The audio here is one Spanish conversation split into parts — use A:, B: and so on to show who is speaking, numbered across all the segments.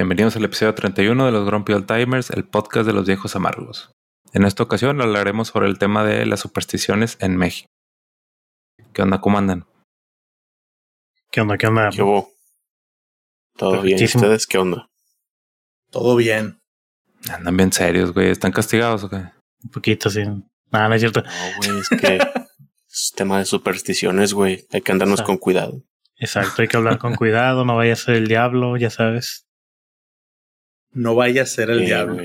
A: Bienvenidos al episodio 31 de los Grumpy Old Timers, el podcast de los viejos amargos. En esta ocasión hablaremos sobre el tema de las supersticiones en México. ¿Qué onda? ¿Cómo andan?
B: ¿Qué onda? ¿Qué onda?
C: ¿Qué hubo? ¿Todo bien?
B: Perfectísimo.
C: ¿Ustedes qué onda?
D: Todo bien.
A: Andan bien serios, güey. ¿Están castigados o qué?
B: Un poquito, sí. Nada, no es cierto.
C: No, güey, es que es tema de supersticiones, güey. Hay que andarnos
B: Exacto.
C: con cuidado.
B: Exacto, hay que hablar con cuidado, no vaya a ser el diablo, ya sabes.
D: No vaya a ser el
C: Eh,
D: diablo.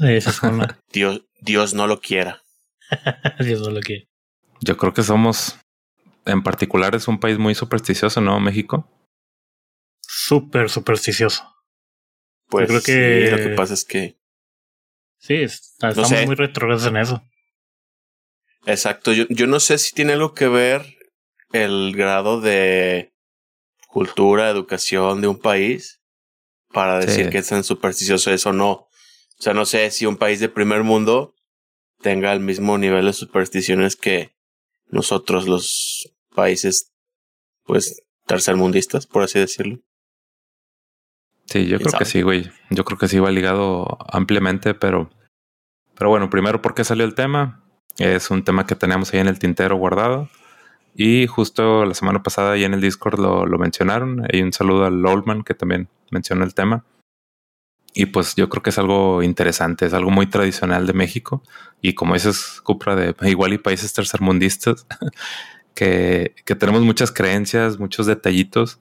B: Esa es una.
C: Dios, Dios no lo quiera.
B: Eso es lo que.
A: Yo creo que somos, en particular, es un país muy supersticioso, ¿no? México.
B: Súper supersticioso.
C: Pues
B: creo que-
C: sí, lo que pasa es que.
B: Sí, está- estamos
C: sé.
B: muy retrogrados en eso.
C: Exacto. Yo, yo no sé si tiene algo que ver el grado de cultura, educación de un país para decir
A: Sí.
C: que es tan supersticioso eso o no. O sea, no sé si un país de primer mundo tenga el mismo nivel de supersticiones que nosotros, los países, pues, tercermundistas, por así decirlo.
A: Sí, yo
C: ¿Quién
A: creo que sí, güey. Yo creo que sí va ligado ampliamente, pero, pero bueno, primero, ¿por qué salió el tema? Es un tema que teníamos ahí en el tintero guardado. Y justo la semana pasada ahí en el Discord lo, lo mencionaron. Hay un saludo al Oldman que también mencionó el tema. Y pues yo creo que es algo interesante, es algo muy tradicional de México. Y como dices, Cupra, de igual y países tercermundistas, que, que tenemos muchas creencias, muchos detallitos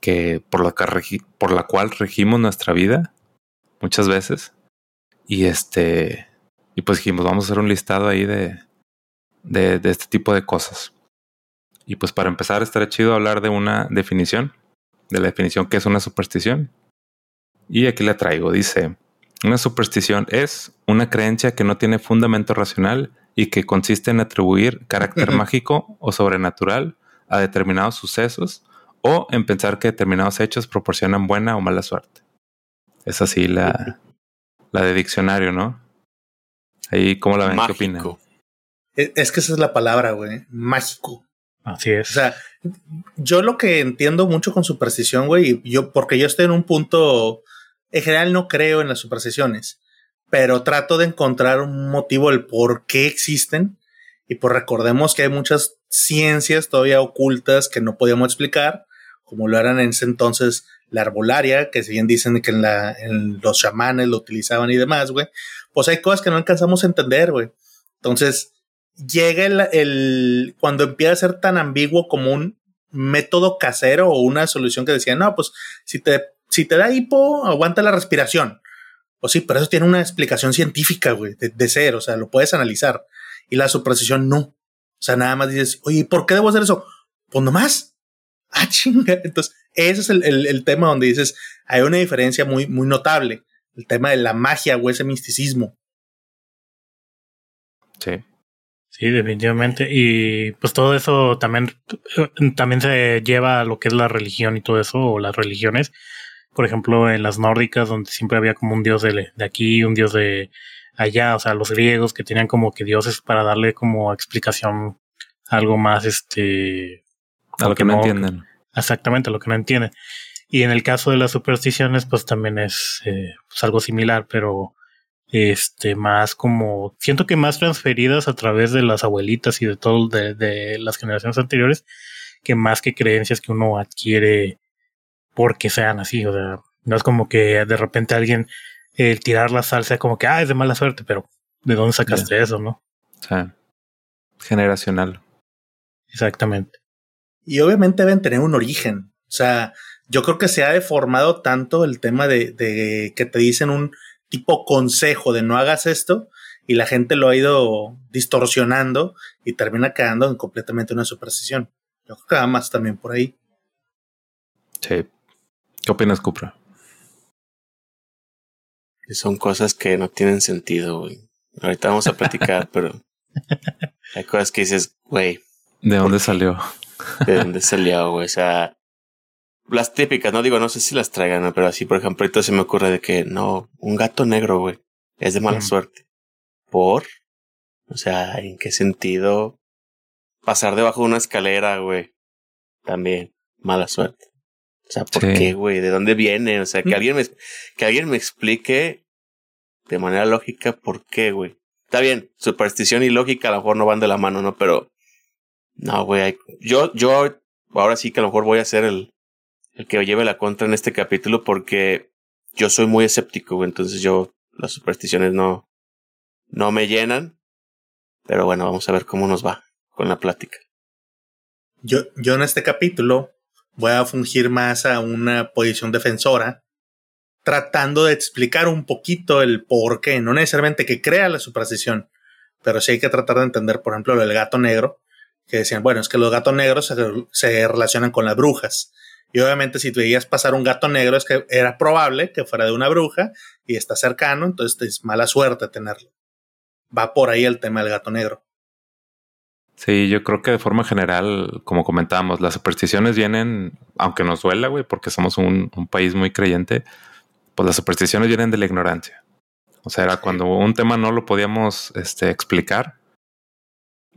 A: que por la, que por la cual regimos nuestra vida muchas veces. Y este, y pues dijimos, vamos a hacer un listado ahí de, de, de este tipo de cosas. Y pues para empezar, estaría chido hablar de una definición, de la definición que es una superstición. Y aquí la traigo, dice, una superstición es una creencia que no tiene fundamento racional y que consiste en atribuir carácter mágico o sobrenatural a determinados sucesos o en pensar que determinados hechos proporcionan buena o mala suerte. Es así la, la de diccionario, ¿no? Ahí, ¿cómo la ven? ¿Qué opinan?
C: Mágico.
D: Es es que esa es la palabra, güey. Mágico.
B: Así es.
D: O sea, yo lo que entiendo mucho con superstición, güey, yo, porque yo estoy en un punto, en general no creo en las supersticiones, pero trato de encontrar un motivo del por qué existen. Y pues recordemos que hay muchas ciencias todavía ocultas que no podíamos explicar, como lo eran en ese entonces la arbolaria, que si bien dicen que en, la, en los chamanes lo utilizaban y demás, güey, pues hay cosas que no alcanzamos a entender, güey. Entonces, llega el, el- cuando empieza a ser tan ambiguo como un método casero o una solución que decía, no, pues si te, si te da hipo, aguanta la respiración. Pues sí, pero eso tiene una explicación científica, güey, de, ser, o sea, lo puedes analizar. Y la superstición no. O sea, nada más dices, oye, ¿por qué debo hacer eso? Pues nomás. Ah, chinga. Entonces, ese es el, el- el tema donde dices, hay una diferencia muy, muy notable. El tema de la magia o ese misticismo.
A: Sí.
B: Sí, definitivamente. Y pues todo eso también, también se lleva a lo que es la religión y todo eso, o las religiones. Por ejemplo, en las nórdicas, donde siempre había como un dios de, de aquí, un dios de allá, o sea, los griegos que tenían como que dioses para darle como explicación algo más, este,
A: A lo que no
B: no-
A: entienden.
B: exactamente lo que no entienden. Y en el caso de las supersticiones, pues también es eh, pues, algo similar, pero este más como siento que más transferidas a través de las abuelitas y de todo de, de las generaciones anteriores que más que creencias que uno adquiere porque sean así o sea no es como que de repente alguien eh, tirar la salsa como que ah es de mala suerte pero de dónde sacaste eso no
A: O sea, generacional.
B: exactamente
D: Y obviamente deben tener un origen. O sea, yo creo que se ha deformado tanto el tema de, de que te dicen un tipo consejo de no hagas esto y la gente lo ha ido distorsionando y termina quedando en completamente una superstición. Yo creo que va más también por ahí.
A: Sí. ¿Qué opinas, Cupra?
C: Son cosas que no tienen sentido, güey. Ahorita vamos a platicar, pero hay cosas que dices, güey,
A: ¿De dónde salió?
C: ¿de dónde salió, güey? O sea, las típicas, no digo, no sé si las traigan, pero así, por ejemplo, ahorita se me ocurre de que no, un gato negro, güey, es de mala
B: Mm.
C: suerte. ¿Por? O sea, ¿en qué sentido? Pasar debajo de una escalera, güey, también, mala suerte. O sea, ¿por qué, güey? ¿De dónde viene? O sea, que alguien me, que alguien me explique de manera lógica por qué, güey. Está bien, superstición y lógica a lo mejor no van de la mano, ¿no? Pero, no, güey. Yo, yo, ahora sí que a lo mejor voy a ser el, el que lleve la contra en este capítulo porque yo soy muy escéptico. Entonces yo, las supersticiones no, no me llenan. Pero bueno, vamos a ver cómo nos va con la plática.
D: Yo, yo en este capítulo voy a fungir más a una posición defensora, tratando de explicar un poquito el por qué, no necesariamente que crea la superstición, pero sí hay que tratar de entender, por ejemplo, el gato negro, que decían, bueno, es que los gatos negros se relacionan con las brujas. Y obviamente si tú veías pasar un gato negro es que era probable que fuera de una bruja y está cercano, entonces es mala suerte tenerlo. Va por ahí el tema del gato negro.
A: Sí, yo creo que de forma general, como comentábamos, las supersticiones vienen, aunque nos duela, güey, porque somos un, país muy creyente, pues las supersticiones vienen de la ignorancia. O sea, era cuando un tema no lo podíamos este, explicar,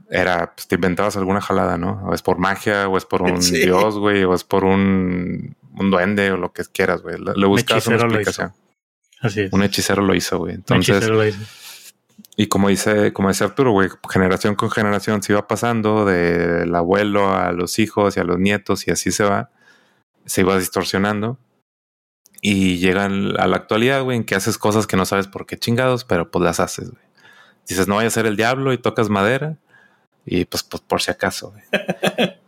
A: era, pues te inventabas alguna jalada, ¿no? O es por magia, o es por un dios, güey, o es por un, un duende, o lo que quieras, güey. Le, buscabas una explicación.
B: Así es.
A: Un hechicero lo hizo, güey. Entonces, lo hizo. Y como dice, como dice Arturo, güey, generación con generación se iba pasando del abuelo a los hijos y a los nietos y así se va, se iba distorsionando. Y llegan a la actualidad, güey, en que haces cosas que no sabes por qué chingados, pero pues las haces, güey. Dices, no vaya a ser el diablo y tocas madera. Y pues, pues por si acaso,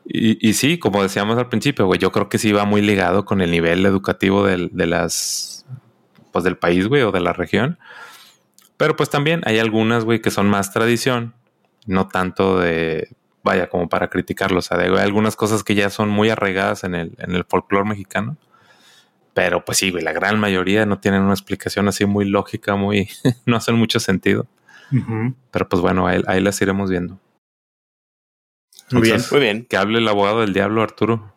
A: y, y sí, como decíamos al principio, güey, yo creo que sí va muy ligado con el nivel educativo del, de las, pues del país, güey, o de la región pero pues también hay algunas, güey, que son más tradición, no tanto de, vaya, como para criticarlos. O sea, hay algunas cosas que ya son muy arraigadas en el, en el folclore mexicano. Pero pues sí, güey, la gran mayoría no tienen una explicación así muy lógica, muy, no hacen mucho sentido. Pero pues bueno, ahí, ahí, las iremos viendo.
C: Muy bien, muy bien.
A: Que hable el abogado del diablo, Arturo.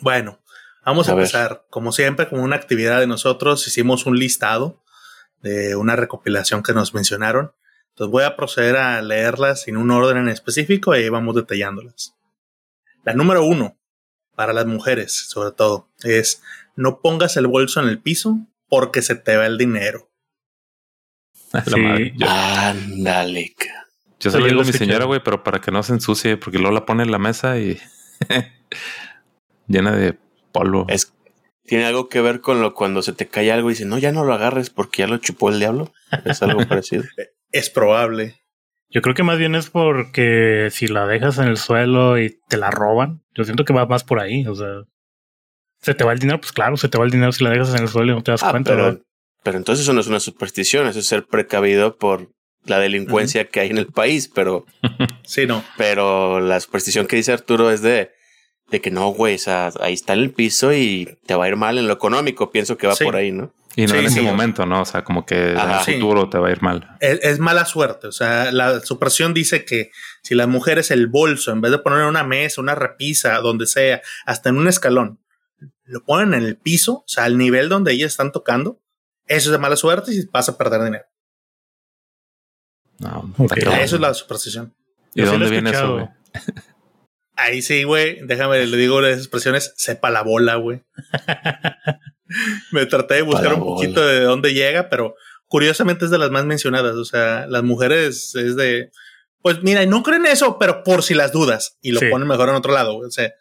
D: Bueno, vamos a, a empezar. Como siempre, como una actividad de nosotros, hicimos un listado de una recopilación que nos mencionaron. Entonces voy a proceder a leerlas en un orden en específico y ahí vamos detallándolas. La número uno, para las mujeres sobre todo, es no pongas el bolso en el piso porque se te va el dinero.
C: Sí. Ándale.
A: Yo se lo digo a mi señora, güey, pero para que no se ensucie, porque luego la pone en la mesa y llena de polvo.
C: Es, tiene algo que ver con lo cuando se te cae algo y dice, no, ya no lo agarres porque ya lo chupó el diablo. Es algo parecido.
D: Es probable.
B: Yo creo que más bien es porque si la dejas en el suelo y te la roban, yo siento que va más por ahí. O sea, se te va el dinero, pues claro, se te va el dinero si la dejas en el suelo y no te das ah, cuenta.
C: Pero, pero entonces eso no es una superstición, eso es ser precavido por la delincuencia que hay en el país, pero
D: sí, no.
C: Pero la superstición que dice Arturo es de de que no, güey, o sea, ahí está en el piso y te va a ir mal en lo económico. Pienso que va por ahí, ¿no?
A: Y no en ese momento, ¿no? O sea, como que en el futuro te va a ir mal.
D: Es, mala suerte. O sea, la supresión dice que si las mujeres el bolso, en vez de poner en una mesa, una repisa, donde sea, hasta en un escalón, lo ponen en el piso, o sea, al nivel donde ellas están tocando, eso es de mala suerte y vas a perder dinero. No, Eso es la superstición.
A: ¿Y de dónde viene eso, güey?
D: Ahí sí, güey. Déjame, le digo las expresiones, sepa la bola, güey. Me traté de buscar un poquito de dónde llega, pero curiosamente es de las más mencionadas. O sea, las mujeres es de, pues mira, no creen eso, pero por si las dudas y lo ponen mejor en otro lado. O sea,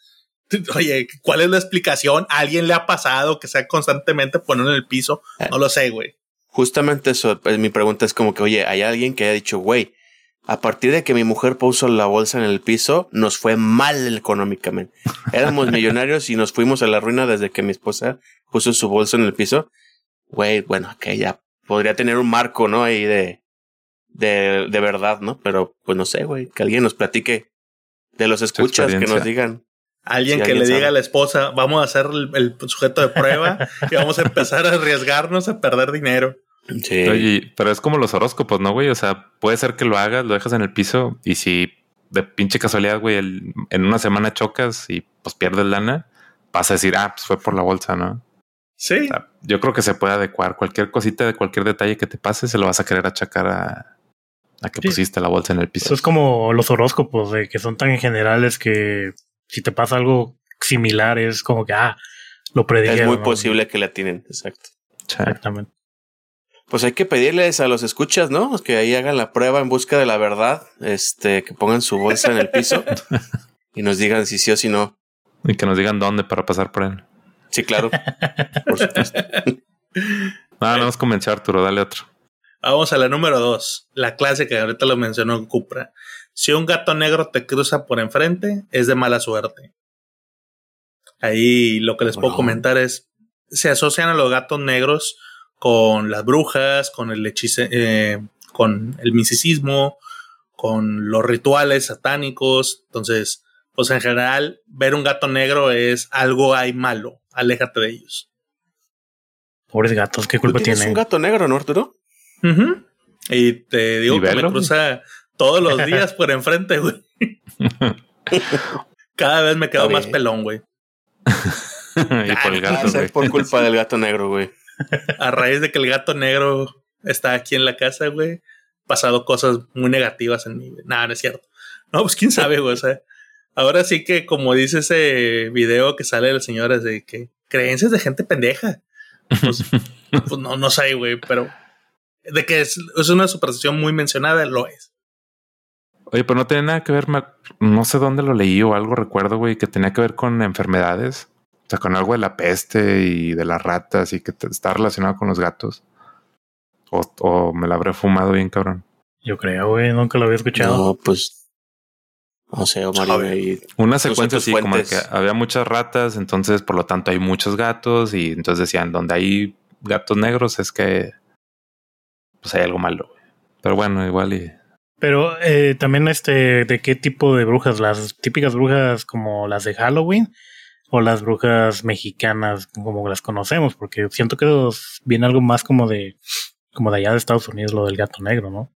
D: oye, ¿cuál es la explicación? alguien le ha pasado que sea constantemente poner en el piso? No lo sé, güey.
C: Justamente eso, pues, mi pregunta es como que, oye, hay alguien que haya dicho, güey, a partir de que mi mujer puso la bolsa en el piso, nos fue mal económicamente. Éramos millonarios y nos fuimos a la ruina desde que mi esposa puso su bolsa en el piso. Güey, bueno, que ya podría tener un marco, ¿no? Ahí de, de, de verdad, ¿no? Pero pues no sé, güey, que alguien nos platique de los escuchas, que nos digan.
D: Alguien que le diga a la esposa, vamos a hacer el sujeto de prueba y vamos a empezar a arriesgarnos a perder dinero.
A: Sí. pero es como los horóscopos, ¿no, güey? O sea, puede ser que lo hagas, lo dejas en el piso y si de pinche casualidad, güey, en una semana chocas y pues pierdes lana, vas a decir, ah, pues fue por la bolsa, ¿no?
D: Sí.
A: yo creo que se puede adecuar. Cualquier cosita de cualquier detalle que te pase, se lo vas a querer achacar a, a que pusiste la bolsa en el piso.
B: Eso es como los horóscopos, de que son tan generales que si te pasa algo similar, es como que, ah, lo predijeron.
C: Es muy
B: ¿no?
C: posible que la tienen, exacto.
B: Exactamente.
C: Pues hay que pedirles a los escuchas, ¿no? Que ahí hagan la prueba en busca de la verdad, este, que pongan su bolsa en el piso y nos digan si sí o si no.
A: Y que nos digan dónde para pasar por él.
C: Sí, claro. Por supuesto.
A: No, no nos convenció Arturo, dale otro.
D: Vamos a la número dos, la clase que ahorita lo mencionó Cupra. Si un gato negro te cruza por enfrente, es de mala suerte. Ahí lo que les puedo
C: No.
D: comentar es, se asocian a los gatos negros con las brujas, con el hechice, eh, con el misticismo, con los rituales satánicos. Entonces, pues en general, ver un gato negro es algo hay malo. Aléjate de ellos.
B: Pobres gatos, ¿qué
C: ¿Tú
B: culpa
C: tienes
B: tienen?
C: un gato negro, no, Arturo?
D: Y te digo
A: ¿Y
D: que me cruza todos los días por enfrente, güey. Cada vez me quedo más pelón, güey.
A: y por el gato, güey.
C: por culpa del gato negro, güey.
D: A raíz de que el gato negro está aquí en la casa, güey, pasado cosas muy negativas en mí, güey. Nada, no es cierto. No, pues quién sabe, güey. O sea, ahora sí que, como dice ese video que sale de las señoras de que creencias de gente pendeja. Pues, pues no, no sé, güey, pero de que es, es una superstición muy mencionada, lo es.
A: Oye, pero no tiene nada que ver, no sé dónde lo leí o algo recuerdo, güey, que tenía que ver con enfermedades. O sea, con algo de la peste y de las ratas y que está relacionado con los gatos. O, o me la habré fumado bien, cabrón.
B: Yo creo, güey, nunca lo había escuchado.
C: No, pues. No sé, Omar. Y-
A: Una secuencia así, como de que
C: fuentes.
A: había muchas ratas, entonces por lo tanto hay muchos gatos y entonces decían, donde hay gatos negros es que pues hay algo malo. güey. Pero bueno, igual y...
B: Pero eh, también, este, ¿de qué tipo de brujas? ¿Las típicas brujas como las de Halloween? ¿O las brujas mexicanas como las conocemos? Porque siento que los- viene algo más como de, como de allá de Estados Unidos, lo del gato negro, ¿no?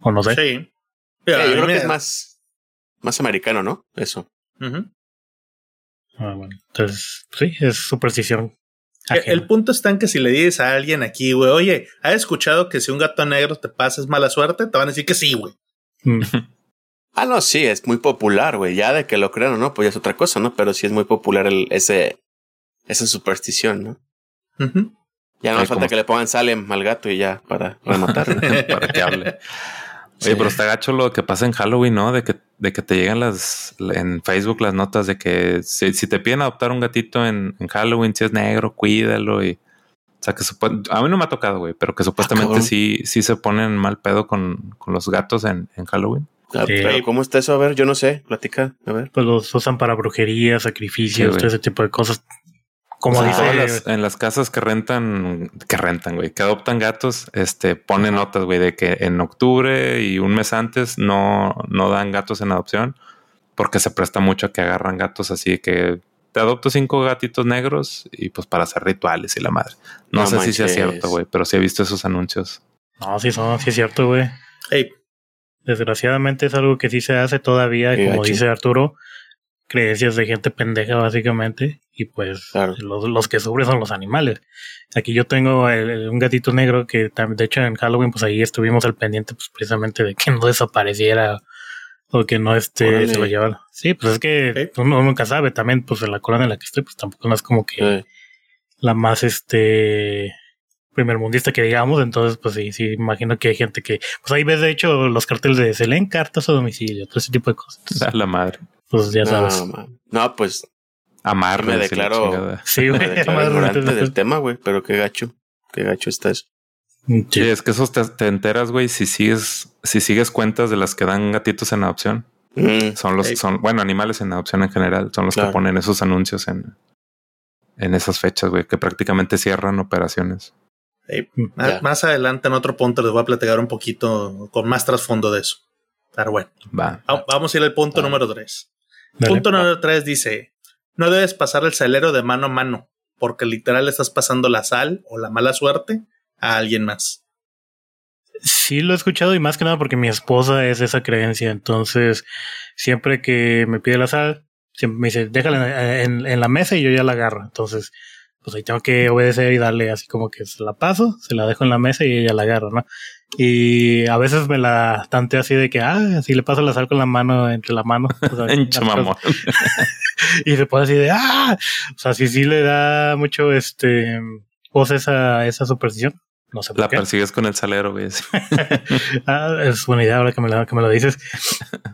B: O no sé.
D: Sí. Pero
C: yo creo que es más, más americano, ¿no? Eso.
B: Ah, bueno. Entonces, sí, es superstición.
D: El,
B: ajena.
D: el punto está en que si le dices a alguien aquí, güey, oye, ¿has escuchado que si un gato negro te pasa es mala suerte? Te van a decir que sí, güey.
B: Mm,
C: Ah, no, sí, es muy popular, güey. Ya de que lo crean o no, pues ya es otra cosa, ¿no? Pero sí es muy popular el, ese, esa superstición, ¿no? Ya no
A: Ay,
C: hace falta que le pongan Salem al gato y ya para rematarlo.
A: para que hable. Oye,
C: Sí.
A: pero está gacho lo que pasa en Halloween, ¿no? De que, de que te llegan las en Facebook las notas de que si, si te piden adoptar un gatito en, en Halloween, si es negro, cuídalo y o sea que a mí no me ha tocado, güey, pero que supuestamente
C: cabrón.
A: sí, sí se ponen mal pedo con, con los gatos en, en Halloween.
C: Ah,
B: Sí.
C: Pero ¿cómo está eso? A ver, yo no sé. Platica, a ver.
B: Pues los usan para brujería, sacrificios,
A: Sí,
B: todo ese tipo de cosas. Como
C: O sea,
B: dice,
A: Todas las- en las casas que rentan, que rentan, güey, que adoptan gatos, este, ponen notas, güey, de que en octubre y un mes antes no, no dan gatos en adopción porque se presta mucho a que agarran gatos así que te adopto cinco gatitos negros y pues para hacer rituales y la madre. No,
C: No
A: sé si sea cierto, güey, pero sí he visto esos anuncios.
B: no, sí, son, sí es cierto, güey.
D: Hey,
B: Desgraciadamente es algo que sí se hace todavía,
C: Qué
B: como dice Arturo, creencias de gente pendeja básicamente, y pues
C: Claro.
B: los, los que sufren son los animales. Aquí yo tengo el- el- un gatito negro que de hecho en Halloween pues ahí estuvimos al pendiente pues precisamente de que no desapareciera o que no este
C: Órale.
B: se lo llevara. Sí, pues es que uno nunca sabe, también pues en la corona en la que estoy pues tampoco no es como que
C: Eh,
B: la más este primer mundista que digamos, entonces pues sí, sí, imagino que hay gente que, pues ahí ves de hecho los carteles de se leen cartas a domicilio, todo ese tipo de cosas.
A: A la madre.
B: Pues ya sabes.
C: no, man. no, pues
A: Amarres
C: Me declaro-.
B: Sí,
C: me
B: güey.
C: declaro ignorante
B: entonces,
C: del tema, güey. Pero qué gacho. Qué gacho está eso.
A: Sí,
B: sí.
A: es que esos te, te enteras, güey, si sigues, si sigues cuentas de las que dan gatitos en adopción.
C: Mm,
A: Son los,
D: Sí.
A: son, bueno, animales en adopción en general, son los
C: Claro.
A: que ponen esos anuncios en, en esas fechas, güey, que prácticamente cierran operaciones.
D: hey, más, adelante en otro punto les voy a platicar un poquito con más trasfondo de eso. Pero bueno,
A: Va.
D: va- vamos a ir al punto número 3.
B: Dale.
D: Punto número 3 dice, no debes pasar el salero de mano a mano, porque literal estás pasando la sal o la mala suerte a alguien más.
B: Sí lo he escuchado y más que nada porque mi esposa es esa creencia. Entonces, siempre que me pide la sal, siempre me dice, déjala en, en- en la mesa y yo ya la agarro. Entonces, pues ahí tengo que obedecer y darle así como que se la paso, se la dejo en la mesa y ella la agarra, ¿no? Y a veces me la tanteo así de que, ah, si le paso la sal con la mano, entre la mano. y se pone así de, ah, o sea, si sí le da mucho, este, voz esa, esa superstición. No sé
A: por La persigues con el salero, güey.
B: ah, es buena idea ahora que me, la, que me lo dices.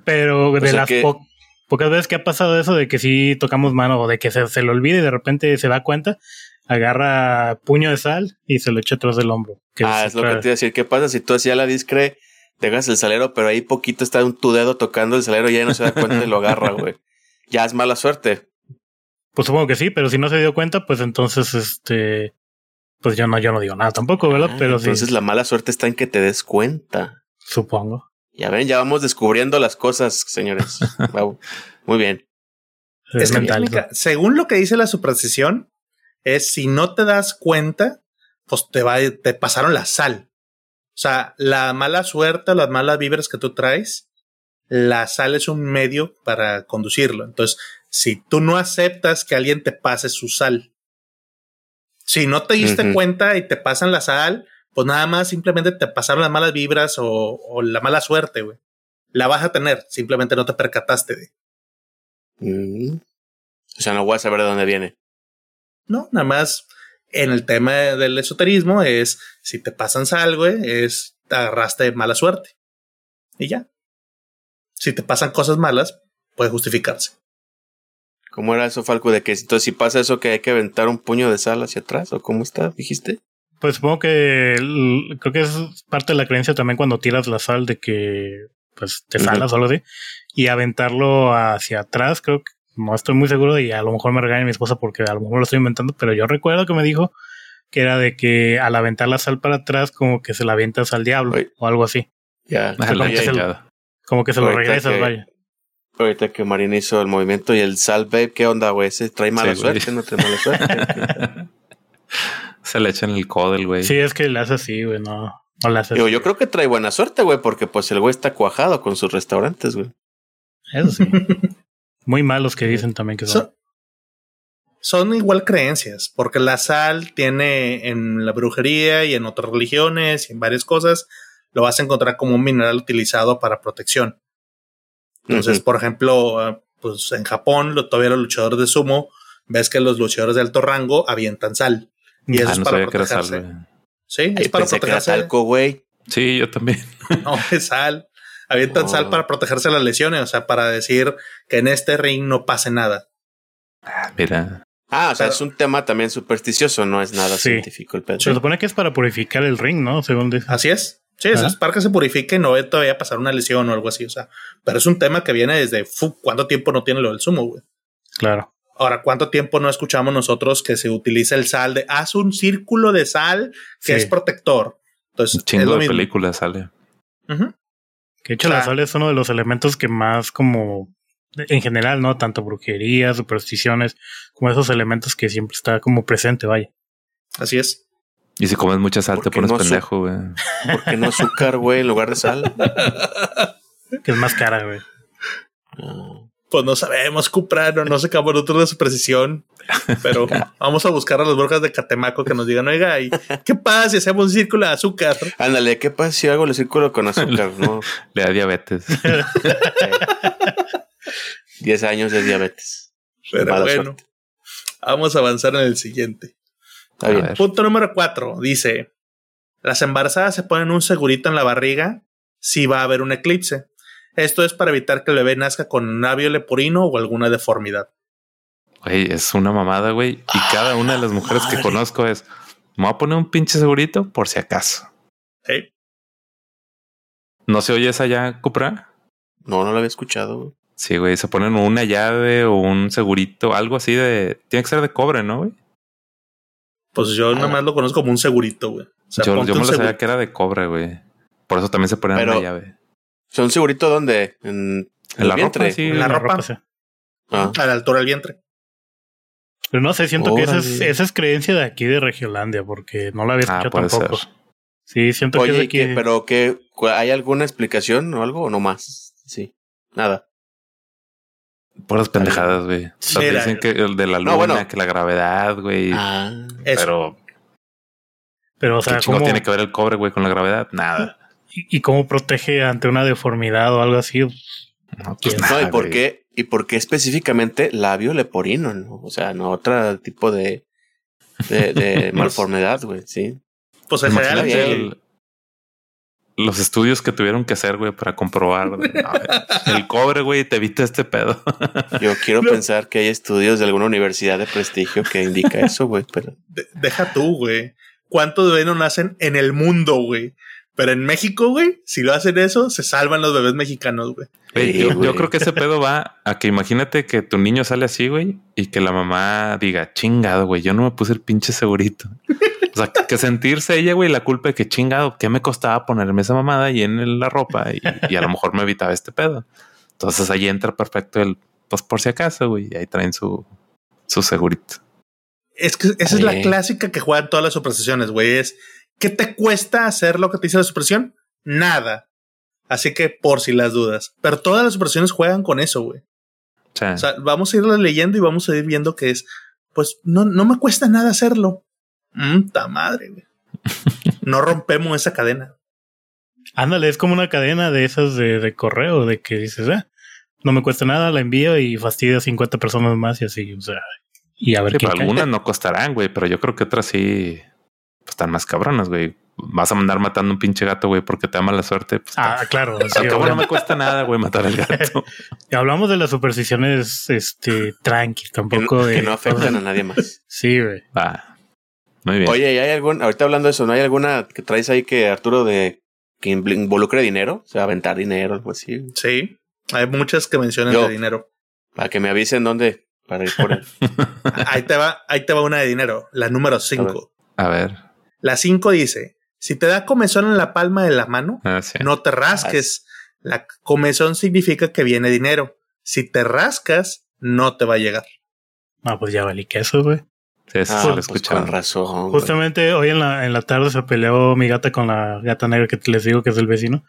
B: Pero de las pocas veces que ha pasado eso de que si tocamos mano o de que se, se le olvide y de repente se da cuenta, agarra puño de sal y se lo echa atrás del hombro.
C: ah, es lo que te iba a decir. ¿Qué pasa si tú hacías la discre, dejas el salero, pero ahí poquito está un, tu dedo tocando el salero y ya no se da cuenta y lo agarra, güey? Ya es mala suerte.
B: Pues supongo que sí, pero si no se dio cuenta, pues entonces, este, pues yo no, yo no digo nada tampoco, ¿verdad?
C: Ah,
B: pero
C: entonces la mala suerte está en que te des cuenta.
B: Supongo.
C: Ya ven, ya vamos descubriendo las cosas, señores. Muy bien.
D: Es según lo que dice la superstición, es si no te das cuenta, pues te va, te pasaron la sal. O sea, la mala suerte, las malas vibras que tú traes, la sal es un medio para conducirlo. Entonces, si tú no aceptas que alguien te pase su sal, si no te diste cuenta y te pasan la sal, pues nada más simplemente te pasaron las malas vibras o, la mala suerte, güey. La vas a tener, simplemente no te percataste de.
C: Mm. O sea, no voy a saber de dónde viene.
D: No, nada más en el tema del esoterismo es si te pasan sal, güey, es te agarraste mala suerte. Y ya. Si te pasan cosas malas, puede justificarse.
C: ¿Cómo era eso, Falco? De que entonces si pasa eso que hay que aventar un puño de sal hacia atrás, o cómo está, dijiste?
B: Pues supongo que creo que es parte de la creencia también cuando tiras la sal de que pues te salas o algo así y aventarlo hacia atrás, creo que no estoy muy seguro y a lo mejor me regaña mi esposa porque a lo mejor lo estoy inventando, pero yo recuerdo que me dijo que era de que al aventar la sal para atrás como que se la avientas al diablo o algo así.
C: Ya,
B: como, que se lo, como que se lo regresas, vaya.
C: Ahorita que Marina hizo el movimiento y el sal, babe, ¿qué onda, güey? ¿Se trae mala suerte? ¿No trae mala suerte?
A: se le echa en el codel, güey.
B: Sí, es que le hace así, güey, no. no le hace
C: Digo, yo creo que trae buena suerte, güey, porque pues el güey está cuajado con sus restaurantes, güey.
B: Eso sí. Muy malos que dicen también que son.
D: son. igual creencias, porque la sal tiene en la brujería y en otras religiones y en varias cosas, lo vas a encontrar como un mineral utilizado para protección. Entonces, por ejemplo, ah, pues en Japón, todavía los luchadores de sumo, ves que los luchadores de alto rango avientan sal. Y eso ah, es para protegerse. sí, es para protegerse.
C: güey.
A: Sí, yo también.
D: No, es sal. Avientan sal oh. para protegerse de las lesiones, o sea, para decir que en este ring no pase nada.
A: Ah, mira.
C: Ah, o sea, es un tema también supersticioso, no es nada científico el
B: Se supone que es para purificar el ring, ¿no? Según dice.
D: Así es. Sí, es para que se purifique y no ve todavía pasar una lesión o algo así. O sea, pero es un tema que viene desde cuánto tiempo no tiene lo del sumo, güey.
B: Claro.
D: Ahora, ¿cuánto tiempo no escuchamos nosotros que se utiliza el sal de haz un círculo de sal que es protector? Entonces, un
A: chingo de películas sale.
B: Que hecho, la sal es uno de los elementos que más como en general, ¿no? Tanto brujería, supersticiones, como esos elementos que siempre está como presente, vaya.
D: Así es.
A: Y si comes mucha sal, te pones pendejo, güey.
C: ¿Por qué no azúcar, güey, en lugar de sal?
B: que es más cara, güey.
D: Pues no sabemos, Cuprano, no sé qué nosotros de su precisión. Pero vamos a buscar a las brujas de Catemaco que nos digan, oiga, ¿qué pasa si hacemos un círculo de azúcar?
C: Ándale, ¿qué pasa si hago el círculo con azúcar? No.
A: Le da diabetes.
C: Diez años de diabetes.
D: Pero bueno, vamos a avanzar en el siguiente. Punto número cuatro dice: Las embarazadas se ponen un segurito en la barriga si va a haber un eclipse. Esto es para evitar que el bebé nazca con un labio leporino o alguna deformidad.
A: Güey, es una mamada, güey. Y cada una de las mujeres que conozco es, me voy a poner un pinche segurito por si acaso. ¿No se oye esa ya, Cupra?
C: No, no la había escuchado. Güey.
A: Sí, güey, se ponen una llave o un segurito, algo así de... Tiene que ser de cobre, ¿no, güey?
D: Pues yo nada más lo conozco como un segurito, güey.
A: yo, yo me lo sabía que era de cobre, güey. Por eso también se ponen una llave.
C: ¿Son segurito dónde? En,
A: el la vientre. Ropa, sí,
D: en la, ropa. sí. ah. A la altura del vientre.
B: Pero no sé, siento que esa es, esa es, creencia de aquí de Regiolandia, porque no la había ah, escuchado tampoco. Sí, siento que es de aquí.
C: pero que ¿hay alguna explicación o algo o no más? Sí, nada.
A: Puras pendejadas, güey. O sea,
D: Mira.
A: dicen que el de la luna,
C: No, bueno.
A: que la gravedad, güey.
C: Ah,
D: Eso.
A: pero
B: Pero, o
A: ¿qué
B: sea,
A: chingo
B: ¿cómo,
A: tiene que ver el cobre, güey, con la gravedad? Nada.
B: Y, y cómo protege ante una deformidad o algo así?
A: No, pues
B: ¿Quién
A: nada,
C: no, ¿y por qué? ¿Y por qué específicamente labio leporino? ¿no? O sea, no otro tipo de, de, de malformidad, güey, sí.
D: Pues en general,
A: el- los estudios que tuvieron que hacer, güey, para comprobar. No, el cobre, güey, te evita este pedo.
C: Yo quiero pensar que hay estudios de alguna universidad de prestigio que indica eso, güey, pero
D: de- deja tú, güey. ¿Cuántos bebés no nacen en el mundo, güey? Pero en México, güey, si lo hacen eso, se salvan los bebés mexicanos, güey.
A: Yo, creo que ese pedo va a que imagínate que tu niño sale así, güey, y que la mamá diga, chingado, güey, yo no me puse el pinche segurito. O sea, que sentirse ella, güey, la culpa de que chingado, ¿qué me costaba ponerme esa mamada ahí en la ropa? Y, y a lo mejor me evitaba este pedo. Entonces ahí entra perfecto el, pues por si acaso, güey, y ahí traen su, su segurito.
D: Es que esa es la clásica que juegan todas las supersticiones, güey. Es ¿qué te cuesta hacer lo que te dice la superstición? Nada. Así que por si las dudas. Pero todas las supersticiones juegan con eso, güey.
A: O sea,
D: O sea, vamos a irlas leyendo y vamos a ir viendo que es, pues no, no me cuesta nada hacerlo. Mm, ta madre, güey. No rompemos esa cadena.
B: Ándale, es como una cadena de esas de, de correo, de que dices, ah, no me cuesta nada, la envío y fastidia a 50 personas más y así, o sea, y a ver
A: sí,
B: qué
A: algunas no costarán, güey, pero yo creo que otras sí pues, están más cabronas, güey. Vas a mandar matando un pinche gato, güey, porque te ama la suerte. Pues,
B: Ah, claro. sí,
A: no me cuesta nada, güey, matar al gato.
B: Y hablamos de las supersticiones, este, tranqui,
C: que
B: tampoco
C: no,
B: de.
C: que no afectan a nadie más.
B: Sí, güey.
A: Va. Muy bien.
C: Oye, ¿y hay algún, ahorita hablando de eso, ¿no hay alguna que traes ahí que Arturo de que inv- involucre dinero? O sea, aventar dinero, algo así.
D: Sí. Hay muchas que mencionan
C: Yo.
D: de dinero.
C: Para que me avisen dónde para ir por él.
D: Ahí te va, ahí te va una de dinero. La número
C: ver.
D: 5.
A: A ver.
D: La 5 dice: si te da comezón en la palma de la mano,
A: Ah, sí.
D: no te rasques. La comezón significa que viene dinero. Si te rascas, no te va a llegar.
B: Ah, pues ya valí queso, güey.
A: Sí, eso
C: Ah,
A: lo
C: pues
A: escuchado.
C: con razón. güey.
B: Justamente hoy en la, en la tarde se peleó mi gata con la gata negra que les digo que es el vecino.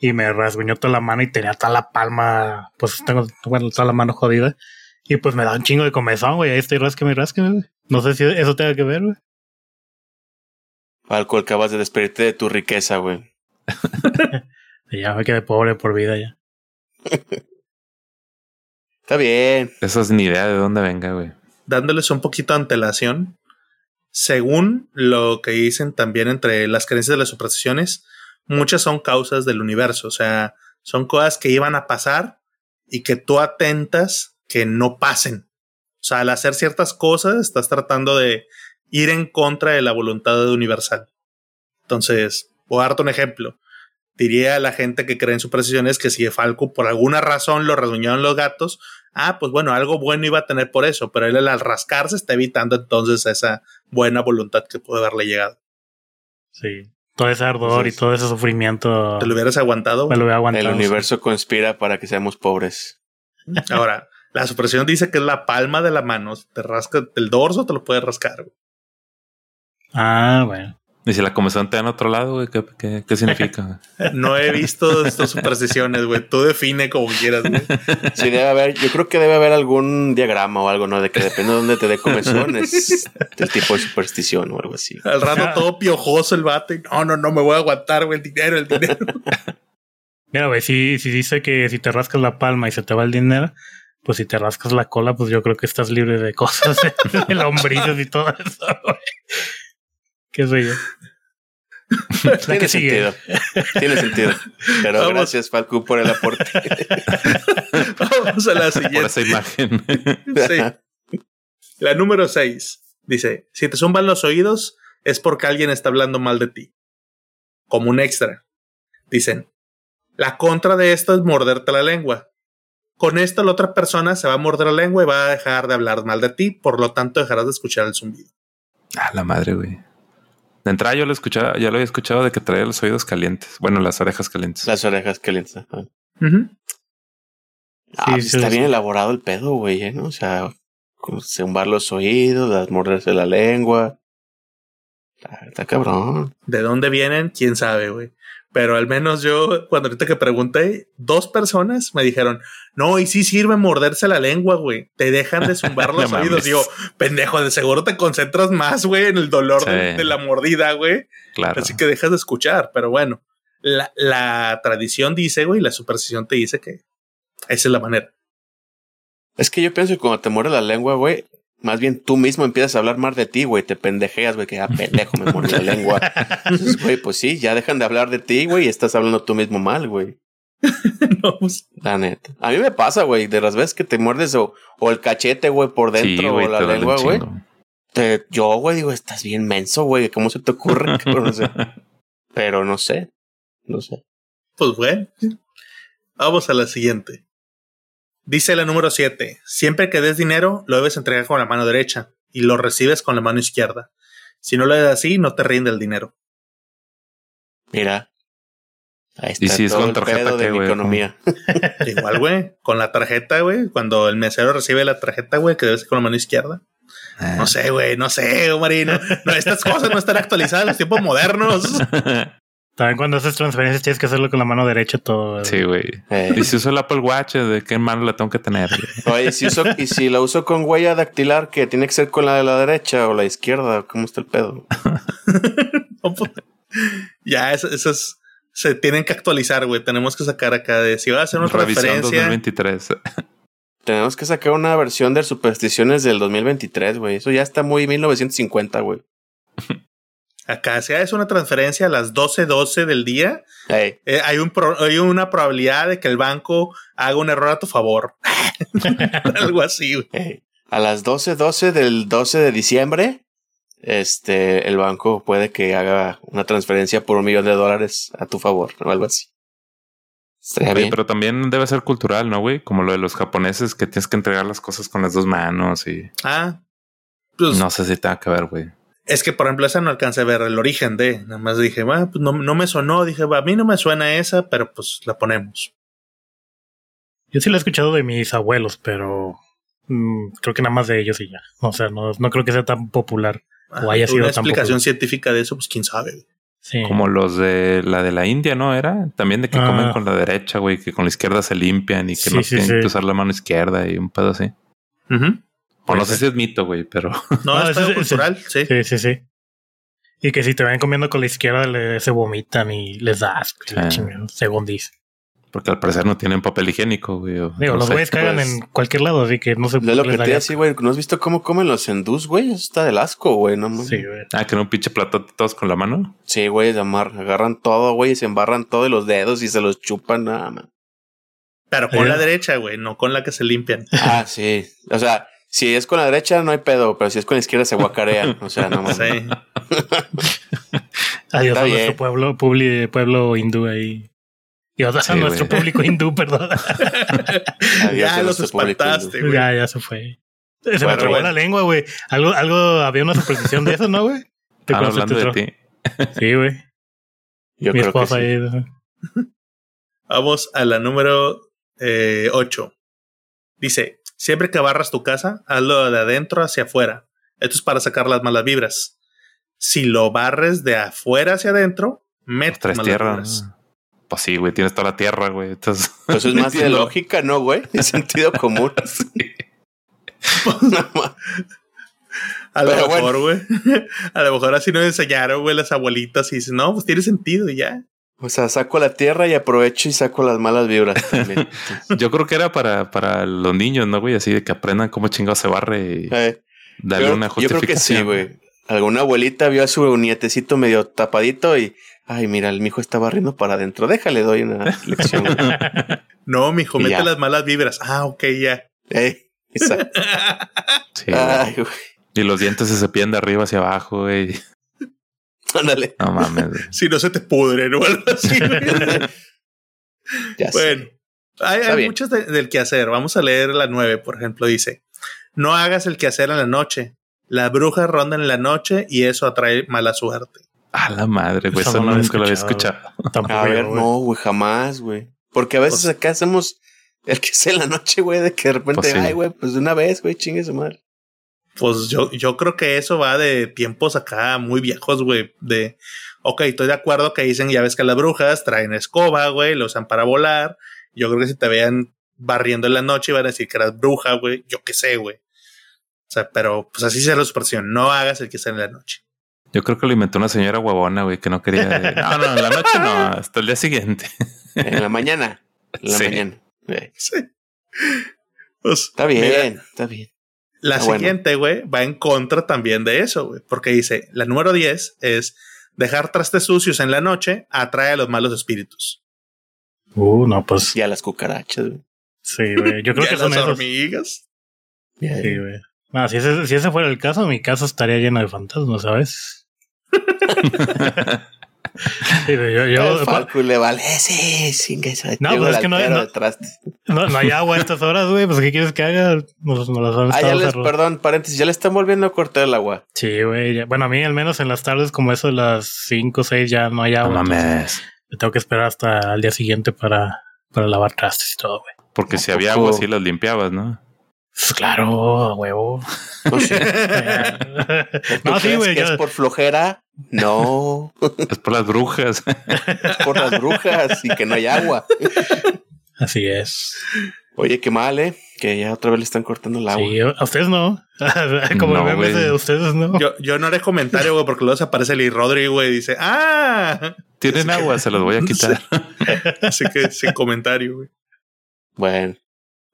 B: Y me rasguñó toda la mano y tenía toda la palma, pues tengo, bueno, toda la mano jodida. Y pues me da un chingo de comezón, güey. Ahí estoy rasqueme y rasqueme, güey. No sé si eso tenga que ver, güey.
C: Alcohol, acabas de despedirte de tu riqueza, güey.
B: Ya me quedé pobre por vida ya.
C: Está bien.
A: Eso es ni idea de dónde venga, güey.
D: dándoles un poquito de antelación, según lo que dicen también entre las creencias de las supersticiones, muchas son causas del universo, o sea, son cosas que iban a pasar y que tú atentas que no pasen. O sea, al hacer ciertas cosas estás tratando de ir en contra de la voluntad universal. Entonces, voy a darte un ejemplo. Diría a la gente que cree en supersticiones que si Falco por alguna razón lo rasguñaron los gatos, ah, pues bueno, algo bueno iba a tener por eso, pero él al rascarse está evitando entonces esa buena voluntad que puede haberle llegado.
B: Sí. Todo ese ardor
C: Entonces,
B: y todo ese sufrimiento
D: ¿Te lo hubieras aguantado?
B: me lo voy a aguantar.
C: El universo conspira para que seamos pobres.
D: Ahora, la superstición dice que es la palma de la mano. Si te rasca el dorso, te lo puedes rascar. güey.
B: Ah, bueno.
A: Y si la comezón te da en otro lado, güey, ¿qué, qué, qué significa?
D: No he visto estas supersticiones, güey. Tú define como quieras, güey.
C: Sí, debe haber, yo creo que debe haber algún diagrama o algo, ¿no? De que depende de dónde te dé comezón, es el tipo de superstición o algo así.
D: Al rato todo piojoso el vato y no, no, no me voy a aguantar, güey, el dinero, el dinero.
B: Mira, güey, si, si dice que si te rascas la palma y se te va el dinero, pues si te rascas la cola, pues yo creo que estás libre de cosas, de lombrices y todo eso, güey. ¿Qué yo? La
C: Tiene
B: que sigue.
C: sentido. Tiene sentido. Pero
D: Vamos.
C: gracias, Falco, por el aporte.
D: Vamos a la
A: Por
D: siguiente.
A: esa imagen.
D: Sí. La número 6 dice: Si te zumban los oídos, es porque alguien está hablando mal de ti. Como un extra. Dicen: La contra de esto es morderte la lengua. Con esto, la otra persona se va a morder la lengua y va a dejar de hablar mal de ti, por lo tanto, dejarás de escuchar el zumbido.
A: Ah, la madre, güey. De entrada yo lo escuchaba, ya lo había escuchado de que traía los oídos calientes. Bueno, las orejas calientes.
C: Las orejas calientes. ajá. Ah,
B: Sí, sí,
C: está
B: sí.
C: bien elaborado el pedo, güey, ¿eh? ¿no? O sea, como zumbar los oídos, las morderse la lengua. Está, está cabrón.
D: ¿De dónde vienen? ¿Quién sabe, güey? Pero al menos yo, cuando ahorita que pregunté, dos personas me dijeron, no, y sí sirve morderse la lengua, güey. Te dejan de zumbar los
A: No
D: oídos. Digo, pendejo, de seguro te concentras más, güey, en el dolor de la mordida, güey.
A: Claro.
D: Así que dejas de escuchar. Pero bueno, la, la tradición dice, güey, la superstición te dice que esa es la manera.
C: Es que yo pienso que cuando te muere la lengua, güey, más bien tú mismo empiezas a hablar más de ti, güey. Te pendejeas, güey, que ah, pendejo, me muerde la lengua. Entonces, güey, pues sí, ya dejan de hablar de ti, güey, y estás hablando tú mismo mal, güey.
D: No, pues,
C: La neta. A mí me pasa, güey, de las veces que te muerdes o, o el cachete, güey, por dentro,
A: güey,
C: o la lengua, güey. Te- Yo, güey, digo, estás bien menso, güey. ¿Cómo se te ocurre? cabrón? No sé. Pero no sé. No sé.
D: pues bueno. Vamos a la siguiente. Dice la número 7. Siempre que des dinero, lo debes entregar con la mano derecha y lo recibes con la mano izquierda. Si no lo das así, no te rinde el dinero.
C: Mira. Ahí está
A: ¿Y si es con
C: el
A: tarjeta
C: de
A: qué,
C: mi
A: güey?
C: economía.
D: Igual, güey, con la tarjeta, güey, cuando el mesero recibe la tarjeta, güey, que debe ser con la mano izquierda.
A: Ah.
D: No sé, güey, no sé, Marino. No, estas cosas no están actualizadas en los tiempos modernos.
B: También cuando haces transferencias tienes que hacerlo con la mano derecha todo. güey.
A: Sí, güey.
C: Eh,
A: Y si uso el Apple Watch, ¿de qué mano la tengo que tener?
C: Oye, si uso, y si la uso con huella dactilar, que tiene que ser con la de la derecha o la izquierda, ¿cómo está el pedo?
D: No, pues, ya, es- esas se tienen que actualizar, güey. Tenemos que sacar acá de si va a hacer una
A: Revisión
D: transferencia.
A: 2023.
C: Tenemos que sacar una versión de supersticiones del 2023, güey. Eso ya está muy 1950, güey.
D: Acá, si haces una transferencia a las 12:12 del día, eh, hay, un pro- hay una probabilidad de que el banco haga un error a tu favor. Algo así.
C: A las 12:12 del 12 de diciembre, este, el banco puede que haga una transferencia por un millón de dólares a tu favor o algo así. Estaría
A: Oye,
C: bien.
A: pero también debe ser cultural, ¿no, güey? Como lo de los japoneses que tienes que entregar las cosas con las dos manos y
D: Ah, pues
A: no sé si tenga que ver, güey.
D: Es que, por ejemplo, esa no alcancé a ver el origen de. Nada más dije, ah, pues no, no me sonó. Dije, a mí no me suena esa, pero pues la ponemos.
B: Yo sí lo he escuchado de mis abuelos, pero mm, creo que nada más de ellos y ya. O sea, no, no creo que sea tan popular. O haya sido
D: una
B: tan
D: explicación
B: popular.
D: científica de eso, pues quién sabe.
B: Sí.
A: Como los de la de la India, ¿no? Era también de que
B: Ah.
A: comen con la derecha, güey, que con la izquierda se limpian y que
B: Sí,
A: no
B: sí,
A: tienen
B: sí.
A: que usar la mano izquierda y un pedo así.
D: Ujú.
A: O no
B: Puede
A: sé si es mito, güey, pero
D: No,
B: No,
D: es
B: ese-
D: cultural, sí.
B: Sí, sí, sí. Y que si te ven comiendo con la izquierda le, se vomitan y les da asco,
A: Sí.
B: según dice.
A: porque al parecer no tienen papel higiénico, güey.
B: Digo,
A: no
B: los güeyes cagan
C: pues,
B: en cualquier lado, así que no sé
C: Es lo que te decía, güey. ¿No has visto cómo comen los hindús, güey? Eso está del asco, güey. No.
B: Sí, güey.
A: Ah, que un pinche plato todos con la mano.
C: Sí, güey, se amar- agarran todo, güey, y se embarran todos los dedos y se los chupan, nada más.
D: Pero con la derecha, güey, no con la que se limpian.
C: Ah, sí. O sea, si es con la derecha no hay pedo, pero si es con la izquierda se guacarean. O sea, no mames.
D: Sí.
B: Adiós
C: Está
B: a
C: bien.
B: nuestro pueblo, publi- pueblo hindú ahí. Y a
A: Sí,
B: nuestro
A: güey.
B: público hindú, perdón.
C: Adiós
D: ya
C: a
D: los
C: nuestro
D: espantaste, güey.
B: ya, ya se fue. Se me trabó
D: bueno.
B: la lengua, güey. Algo, algo, había una superstición de eso, ¿no, güey? ¿Te que
A: hablando
B: te
A: de ti.
B: Sí, güey.
C: Yo
B: Mi
C: creo que
B: esposa
C: sí.
B: ahí.
D: Vamos a la número 8. Dice, siempre que barras tu casa, hazlo de adentro hacia afuera. Esto es para sacar las malas vibras. Si lo barres de afuera hacia adentro, metes
A: Los tres
D: malas
A: tierras. Pues sí, güey, tienes toda la tierra, güey. Entonces,
C: Pues es más de lógica, ¿no, güey? De sentido común.
D: A lo
C: Pero
D: mejor, güey. A lo mejor así nos enseñaron, güey, las abuelitas y dicen, no, pues tiene sentido y ya.
C: O sea, saco la tierra y aprovecho y saco las malas vibras también.
A: yo creo que era para, para los niños, ¿no, güey? Así de que aprendan cómo chingado se barre y
C: Eh,
A: darle
C: yo,
A: una
C: yo creo
A: justificación.
C: que sí, güey. Alguna abuelita vio a su nietecito medio tapadito y, ay, mira, el mijo está barriendo para adentro. Déjale, doy una lección. güey.
D: No, mijo, mete las malas vibras. Ah, ok, ya.
C: Eh, exacto.
A: Sí.
C: Ay, güey.
A: Y los dientes se cepillan de arriba hacia abajo, güey.
C: Ándale.
A: No mames.
D: Si no se te pudren o algo así. güey.
C: Ya
D: Bueno,
C: sé.
D: hay, hay muchas de- del quehacer. Vamos a leer la 9, por ejemplo. Dice: No hagas el quehacer en la noche. Las brujas rondan en la noche y eso atrae mala suerte.
A: A la madre, güey.
B: Eso
A: Eso
B: no lo había
A: nunca lo había
B: escuchado. Tampoco
C: A ver, no, güey, jamás, güey. Porque a veces
D: Pues-
C: acá hacemos el que sea en la noche, güey, de que de repente,
A: Pues sí.
C: ay, güey, pues de una vez, güey, chingue su madre.
D: Pues yo, yo creo que eso va de tiempos acá muy viejos, güey. De Ok, estoy de acuerdo que dicen, ya ves que las brujas traen escoba, güey, lo usan para volar. Yo creo que si te vean barriendo en la noche iban a decir que eras bruja, güey. Yo qué sé, güey. O sea, pero pues así se la superstición. No hagas el que está en la noche.
A: Yo creo que lo inventó una señora huevona, güey, que no quería. no, no, en la noche no, hasta el día siguiente.
C: en la mañana. En la
A: Sí.
C: mañana.
D: Sí. Pues,
C: Está bien,
D: mira,
C: está bien.
D: La
C: Ah, bueno.
D: siguiente, güey, va en contra también de eso, güey. Porque dice, la número 10 es dejar trastes sucios en la noche atrae a los malos espíritus.
B: Uh, no, pues
C: Y a las cucarachas, güey.
B: sí, güey. Yo creo que son
D: las
B: esos.
D: hormigas.
B: Sí, güey. No, si ese, si ese fuera el caso, mi casa estaría llena de fantasmas, ¿sabes? Yo, yo-
C: El Falco le vale, sí, sin que se
B: No, pues es que no-
C: altero
B: no- no, no hay agua a estas horas, güey. Pues, ¿qué quieres que haga? Nos, nos las han
C: Ah, ya
B: estado
C: les, perdón, paréntesis, ya le están volviendo a cortar el agua.
B: Sí, güey. ya- Bueno, a mí al menos en las tardes como eso de las 5 o 6 ya no hay
A: No
B: agua. entonces
A: mames.
B: me tengo que esperar hasta el día siguiente para, para lavar trastes y todo, güey.
A: Porque
C: ¿A
A: si había
C: poco?
A: agua, sí las limpiabas, ¿no?
B: Pues claro, a huevo.
C: No sé. ¿Tú
B: no, sí,
C: crees
B: güey.
C: que
B: ya-
C: es por flojera? No,
A: Es por las brujas.
C: es por las brujas y que no hay agua.
B: Así es.
C: Oye, qué mal, ¿eh? Que ya otra vez le están cortando el agua.
B: Sí, a ustedes no. Como
A: No,
B: el de ustedes no.
D: Yo, yo no haré comentario, güey, porque luego se aparece Lee Rodri, güey, y dice, ah,
A: Tienen agua, se los voy a quitar.
D: así que sin comentario, güey.
C: Bueno,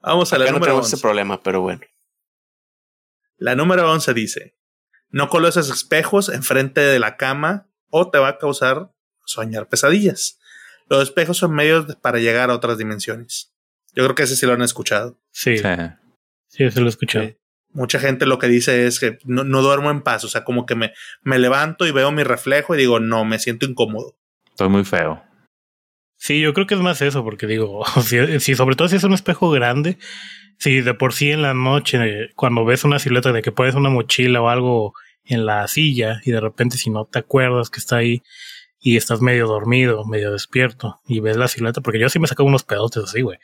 D: Vamos a la
C: acá no
D: número
C: tenemos
D: 11.
C: ese problema, pero bueno.
D: La número 11 dice, no coloques espejos enfrente de la cama o te va a causar soñar pesadillas. Los espejos son medios para llegar a otras dimensiones. Yo creo que ese sí lo han escuchado.
B: Sí,
A: Sí.
B: sí, se lo he escuchado.
C: Sí.
D: Mucha gente lo que dice es que no, no duermo en paz, o sea, como que me, me levanto y veo mi reflejo y digo, no, me siento incómodo.
A: Estoy muy feo.
B: Sí, yo creo que es más eso, porque digo, si, si sobre todo si es un espejo grande, si de por sí en la noche, cuando ves una silueta de que pones una mochila o algo en la silla y de repente si no te acuerdas que está ahí y estás medio dormido, medio despierto y ves la silueta, porque yo sí me saco unos pedotes así, güey.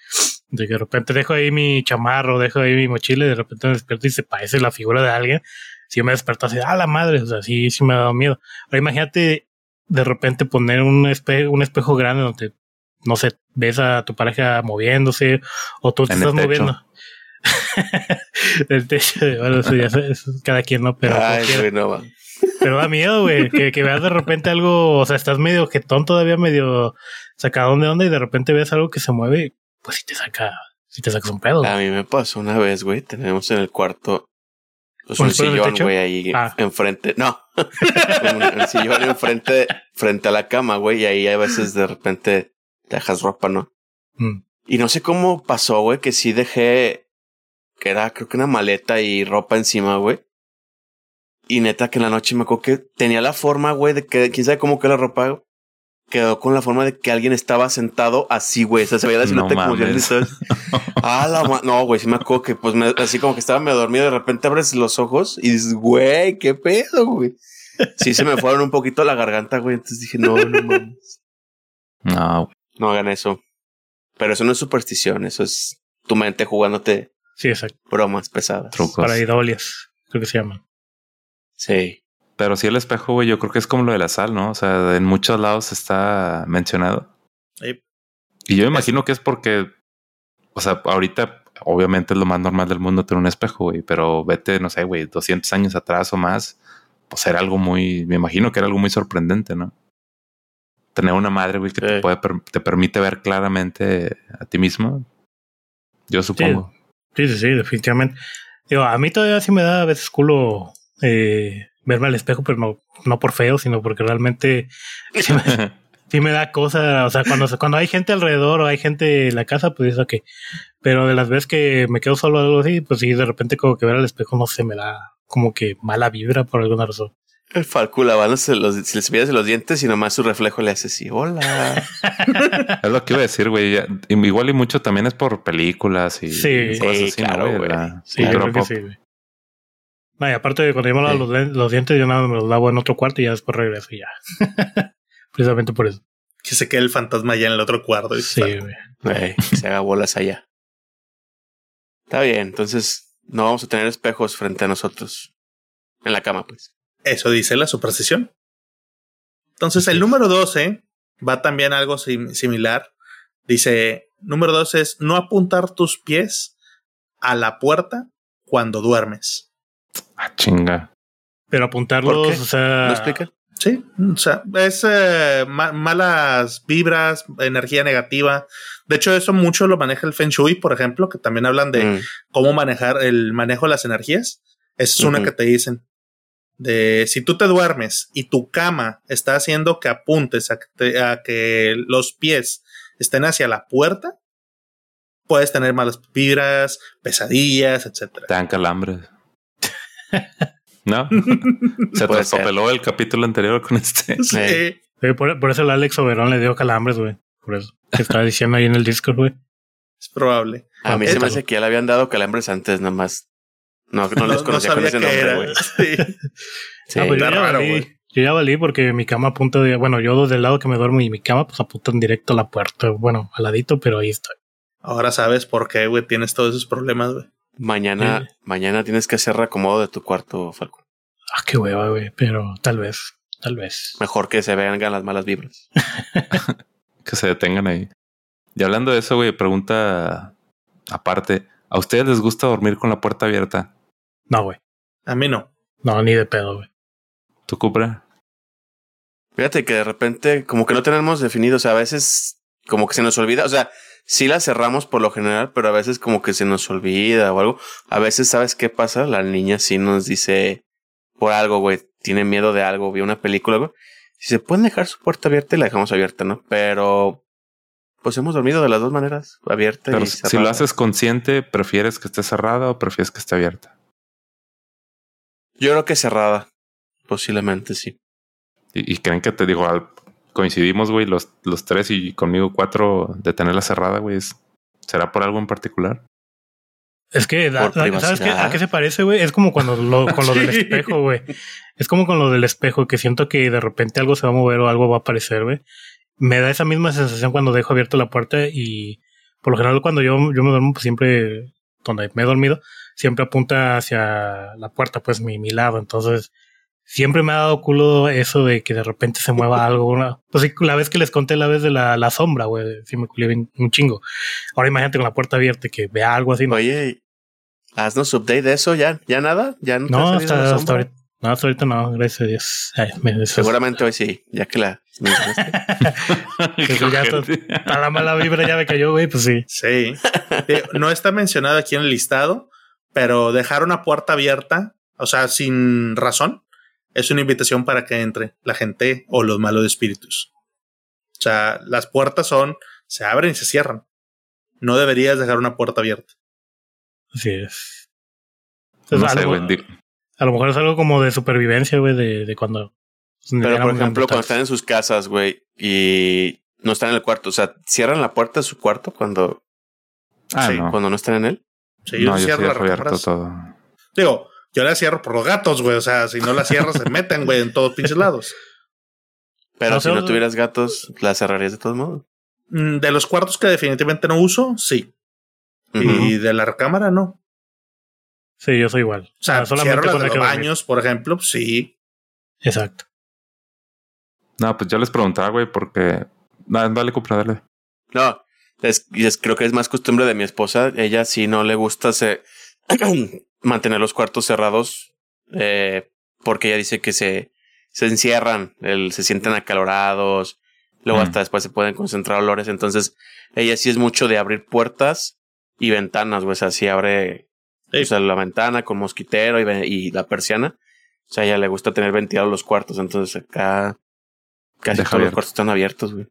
B: De que de repente dejo ahí mi chamarro, dejo ahí mi mochila y de repente me despierto y se parece la figura de alguien. Si yo me desperto así, ah, la madre, o sea, sí, sí me ha dado miedo. Pero imagínate de repente poner un espejo, un espejo grande donde, no sé, ves a tu pareja moviéndose o tú te
A: En
B: estás moviendo. el techo, bueno, eso ya es- eso es cada quien, ¿no? Pero,
C: Ay, no
B: pero da miedo, güey, que, que veas de repente algo, o sea, estás medio jetón todavía, medio sacadón de onda y de repente ves algo que se mueve, pues si te saca, si te sacas un pedo.
C: A mí me pasó una vez, güey. Tenemos en el cuarto pues,
B: ¿Un
C: sillón, güey, ahí
B: Ah.
C: enfrente. No, un, un sillón enfrente, frente a la cama, güey. Y ahí a veces de repente te dejas ropa, ¿no?
B: Mm.
C: Y no sé cómo pasó, güey, que sí dejé, que era creo que una maleta y ropa encima, güey. Y neta que en la noche me acuerdo que tenía la forma, güey, de que, quién sabe cómo que la ropa quedó con la forma de que alguien estaba sentado así, güey. O sea, se veía la
A: No
C: silueta como
A: mames.
C: estaba- Ah, la No, güey, sí me acuerdo que pues me- así como que estaba medio dormido, de repente abres los ojos y dices, güey, qué pedo, güey. Sí, se me fueron un poquito a la garganta, güey. Entonces dije, no, no mames.
A: No, güey.
C: No hagan eso. Pero eso no es superstición, eso es tu mente jugándote
B: Sí, exacto.
C: bromas pesadas.
A: trucos.
B: Para idolias, creo que se llaman.
C: Sí.
A: Pero sí el espejo, güey, yo creo que es como lo de la sal, ¿no? O sea, en muchos lados está mencionado.
D: Sí.
A: Y yo me imagino que es porque, o sea, ahorita obviamente es lo más normal del mundo tener un espejo, güey, pero vete, no sé, güey, 200 años atrás o más, pues era algo muy, me imagino que era algo muy sorprendente, ¿no? Tener una madre, güey, que te, puede, te permite ver claramente a ti mismo. Yo supongo.
B: Sí, sí, sí, definitivamente. Digo, a mí todavía sí me da a veces culo eh, verme al espejo, pero no, no por feo, sino porque realmente sí me, sí me da cosa. O sea, cuando, cuando hay gente alrededor o hay gente en la casa, pues eso que. Pero de las veces que me quedo solo o algo así, pues sí, de repente como que ver al espejo no se me da como que mala vibra por alguna razón.
C: El Falco lavándose los, si le cepillas los dientes y nomás su reflejo le hace así, hola.
A: es lo que iba a decir, güey. Igual y mucho también es por películas y
B: Sí.
A: cosas
C: Sí,
A: así, ¿no,
C: claro, güey.
B: Sí, yo creo que sí, güey. No, y aparte de cuando yo me lavo
C: Sí.
B: los, los dientes, yo nada más me los lavo en otro cuarto y ya después regreso y ya. Precisamente por eso.
D: Que se quede el fantasma allá en el otro cuarto. y
B: Sí, güey.
C: Güey, que se haga bolas allá. Está bien, entonces no vamos a tener espejos frente a nosotros. En la cama, pues.
D: Eso dice la superstición. Entonces, el número 12 va también algo similar. Dice, número 12 es no apuntar tus pies a la puerta cuando duermes.
A: Ah, chinga.
B: Pero apuntarlos, o sea.
C: ¿Lo explica?
D: Sí, o sea, es eh, malas vibras, energía negativa. De hecho, eso mucho lo maneja el Feng Shui, por ejemplo, que también hablan de
C: Mm.
D: cómo manejar el manejo de las energías. Esa es una que te dicen. De si tú te duermes y tu cama está haciendo que apuntes a que, te- a que los pies estén hacia la puerta, puedes tener malas vibras, pesadillas, etcétera.
A: Te dan calambres. ¿No? Se traspapeló el capítulo anterior con este.
D: Sí.
B: Sí, por, por eso el Alex Oberón le dio calambres, güey. Por eso. Que estaba diciendo ahí en el Discord, güey.
D: Es probable.
C: A mí se me hace que ya le habían dado calambres antes, nada más. No, no los conocía con
D: sabía
C: ese
D: qué
C: nombre,
D: era.
C: güey.
D: Sí.
C: Sí.
B: Ah, pues yo, ya valí,
D: güey.
B: yo ya valí porque mi cama apunta de, bueno, yo del lado que me duermo y mi cama pues apuntan directo a la puerta, bueno, al ladito, pero ahí estoy.
D: Ahora sabes por qué, güey, tienes todos esos problemas, güey.
C: Mañana,
B: Sí.
C: mañana tienes que hacer reacomodo de tu cuarto, Falco.
B: Ah, qué hueva, güey, pero tal vez, tal vez.
C: Mejor que se vengan las malas vibras.
A: Que se detengan ahí. Y hablando de eso, güey, pregunta aparte. ¿A ustedes les gusta dormir con la puerta abierta?
B: No, güey.
D: A mí no.
B: No, ni de pedo, güey.
A: ¿Tú, Cupra?
C: Fíjate que de repente, como que no tenemos definido, o sea, a veces como que se nos olvida, o sea, sí la cerramos por lo general, pero a veces como que se nos olvida o algo. A veces, ¿sabes qué pasa? La niña sí nos dice por algo, güey, tiene miedo de algo, vio una película, güey. Si se pueden dejar su puerta abierta y la dejamos abierta, ¿no? Pero, pues hemos dormido de las dos maneras, abierta
A: Pero
C: y
A: si
C: cerrada.
A: lo haces consciente, ¿prefieres que esté cerrada o prefieres que esté abierta?
C: Yo creo que cerrada, posiblemente sí.
A: Y, y creen que te digo, al- coincidimos, güey, los, los tres y conmigo cuatro de tenerla cerrada, güey. es- ¿Será por algo en particular?
B: Es que, da-
C: Por
B: da- ¿sabes qué? ¿A qué se parece, güey? Es como cuando lo, con lo del espejo, güey. Es como con lo del espejo, que siento que de repente algo se va a mover o algo va a aparecer, güey. Me da esa misma sensación cuando dejo abierta la puerta y por lo general cuando yo, yo me duermo, pues siempre, donde me he dormido, siempre apunta hacia la puerta, pues mi, mi lado. Entonces, siempre me ha dado culo eso de que de repente se mueva algo. Una, pues sí, la vez que les conté la vez de la, la sombra, güey, sí me culé un chingo. Ahora imagínate con la puerta abierta que vea algo así. ¿no?
C: Oye, haznos update de eso, ¿ya? ¿Ya nada? ¿Ya no,
B: No, hasta, hasta ahorita. No, hasta ahorita no, gracias a Dios. Ay, me-
C: Seguramente hoy sí, ya que la
B: ya está- está la mala vibra ya me cayó, güey, pues sí.
D: Sí. No está mencionado aquí en el listado, pero dejar una puerta abierta, o sea, sin razón, es una invitación para que entre la gente o los malos espíritus. O sea, las puertas son, se abren y se cierran. No deberías dejar una puerta abierta.
B: Así es.
A: No
B: Entonces,
A: sé,
B: a, lo,
A: güey. di-
B: a lo mejor es algo como de supervivencia, güey, de, de cuando.
C: Pero, por ejemplo, cuando están en sus casas, güey, y no están en el cuarto, o sea, cierran la puerta de su cuarto cuando,
A: Ah,
D: Sí,
A: no.
C: cuando no están en él.
D: Sí,
A: no, yo sí
D: cierro las
A: dejo abierto todo.
D: Digo, yo la cierro por los gatos, güey. O sea, si no la cierras, se meten, güey, en todos pinches lados.
C: Pero
B: No,
C: si no tuvieras gatos, la cerrarías de todos modos.
D: Mm, De los cuartos que definitivamente no uso, sí. Y de la recámara, no.
B: Sí, yo soy igual.
D: O sea,
B: Ah,
D: cierro las
B: cuando
D: de
B: hay
D: los baños, por ejemplo, sí.
B: Exacto.
A: No, pues yo les preguntaba, güey, porque. Nada, dale, Cupra, dale.
C: No, es, creo que es más costumbre de mi esposa. Ella sí no le gusta se, mantener los cuartos cerrados eh, porque ella dice que se, se encierran, el, se sienten acalorados, luego
A: Mm.
C: hasta después se pueden concentrar olores. Entonces, ella sí es mucho de abrir puertas y ventanas, güey. O sea, sí abre
D: Sí.
C: o sea, la ventana con mosquitero y, la persiana. O sea, a ella le gusta tener ventilados los cuartos. Entonces, acá casi
A: Deja
C: todos los cuartos están abiertos, güey.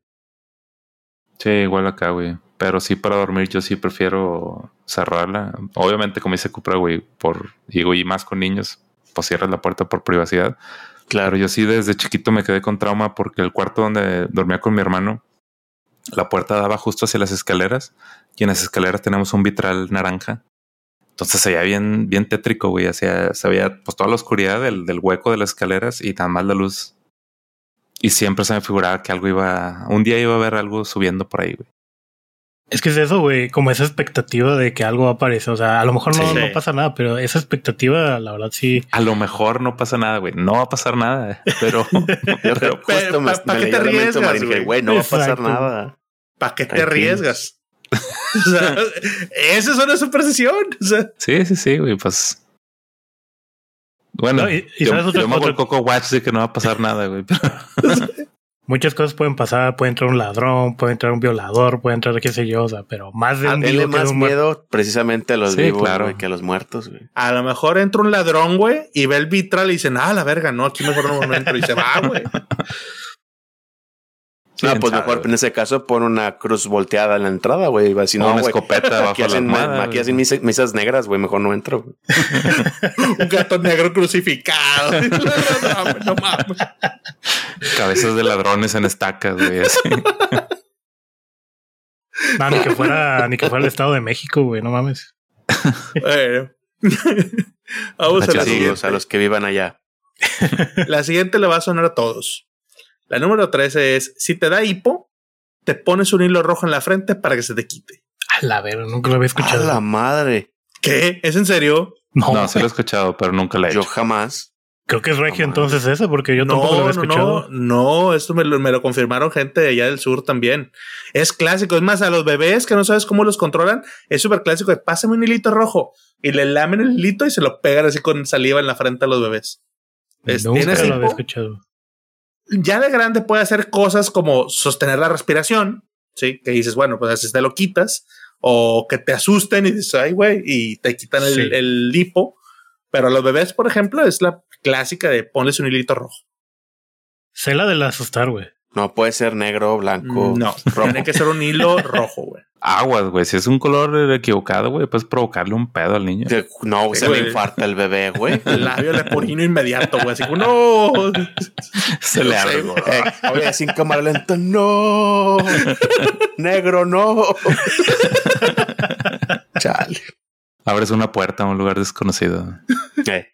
A: Sí, igual acá, güey. Pero sí, para dormir yo sí prefiero cerrarla. Obviamente, como dice Cupra, güey, por, digo, y más con niños, pues cierras la puerta por privacidad.
C: Claro.
A: Pero yo sí desde chiquito me quedé con trauma porque el cuarto donde dormía con mi hermano, la puerta daba justo hacia las escaleras y en las escaleras tenemos un vitral naranja. Entonces se veía bien, bien tétrico, güey. Hacía, se veía pues toda la oscuridad del, del hueco de las escaleras y tan mal la luz. Y siempre se me figuraba que algo iba, un día iba a haber algo subiendo por ahí, güey.
B: Es que es eso, güey, como esa expectativa de que algo va a aparecer. O sea, a lo mejor no,
C: Sí.
B: no pasa nada, pero esa expectativa, la verdad, sí.
A: A lo mejor no pasa nada, güey. No va a pasar nada, pero
C: Yo
D: Pero,
C: justo
D: pero,
C: me,
D: ¿pa- pa' qué te arriesgas, güey?
C: va a pasar nada.
D: ¿Para qué te arriesgas? o sea, esa es una superstición. O sea,
A: sí, sí, sí, güey, pues. Bueno,
B: No, y- y
A: yo, yo me hago el coco watch de que no va a pasar nada, güey. pero-
B: Muchas cosas pueden pasar, puede entrar un ladrón, puede entrar un violador, puede entrar qué sé yo, o sea, pero más de un
C: Denle
B: vivo que de
C: más
B: un muerto.
C: miedo precisamente a los
A: Sí,
C: vivos
A: claro.
C: güey, que a los muertos, güey.
D: a lo mejor entra un ladrón, güey, y ve el vitral y dicen, ah, la verga, no, aquí mejor no, no entro. Y se va, güey.
C: No,
A: quién
C: pues
A: sabe,
C: mejor en ese caso pon una cruz volteada en la entrada, güey. Si no,
A: una escopeta bajo
C: aquí
A: la
C: hacen,
A: almohada,
C: aquí
A: güey.
C: hacen misas, misas negras, güey. Mejor no entro.
D: un gato negro crucificado. no, mames.
A: Cabezas de ladrones en estacas, güey.
B: No, ni que fuera, ni que fuera el Estado de México, güey, no mames.
D: Bueno. Vamos a
C: a los que vivan allá.
D: La siguiente le va a sonar a todos. La número 13 es: si te da hipo, te pones un hilo rojo en la frente para que se te quite.
B: A la ver, nunca lo había
C: A
B: escuchado.
C: la madre.
D: ¿Qué? ¿Es en serio?
B: No,
A: No, sí lo he escuchado, pero nunca la he
C: Yo
A: hecho.
C: jamás.
B: creo que es regio
C: No,
B: entonces ese, porque yo tampoco lo
D: no,
B: había
D: no,
B: escuchado.
D: no, no, esto me lo, me lo confirmaron gente de allá del sur también. Es clásico, es más, a los bebés que no sabes cómo los controlan, es súper clásico de pásame un hilito rojo y le lamen el hilito y se lo pegan así con saliva en la frente a los bebés. Es-
B: Nunca
D: ¿tienes
B: lo había escuchado.
D: Ya de grande puede hacer cosas como sostener la respiración, ¿sí? Que dices, bueno, pues así te lo quitas, o que te asusten y dices, ay, güey, y te quitan el,
B: Sí.
D: el hipo. Pero a los bebés, por ejemplo, es la clásica de ponles un hilito rojo.
B: Sé la del asustar, güey.
C: No puede ser negro, blanco.
D: No,
C: rojo.
D: tiene que ser un hilo rojo, güey.
A: Aguas, güey. Si es un color equivocado, güey, puedes provocarle un pedo al niño.
C: Que- No, se le infarta el bebé, güey.
D: El labio leporino inmediato, güey. Así como, no.
A: Se le
D: No
A: abre.
D: güey.
C: Eh, oye, en cámara lenta. No. Negro, no. Chale.
A: Abres una puerta a un lugar desconocido.
C: Eh.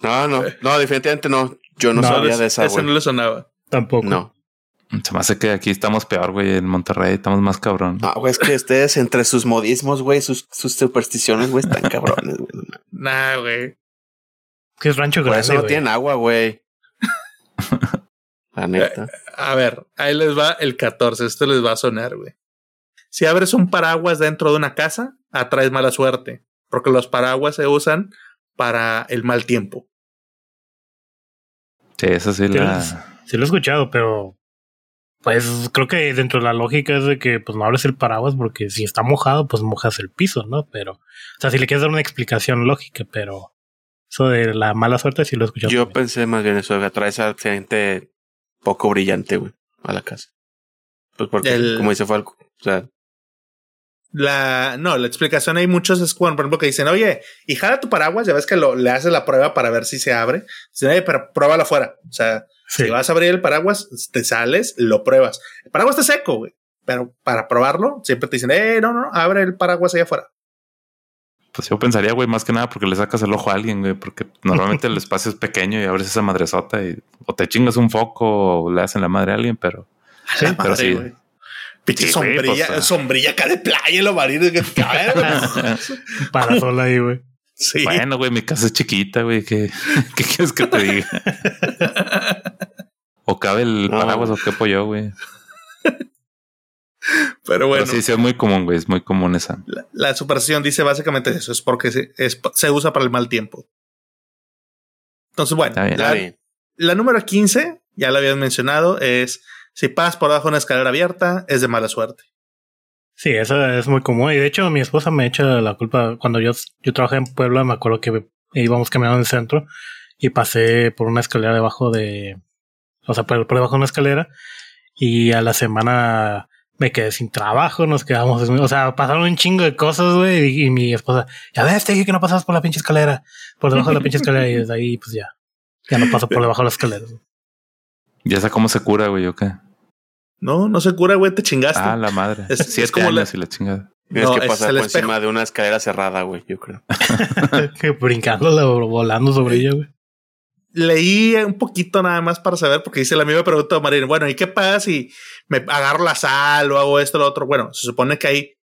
C: No, no, no, definitivamente no. Yo no, sabía de esa,
D: Ese no le sonaba.
B: Tampoco.
C: No.
A: Se me hace que aquí estamos peor, güey. En Monterrey estamos más cabrón.
C: No, güey, es que ustedes entre sus modismos, güey, sus, sus supersticiones, güey, están cabrones, güey.
D: Nah, güey.
B: Que es rancho
C: Por
B: grande,
C: eso no
B: güey.
C: tienen agua, güey. La neta.
D: A ver, ahí les va el 14. Esto les va a sonar, güey. Si abres un paraguas dentro de una casa, atraes mala suerte, porque los paraguas se usan para el mal tiempo.
A: Sí, eso sí la.
B: Sí lo he escuchado, pero pues creo que dentro de la lógica es de que pues no abres el paraguas porque si está mojado, pues mojas el piso, ¿no? Pero, o sea, si le quieres dar una explicación lógica, pero eso de la mala suerte sí lo he escuchado.
C: Yo
B: también.
C: pensé más bien eso, que atraes a gente poco brillante, güey, a la casa. Pues porque,
D: El-
C: como dice Falco, o sea,
D: La, no, la explicación hay muchos es cuando, por ejemplo, que dicen, oye, y jala tu paraguas, ya ves que lo, le haces la prueba para ver si se abre. Dicen, oye, pero pruébalo afuera. O sea,
B: Sí.
D: si vas a abrir el paraguas, te sales, lo pruebas. El paraguas está seco, güey. Pero para probarlo, siempre te dicen, eh, no, no, no, abre el paraguas allá afuera.
A: Pues yo pensaría, güey, más que nada porque le sacas el ojo a alguien, güey, porque normalmente el espacio es pequeño y abres esa madresota y o te chingas un foco o le hacen la madre a alguien, pero
D: A la
A: pero
D: madre,
A: sí.
D: güey. Pinche
A: Sí, güey,
D: sombrilla,
A: pues,
D: sombrilla acá de playa, lo marino. que- que- a ver, güey.
B: Un parasol ahí, güey.
D: Sí.
A: bueno, güey, mi casa es chiquita, güey, ¿qué, ¿qué quieres que te diga? Cabe el
C: No.
A: paraguas o qué pollo, güey.
D: Pero bueno,
A: Pero sí, sí, es muy común, güey, es muy común esa.
D: la, la superstición dice básicamente eso, es porque se, es- se usa para el mal tiempo. Entonces, bueno,
A: Está bien.
D: la,
C: está bien.
D: la número 15, ya la habían mencionado, es si pasas por debajo de una escalera abierta, es de mala suerte.
B: Sí, eso es muy común. Y de hecho, mi esposa me echa la culpa. Cuando yo, yo trabajé en Puebla, me acuerdo que íbamos caminando en el centro y pasé por una escalera debajo de. O sea, por, por debajo de una escalera. Y a la semana me quedé sin trabajo, nos quedamos. O sea, pasaron un chingo de cosas, güey. Y, y mi esposa, ya ves, te dije que no pasabas por la pinche escalera. Por debajo de la pinche escalera. Y desde ahí, pues ya. Ya no paso por debajo de la escalera.
A: Ya sé cómo se cura, güey, o qué.
D: No, no se cura, güey, te chingaste.
A: Ah, la madre.
D: Es- es como la-
A: años y la chingada.
C: Tienes
D: No,
C: que pasar
D: es el
C: por encima de una escalera cerrada, güey, yo creo.
B: Brincándola o volando sobre ella, güey.
D: Leí un poquito nada más para saber, porque dice la misma pregunta de Marín. Bueno, ¿y qué pasa si me agarro la sal o hago esto o lo otro? Bueno, se supone que hay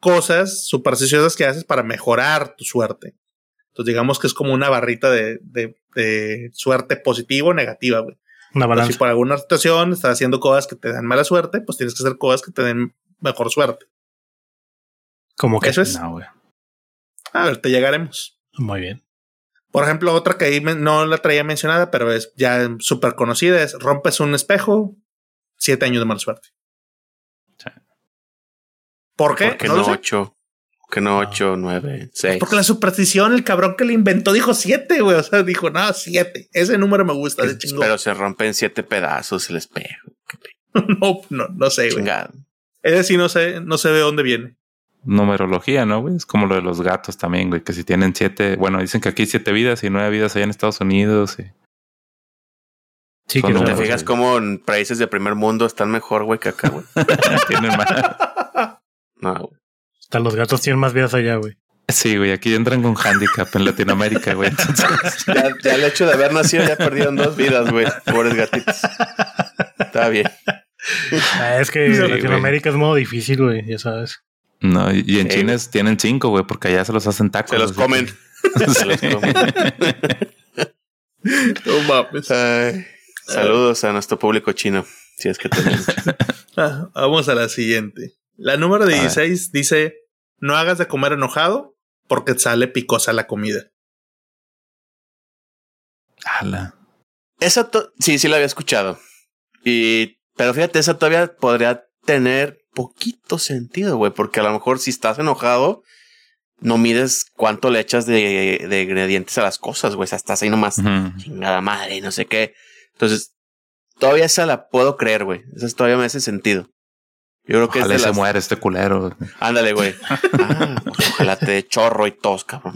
D: cosas supersticiosas que haces para mejorar tu suerte. Entonces, digamos que es como una barrita de, de, suerte positiva o negativa, güey. Una balanza. si por alguna situación estás haciendo cosas que te dan mala suerte, pues tienes que hacer cosas que te den mejor suerte.
B: Como que
D: eso es. A ver, te llegaremos.
B: Muy bien.
D: Por ejemplo, otra que ahí no la traía mencionada, pero es ya súper conocida, es rompes un espejo, siete años de mala suerte. ¿Por qué?
C: ¿Por qué no, ocho? Que no ocho, nueve, seis.
D: Porque la superstición, el cabrón que le inventó dijo siete, güey. O sea, dijo, no, siete. Ese número me gusta de
C: chingo. Pero se rompe en siete pedazos el espejo.
D: no, no, no sé, güey. Ese sí no sé, no sé de dónde viene
A: numerología, ¿no, güey? Es como lo de los gatos también, güey, que si tienen siete, bueno, dicen que aquí hay siete vidas y nueve vidas allá en Estados Unidos. Y...
C: Sí, que te fijas cómo en países de primer mundo están mejor, güey, que acá, güey. tienen más.
B: No, güey. Hasta los gatos tienen más vidas allá, güey.
A: Sí, güey, aquí entran con handicap en Latinoamérica, güey.
C: ya, el hecho de haber nacido ya perdieron dos vidas, güey. Pobres gatitos. Está bien.
B: Ah, es que Latinoamérica es modo difícil, güey, ya sabes.
A: No, y en China tienen cinco, güey, porque allá se los hacen tacos.
C: Se los comen. se los comen. no mames. saludos a nuestro público chino, si es que tenemos.
D: Ah, vamos a la siguiente. La número 16 dice: No hagas de comer enojado porque sale picosa la comida.
A: Ala.
C: Esa sí, sí la había escuchado. Y, pero fíjate, esa todavía podría tener poquito sentido, güey, porque a lo mejor si estás enojado, no mides cuánto le echas de, de ingredientes a las cosas, güey. O sea, estás ahí nomás, chingada madre, no sé qué. Entonces, todavía esa la puedo creer, güey. Esa todavía me hace sentido.
A: Yo creo que ojalá se muere este culero.
C: Ándale, güey. Ah, pues ojalá te chorro y tos, cabrón.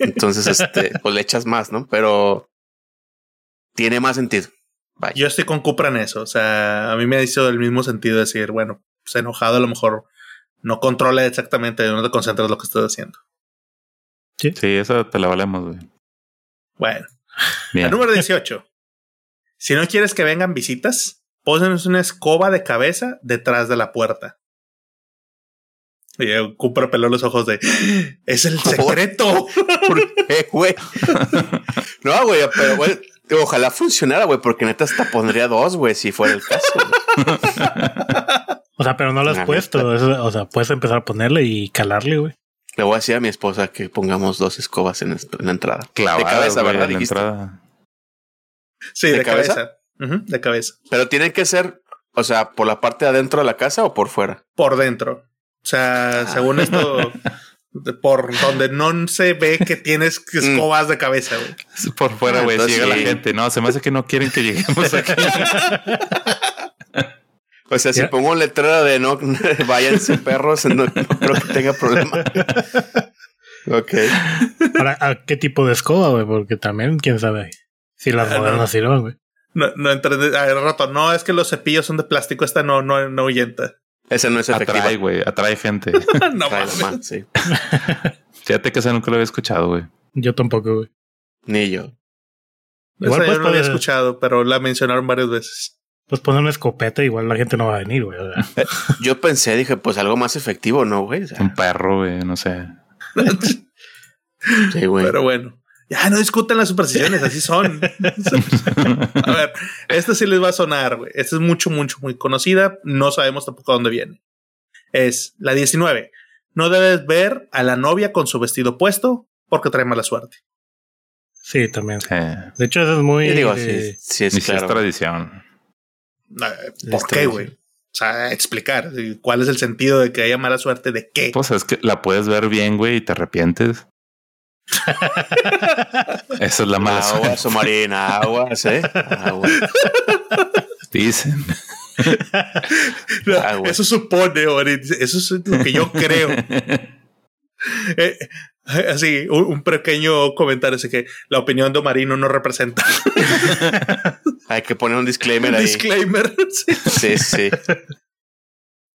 C: Entonces, este, pues le echas más, ¿no? Pero tiene más sentido.
D: Yo estoy con Cupra en eso. O sea, a mí me ha dicho el mismo sentido decir, bueno, pues enojado a lo mejor no controla exactamente, no te concentras en lo que estás haciendo.
A: Sí, sí eso te la valemos, güey.
D: Bueno. El número 18. si no quieres que vengan visitas, pósenos una escoba de cabeza detrás de la puerta. Y Cupra peló los ojos de es el secreto.
C: ¿Por qué, güey? no, güey, pero güey, Ojalá funcionara, güey, porque neta hasta pondría dos, güey, si fuera el caso.
B: o sea, pero no lo has puesto. o sea, puedes empezar a ponerle y calarle, güey.
C: Le voy a decir a mi esposa que pongamos dos escobas en, la entrada. de cabeza, ¿verdad? la entrada.
D: Sí, de, cabeza. de cabeza.
C: Pero tiene que ser, o sea, por la parte de adentro de la casa o por fuera.
D: Por dentro. O sea, según esto, por donde no se ve que tienes escobas de cabeza, güey.
A: Por fuera, güey, llega la gente. No, se me hace que no quieren que lleguemos aquí.
C: o sea, si pongo un letrero de no váyanse perros, no, creo que tenga problema. ok.
B: ¿a qué tipo de escoba, güey? Porque también, quién sabe si las ah, modernas sirven, güey.
D: No, no entendí. A rato, no, es que los cepillos son de plástico, esta no, no, no ahuyenta.
C: Ese no es efectivo.
A: Atrae, güey. Atrae gente. no Atrae más, sí. Fíjate que ese nunca lo había escuchado, güey.
B: Yo tampoco, güey.
C: Ni yo.
D: Igual pues, no lo había escuchado, pero la mencionaron varias veces.
B: Pues poner una escopeta, igual la gente no va a venir, güey.
C: Eh, yo pensé, dije, pues algo más efectivo, ¿no, güey?
A: Un perro, güey, no sé.
D: sí, güey. Pero bueno. Ya no discutan las supersticiones, así son. a ver, esta sí les va a sonar, güey. Esta es mucho, mucho, muy conocida. No sabemos tampoco dónde viene. Es la 19. No debes ver a la novia con su vestido puesto porque trae mala suerte.
B: Sí, también. De hecho, eso es muy.
A: Digo, sí, sí, es, tradición.
D: Eh, ¿Por qué, güey? O sea, explicar cuál es el sentido de que haya mala suerte, de qué.
A: Pues es que la puedes ver bien, güey, y te arrepientes. Esa es la mala
C: Agua submarina, agua, ¿sí? Agua.
A: Dicen.
D: eso supone, eso es lo que yo creo. Eh, así, un, pequeño comentario, así que la opinión de Marino no representa.
C: Hay que poner un disclaimer ahí.
D: Disclaimer.
C: Sí, sí.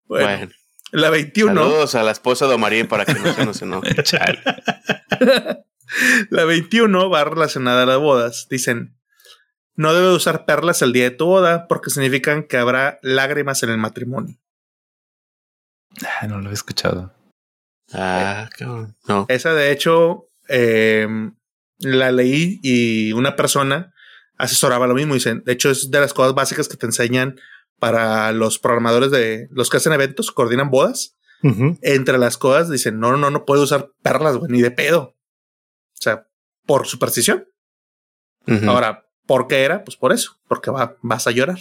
D: bueno. La 21.
C: Saludos a la esposa de Omarín para que no se nos enoje.
D: La 21 va relacionada a las bodas. Dicen, no debe usar perlas el día de tu boda porque significan que habrá lágrimas en el matrimonio.
A: Ah, no lo he escuchado.
C: Ah, cabrón. No.
D: Esa de hecho eh, la leí y una persona asesoraba lo mismo. Dicen, de hecho es de las cosas básicas que te enseñan para los programadores de los que hacen eventos, coordinan bodas. Entre las cosas dicen, no, no, no, no puede usar perlas, güey, ni de pedo. O sea, por superstición. Ahora, ¿por qué era? Pues por eso, porque va, vas a llorar.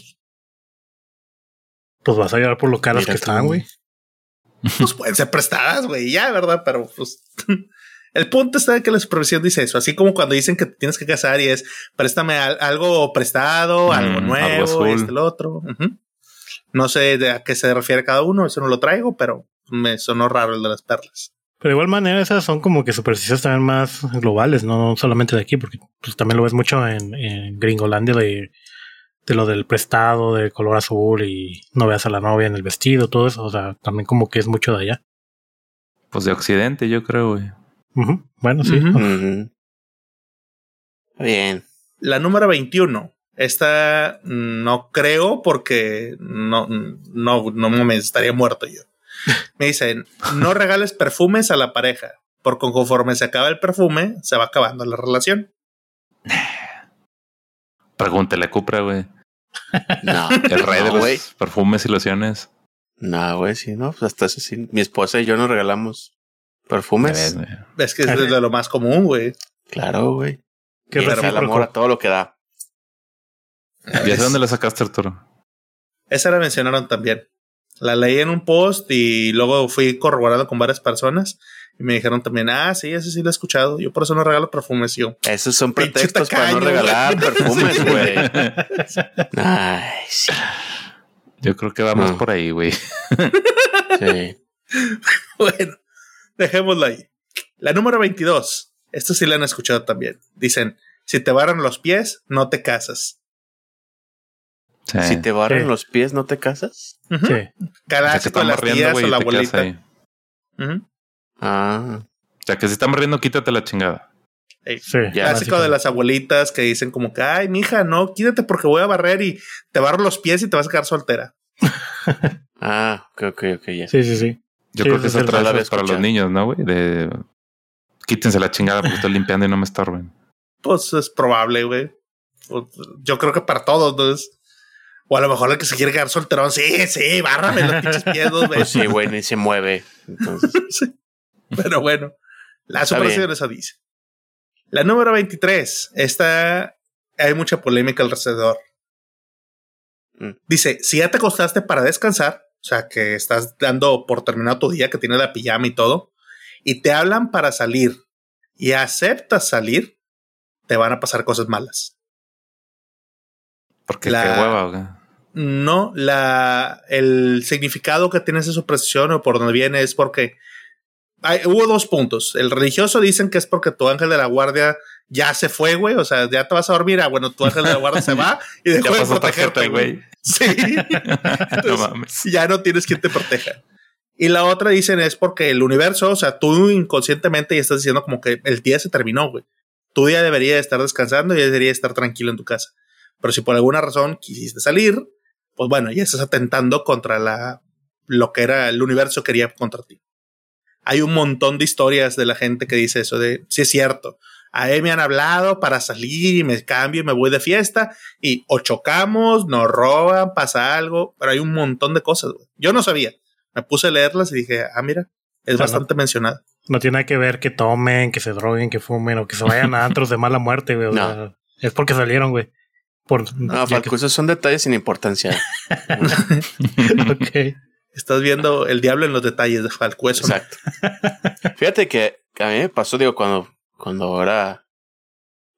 B: Pues vas a llorar por lo caras
C: Mira
B: que están, güey.
D: Pues pueden ser prestadas, güey, ya, ¿verdad? Pero pues el punto está en que la supervisión dice eso, así como cuando dicen que te tienes que casar y es préstame al- algo prestado,
A: Mm,
D: algo
A: algo
D: nuevo,
A: azul.
D: este, el otro. Ujú. No sé de a qué se refiere cada uno, eso no lo traigo, pero me sonó raro el de las perlas.
B: Pero de igual manera, esas son como que supersticiones también más globales, no solamente de aquí, porque pues, también lo ves mucho en, en Gringolandia de, de lo del prestado, de color azul y no veas a la novia en el vestido, todo eso. O sea, también como que es mucho de allá.
A: Pues de Occidente, yo creo, güey.
B: Bueno, sí.
C: Bien.
D: La número 21. Esta no creo porque no, no, no me estaría muerto yo. Me dicen, no regales perfumes a la pareja, porque conforme se acaba el perfume, se va acabando la relación.
A: Pregúntele a Cupra, güey.
C: No,
A: El rey de los perfumes y lociones.
C: No, güey, sí, no, pues hasta eso sí. Mi esposa y yo nos regalamos perfumes.
A: ves.
D: Es que es de lo más común, güey.
C: Claro, güey. Es el amor a todo lo que da.
A: ¿Y ese dónde la sacaste, Arturo?
D: Esa la mencionaron también. La leí en un post y luego fui corroborando con varias personas y me dijeron también, ah, sí, ese sí lo he escuchado. Yo por eso no regalo perfumes. Yo,
C: Esos son pretextos para no regalar
D: güey.
C: perfumes, güey. Ay, sí.
A: Yo creo que vamos
C: No.
A: por ahí, güey.
C: sí.
D: bueno, dejémoslo ahí. La número 22. Esto sí la han escuchado también. Dicen, si te barran los pies, no te casas.
A: Sí.
C: Si te barran
B: Sí.
C: los pies, ¿no te casas?
D: Ujú.
B: Sí.
A: O sea,
D: las tías o la abuelita.
C: Ah,
A: O sea, que si están barriendo, quítate la chingada.
D: Ey,
B: Sí.
C: Ya,
D: Clásico de las abuelitas que dicen como que, ay, mija, no, quítate porque voy a barrer y te barro los pies y te vas a quedar soltera.
C: ah, ok, ok, ok, ya.
B: Sí, sí, sí.
A: Yo
B: Sí,
A: creo que
B: sí
A: otra vez para los niños, ¿no, güey? De quítense la chingada porque estoy limpiando y no me estorben.
D: Pues es probable, güey. Yo creo que para todos, entonces. O a lo mejor el que se quiere quedar solterón, sí, sí, bárrame los pinches pies dos
C: Pues sí, güey, ni se mueve. Entonces,
D: Sí. Pero bueno, la
C: Está
D: superstición
C: bien.
D: eso dice. La número 23. Esta hay mucha polémica alrededor.
C: Mm.
D: Dice: si ya te acostaste para descansar, o sea que estás dando por terminado tu día, que tienes la pijama y todo, y te hablan para salir y aceptas salir, te van a pasar cosas malas.
A: Porque
D: La-
A: qué hueva.
D: No, la, el significado que tiene esa superstición o por donde viene es porque hay, hubo dos puntos. El religioso dicen que es porque tu ángel de la guardia ya se fue, güey. O sea, ya te vas a dormir. Ah, bueno, tu ángel de la guardia se va y dejó de protegerte, güey. Sí.
A: no mames.
D: ya no tienes quien te proteja. Y la otra dicen es porque el universo, o sea, tú inconscientemente ya estás diciendo como que el día se terminó, güey. Tu día debería estar descansando y debería estar tranquilo en tu casa. Pero si por alguna razón quisiste salir, pues bueno, ya estás atentando contra la lo que era el universo quería contra ti. Hay un montón de historias de la gente que dice eso de, sí es cierto, a él me han hablado para salir y me cambio y me voy de fiesta y o chocamos, nos roban, pasa algo, pero hay un montón de cosas. güey. Yo no sabía. Me puse a leerlas y dije, ah, mira, es bastante mencionada.
B: No tiene que ver que tomen, que se droguen, que fumen o que se vayan a antros de mala muerte, güey.
C: No.
B: es porque salieron, güey. Por,
C: no, Falco, esos son detalles sin importancia.
B: ok.
D: Estás viendo el diablo en los detalles de Falco. Eso no.
C: Exacto. Fíjate que a mí me pasó, digo, cuando, cuando ahora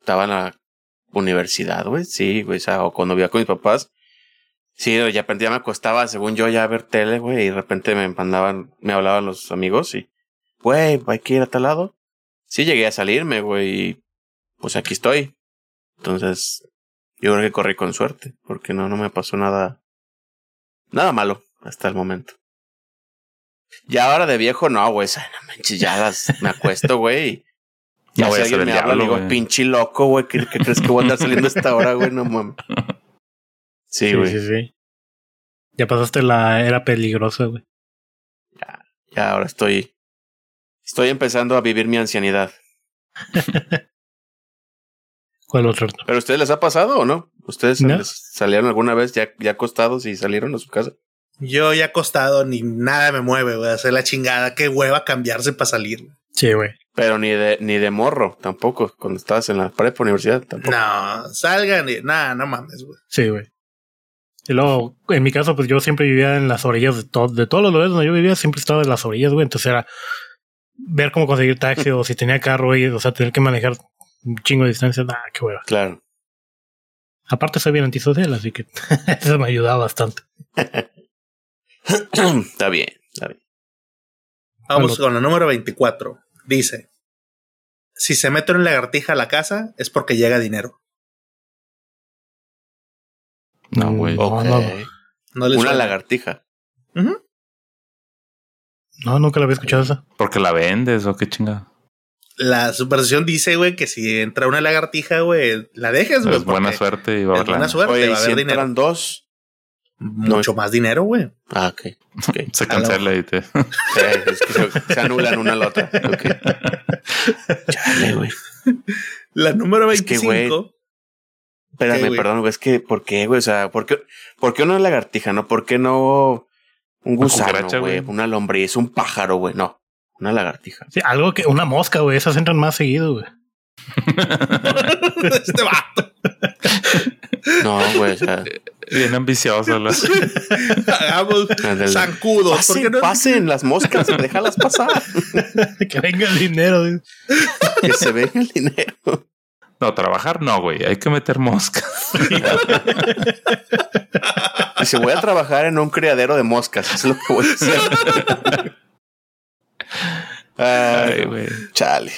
C: estaba en la universidad, güey, sí, güey, o sea, o cuando vivía con mis papás, sí, ya de repente ya me acostaba, según yo, ya a ver tele, güey, y de repente me mandaban, me hablaban los amigos y, güey, hay que ir a tal lado. Sí, llegué a salirme, güey, y pues aquí estoy. Entonces, yo creo que corrí con suerte, porque no, no me pasó nada, nada malo hasta el momento. Ya ahora de viejo, no, güey, o sea, no manches, ya las, me acuesto, güey. y Ya si
A: voy a ser
C: alguien
A: el
C: me habla,
A: diablo,
C: digo,
A: güey.
C: pinche loco, güey. ¿Qué, qué crees que voy a andar saliendo a esta hora, güey? No mames. Sí,
B: Sí,
C: güey.
B: sí, sí. Ya pasaste la era peligrosa, güey.
C: Ya ahora estoy. Estoy empezando a vivir mi ancianidad.
B: ¿Cuál otro?
C: ¿Pero a ustedes les ha pasado o no? ¿Ustedes
B: No.
C: salieron alguna vez ya, ya acostados y salieron a su casa?
D: Yo ya acostado, ni nada me mueve, güey. Hacer la chingada. Qué hueva cambiarse para salir. güey.
B: Sí, güey.
C: Pero ni de, ni de morro, tampoco. Cuando estabas en la prepa universidad, tampoco.
D: No, salgan y nada, no mames, güey.
B: Sí, güey. Y luego, en mi caso, pues yo siempre vivía en las orillas de, todo de todos los lugares donde yo vivía, siempre estaba en las orillas, güey. Entonces era ver cómo conseguir taxi o si tenía carro, güey. O sea, tener que manejar un chingo de distancia. Nah, qué hueva.
C: Claro.
B: Aparte, soy bien antisocial, así que eso me ayudaba bastante.
C: está bien, está bien.
D: Vamos con la número 24. Dice: Si se mete una lagartija a la casa, es porque llega dinero.
A: No, güey.
B: No,
C: Ok.
B: no.
C: Una
D: suena?
C: lagartija.
B: No, nunca la había escuchado esa.
A: Porque la vendes o qué chingada.
D: La superstición dice, güey, que si entra una lagartija, güey, la dejes, güey.
A: Es buena suerte y va a haber
D: buena suerte,
C: Oye,
D: va a
C: si
D: haber dinero.
C: entran dos.
D: Mucho más dinero, güey.
C: Ah, ok.
A: Se cancela y te.
C: Sí, es que se, se anulan una a la otra. Chale, güey.
D: La número
C: Es que,
D: 25.
C: güey, Espérame, perdón, güey. Es que, ¿por qué, güey? O sea, ¿por qué, ¿por qué una lagartija, no? ¿Por qué no un gusano, güey. Una lombriz, un pájaro, güey. No, una lagartija.
B: Sí, algo que, una mosca, güey. Esas entran más seguido, güey.
D: este vato.
C: No, güey, o sea,
A: Bien ambicioso. la-
D: Hagamos zancudos. ¿Por
C: pasen,
D: qué no?
C: pasen las moscas, déjalas pasar.
B: que venga el dinero. güey.
C: que se venga el dinero.
A: No, trabajar no, güey. Hay que meter moscas.
C: Dice, voy a trabajar en un criadero de moscas. Es lo que voy a hacer. Ay,
A: Ay, güey.
C: chale.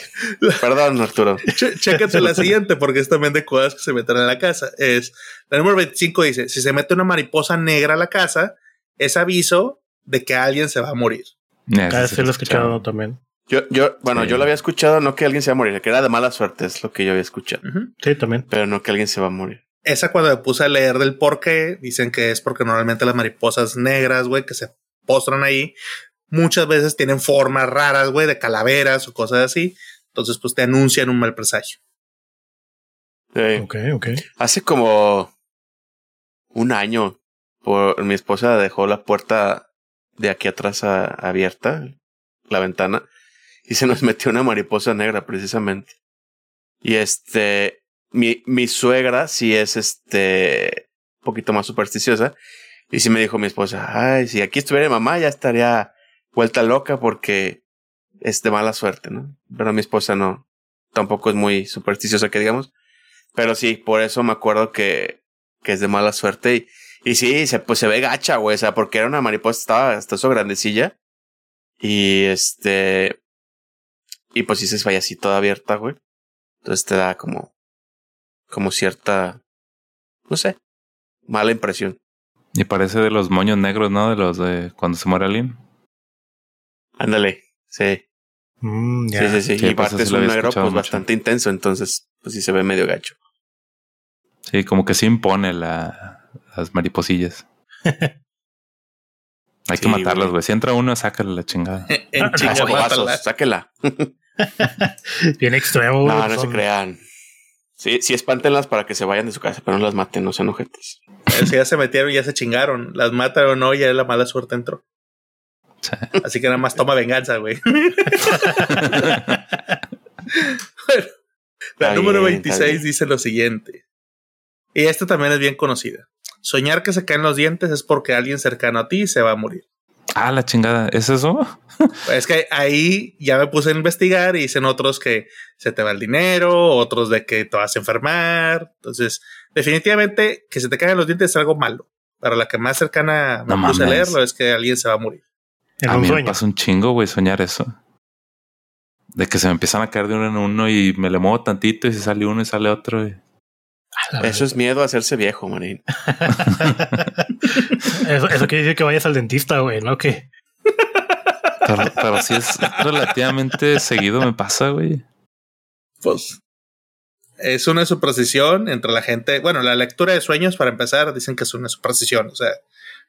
C: Perdón, Arturo.
D: Ch- Chécate la siguiente, porque es también de cosas que se meten a la casa. Es la número 25 dice: Si se mete una mariposa negra a la casa, es aviso de que alguien se va a morir.
B: Cada vez
A: sí
B: se lo he escuchado también.
C: Yo, yo, bueno,
A: Sí.
C: yo lo había escuchado, no que alguien se va a morir, que era de mala suerte, es lo que yo había escuchado.
D: Ujú.
B: Sí, también.
C: Pero no que alguien se va a morir.
D: Esa cuando me puse a leer del por qué, dicen que es porque normalmente las mariposas negras, güey, que se postran ahí, muchas veces tienen formas raras, güey, de calaveras o cosas así. Entonces, pues te anuncian un mal presagio.
C: Sí.
B: Ok, ok.
C: Hace como un año, por, mi esposa dejó la puerta de aquí atrás a- abierta, la ventana, y se nos metió una mariposa negra precisamente. Y este, mi, mi suegra sí es este, un poquito más supersticiosa, y sí me dijo mi esposa, ay, si aquí estuviera mi mamá ya estaría vuelta loca porque es de mala suerte, ¿no? Pero mi esposa no, tampoco es muy supersticiosa que digamos. Pero sí, por eso me acuerdo que, que es de mala suerte. Y, y sí, se, pues se ve gacha, güey. O sea, porque era una mariposa, estaba hasta eso grandecilla. Y este. Y pues sí se vaya así toda abierta, güey. Entonces te da como. Como cierta. No sé. Mala impresión.
A: Y parece de los moños negros, ¿no? De los de cuando se muere alguien.
C: Ándale. Sí.
B: Mm, ya.
C: Sí, sí, sí.
A: Sí,
C: y
A: pues
C: aparte
A: eso
C: es un negro pues
A: mucho.
C: bastante intenso. Entonces, pues sí se ve medio gacho.
A: Sí, como que se impone la, las mariposillas. Hay
C: Sí,
A: que matarlas,
C: güey.
A: Si entra uno, sácale la chingada.
D: En
C: A
D: chinga,
C: escobazos,
D: mátala.
C: sáquela.
B: Bien extremo, güey.
C: No, no se
B: Son-
C: crean. Sí, sí, espántenlas para que se vayan de su casa, pero no las maten, no sean ojetes.
D: Si ya se metieron, ya se chingaron. Las mataron o no, ya la mala suerte entró.
A: Sí.
D: Así que nada más toma venganza, güey. bueno, la
C: Está
D: número
C: bien, está
D: 26
C: bien.
D: dice lo siguiente. Y esta también es bien conocida. Soñar que se caen los dientes es porque alguien cercano a ti se va a morir.
A: Ah, la chingada. ¿Es eso?
D: Es que ahí ya me puse a investigar y dicen otros que se te va el dinero, otros de que te vas a enfermar. Entonces, definitivamente que se te caigan los dientes es algo malo. Para la que más cercana me
A: No
D: puse a
A: mames.
D: leerlo es que alguien se va a morir.
B: En
A: a
B: un
A: mí me pasa un chingo, güey, soñar eso. De que se me empiezan a caer de uno en uno y me le muevo tantito y se sale uno y sale otro. y-
C: Eso es miedo a hacerse viejo, manín.
B: Eso, eso quiere decir que vayas al dentista, güey, ¿no? Que
A: Pero, pero sí es relativamente seguido me pasa, güey.
D: Pues es una superstición entre la gente. Bueno, la lectura de sueños, para empezar, dicen que es una superstición. O sea,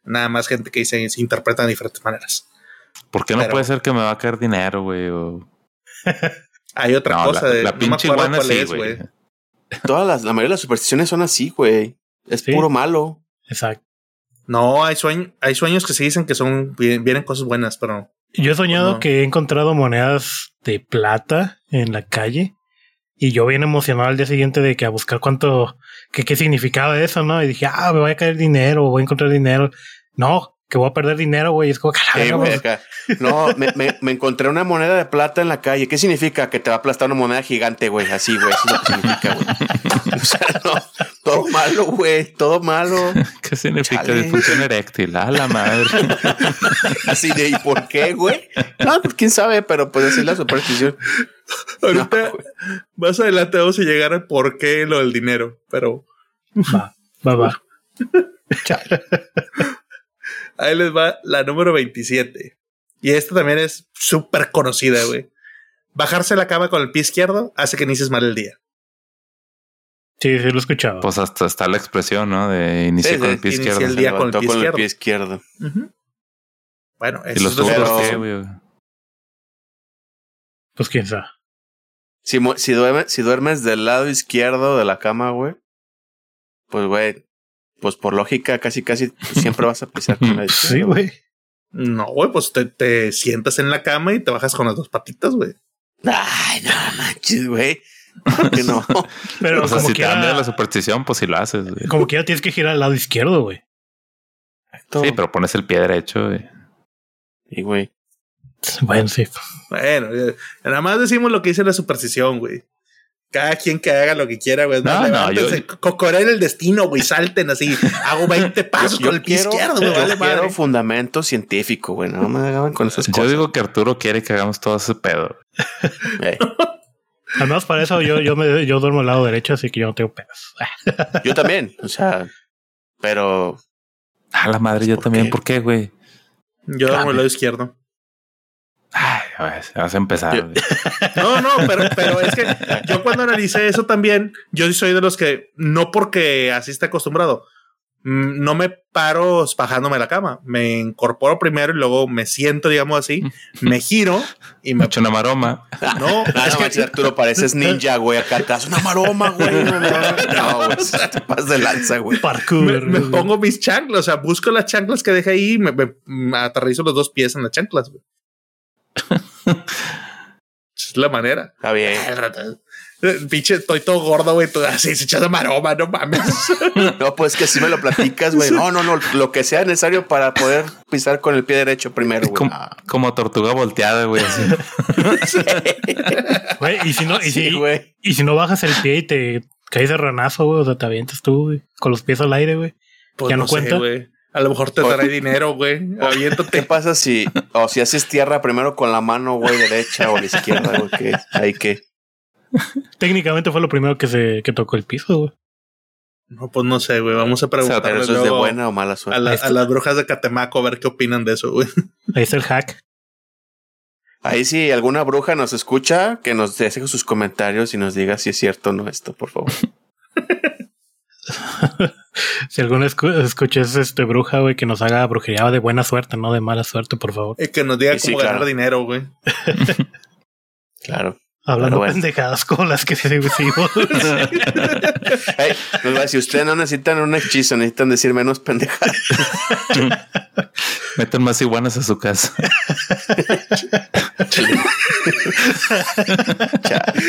D: nada más gente que dice se interpreta de diferentes maneras.
A: ¿Por qué no
D: Pero-
A: puede ser que me va a caer dinero, güey? O...
D: Hay otra
A: No,
D: cosa
A: la,
D: de
A: la
D: no
A: pinche iguana sí,
D: es,
A: güey.
C: Todas las, la mayoría de las supersticiones son así, güey. Es
B: Sí.
C: puro malo.
B: Exacto.
D: No, hay sueños, hay sueños que se dicen que son vi- vienen cosas buenas, pero
B: Yo he soñado
D: No.
B: que he encontrado monedas de plata en la calle y yo bien emocionado al día siguiente de que a buscar cuánto, que qué significaba eso, ¿no? Y dije, ah, me voy a caer dinero, voy a encontrar dinero. No, que voy a perder dinero, güey. Es como que a la
C: Sí,
B: pues.
C: No, me, me, me encontré una moneda de plata en la calle. ¿Qué significa? Que te va a aplastar una moneda gigante, güey. Así, güey. Eso es lo que significa, güey. O sea, no. Todo malo, güey. Todo malo.
A: ¿Qué significa
C: Chale.
A: disfunción eréctil? A la madre.
C: Así de, ¿y por qué, güey? No, pues quién sabe, pero pues así es la superstición.
D: ahorita
C: No, güey.
D: más adelante vamos a llegar al por qué lo del dinero, pero
B: va, va, va.
D: Ahí les va la número 27. Y esta también es súper conocida, güey. Bajarse la cama con el pie izquierdo hace que inicies mal el día.
B: Sí, sí, lo he escuchado.
A: Pues hasta está la expresión, ¿no? De iniciar
C: Sí,
A: con el pie izquierdo.
D: el día con el pie
C: con el
D: izquierdo.
C: pie izquierdo.
D: Ujú. Bueno,
A: Y
D: eso
A: los
D: es lo
B: pues quién sabe.
C: Si, duerme- si duermes del lado izquierdo de la cama, güey, pues, güey, pues por lógica, casi, casi siempre vas a pisar con la
B: Sí,
C: izquierda.
B: güey.
D: No, güey, pues te, te sientas en la cama y te bajas con las dos patitas, güey.
C: Ay, no manches, güey. ¿Por qué no?
B: Pero
A: O sea,
B: como
A: si te anda
B: quiera,
A: la superstición, pues sí lo haces, güey.
B: como quiera tienes que girar al lado izquierdo, güey.
A: Sí, pero pones el pie derecho, güey.
C: Y, güey.
B: Bueno, sí.
D: Bueno, nada más decimos lo que dice la superstición, güey. Cada quien que haga lo que quiera, güey.
A: No,
D: No,
A: yo-
D: cocoreen el destino, güey. Salten así. Hago 20 pasos con el pie izquierdo, güey.
C: yo
D: Vale,
C: quiero
D: madre.
C: fundamento científico, güey. No me hagan con esas
A: Yo
C: cosas.
A: digo que Arturo quiere que hagamos todo ese pedo.
C: Ey,
B: Además, para eso yo, yo, me, yo duermo al lado derecho, así que yo no tengo pedos.
C: yo también, o sea, pero
A: A la madre, yo
C: ¿Por
A: también.
C: qué?
A: ¿Por qué, güey?
D: Yo duermo el lado izquierdo.
A: Ay, vas a empezar.
D: No, no, pero, pero es que yo cuando analicé eso también, yo soy de los que no porque así está acostumbrado, mm, no me paro bajándome la cama. Me incorporo primero y luego me siento, digamos así, me giro y
A: Me
D: me.
A: echo una maroma.
D: No,
C: No,
D: es
C: no
D: que
C: manches, Arturo, pareces ninja, güey. Acá te das una maroma, güey. No, güey, te pasas de lanza, güey.
B: Parkour.
D: me, me pongo mis chanclas, o sea, busco las chanclas que dejé ahí y me, me- me aterrizo los dos pies en las chanclas. güey. Es la manera.
C: Está bien.
D: Eh, Pinche, estoy todo gordo, güey. Tú así se echas de maroma, no mames.
C: No, pues que si me lo platicas, güey. No, no, no. Lo que sea necesario para poder pisar con el pie derecho primero, güey.
A: Como, como tortuga volteada, güey.
B: y si no, y
C: Sí,
B: si,
C: güey.
B: y si no bajas el pie y te caes de ranazo, güey, o sea, te avientas tú, güey, con los pies al aire, güey.
D: Pues
B: ¿Ya no
D: sé,
B: cuenta?
D: güey. A lo mejor te
C: O-
D: trae dinero, güey.
C: ¿Qué pasa si, o si haces tierra primero con la mano, güey, derecha o la izquierda, güey? Que hay que.
B: Técnicamente fue lo primero que se que tocó el piso, güey.
D: No, pues no sé, güey. Vamos a
C: Pero
D: preguntarle
C: eso es de
D: luego
C: buena o mala
D: a,
C: suerte.
D: la- a las brujas de Catemaco a ver qué opinan de eso, güey.
B: Ahí está el hack.
C: Ahí si alguna bruja nos escucha, que nos deje sus comentarios y nos diga si es cierto o no esto, por favor.
B: Si alguno escu escuches este bruja, güey, que nos haga brujería de buena suerte, no de mala suerte, por favor.
D: Y que nos diga
C: Y sí,
D: cómo ganar
C: claro.
D: dinero, güey.
C: Claro.
B: Hablando
C: bueno.
B: pendejadas como las que decimos.
C: Hey, a decir, ustedes no necesitan un hechizo, necesitan decir menos pendejadas.
A: Meten más iguanas a su casa.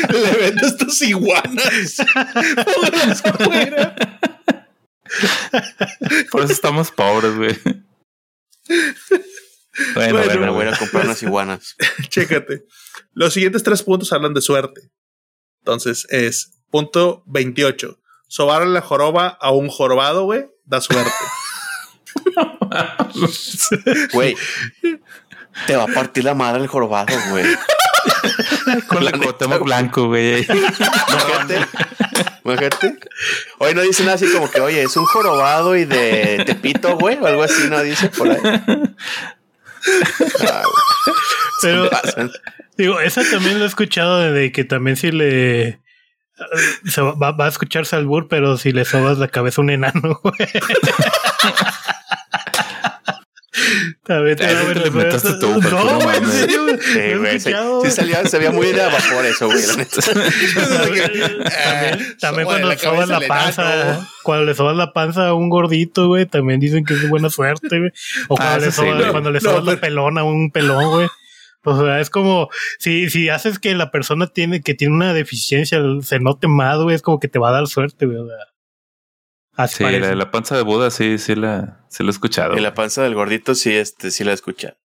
D: Le vendes tus iguanas. Afuera.
A: Por eso estamos pobres, güey. Bueno,
D: Bueno,
A: bueno,
C: Me voy a comprar unas iguanas.
D: Chécate. Los siguientes tres puntos hablan de suerte. Entonces es punto 28. Sobarle la joroba a un jorobado, güey, da suerte.
C: Güey, te va a partir la madre el jorobado, güey.
A: Con la
C: güey.
A: blanco, güey.
C: Imagínate. Imagínate. Hoy no dice nada así como que, oye, es un jorobado y de Tepito, güey, o algo así, no dice por ahí. Ah.
B: Pero, digo, esa también lo he escuchado de que también si le se va, va, a escucharse al bur, pero si le sobas la cabeza a un enano, güey.
A: También te va a ver tú, no, güey, en serio,
C: Sí, güey. Sí, sí salía, se veía muy de vapor eso, güey.
B: también, también cuando le sobas la panza, cuando le sobas la panza a un gordito, güey, también dicen que es buena suerte, güey. O cuando, ah, le, sobas, cuando le sobas la pelona a un pelón, güey. O sea, es como si, si haces que la persona tiene que tiene una deficiencia se note más, güey, es como que te va a dar suerte, güey. O sea,
A: así sí, la, la, panza de Buda sí, sí la, sí la he escuchado.
C: Y la panza del gordito sí, este, sí la he escuchado.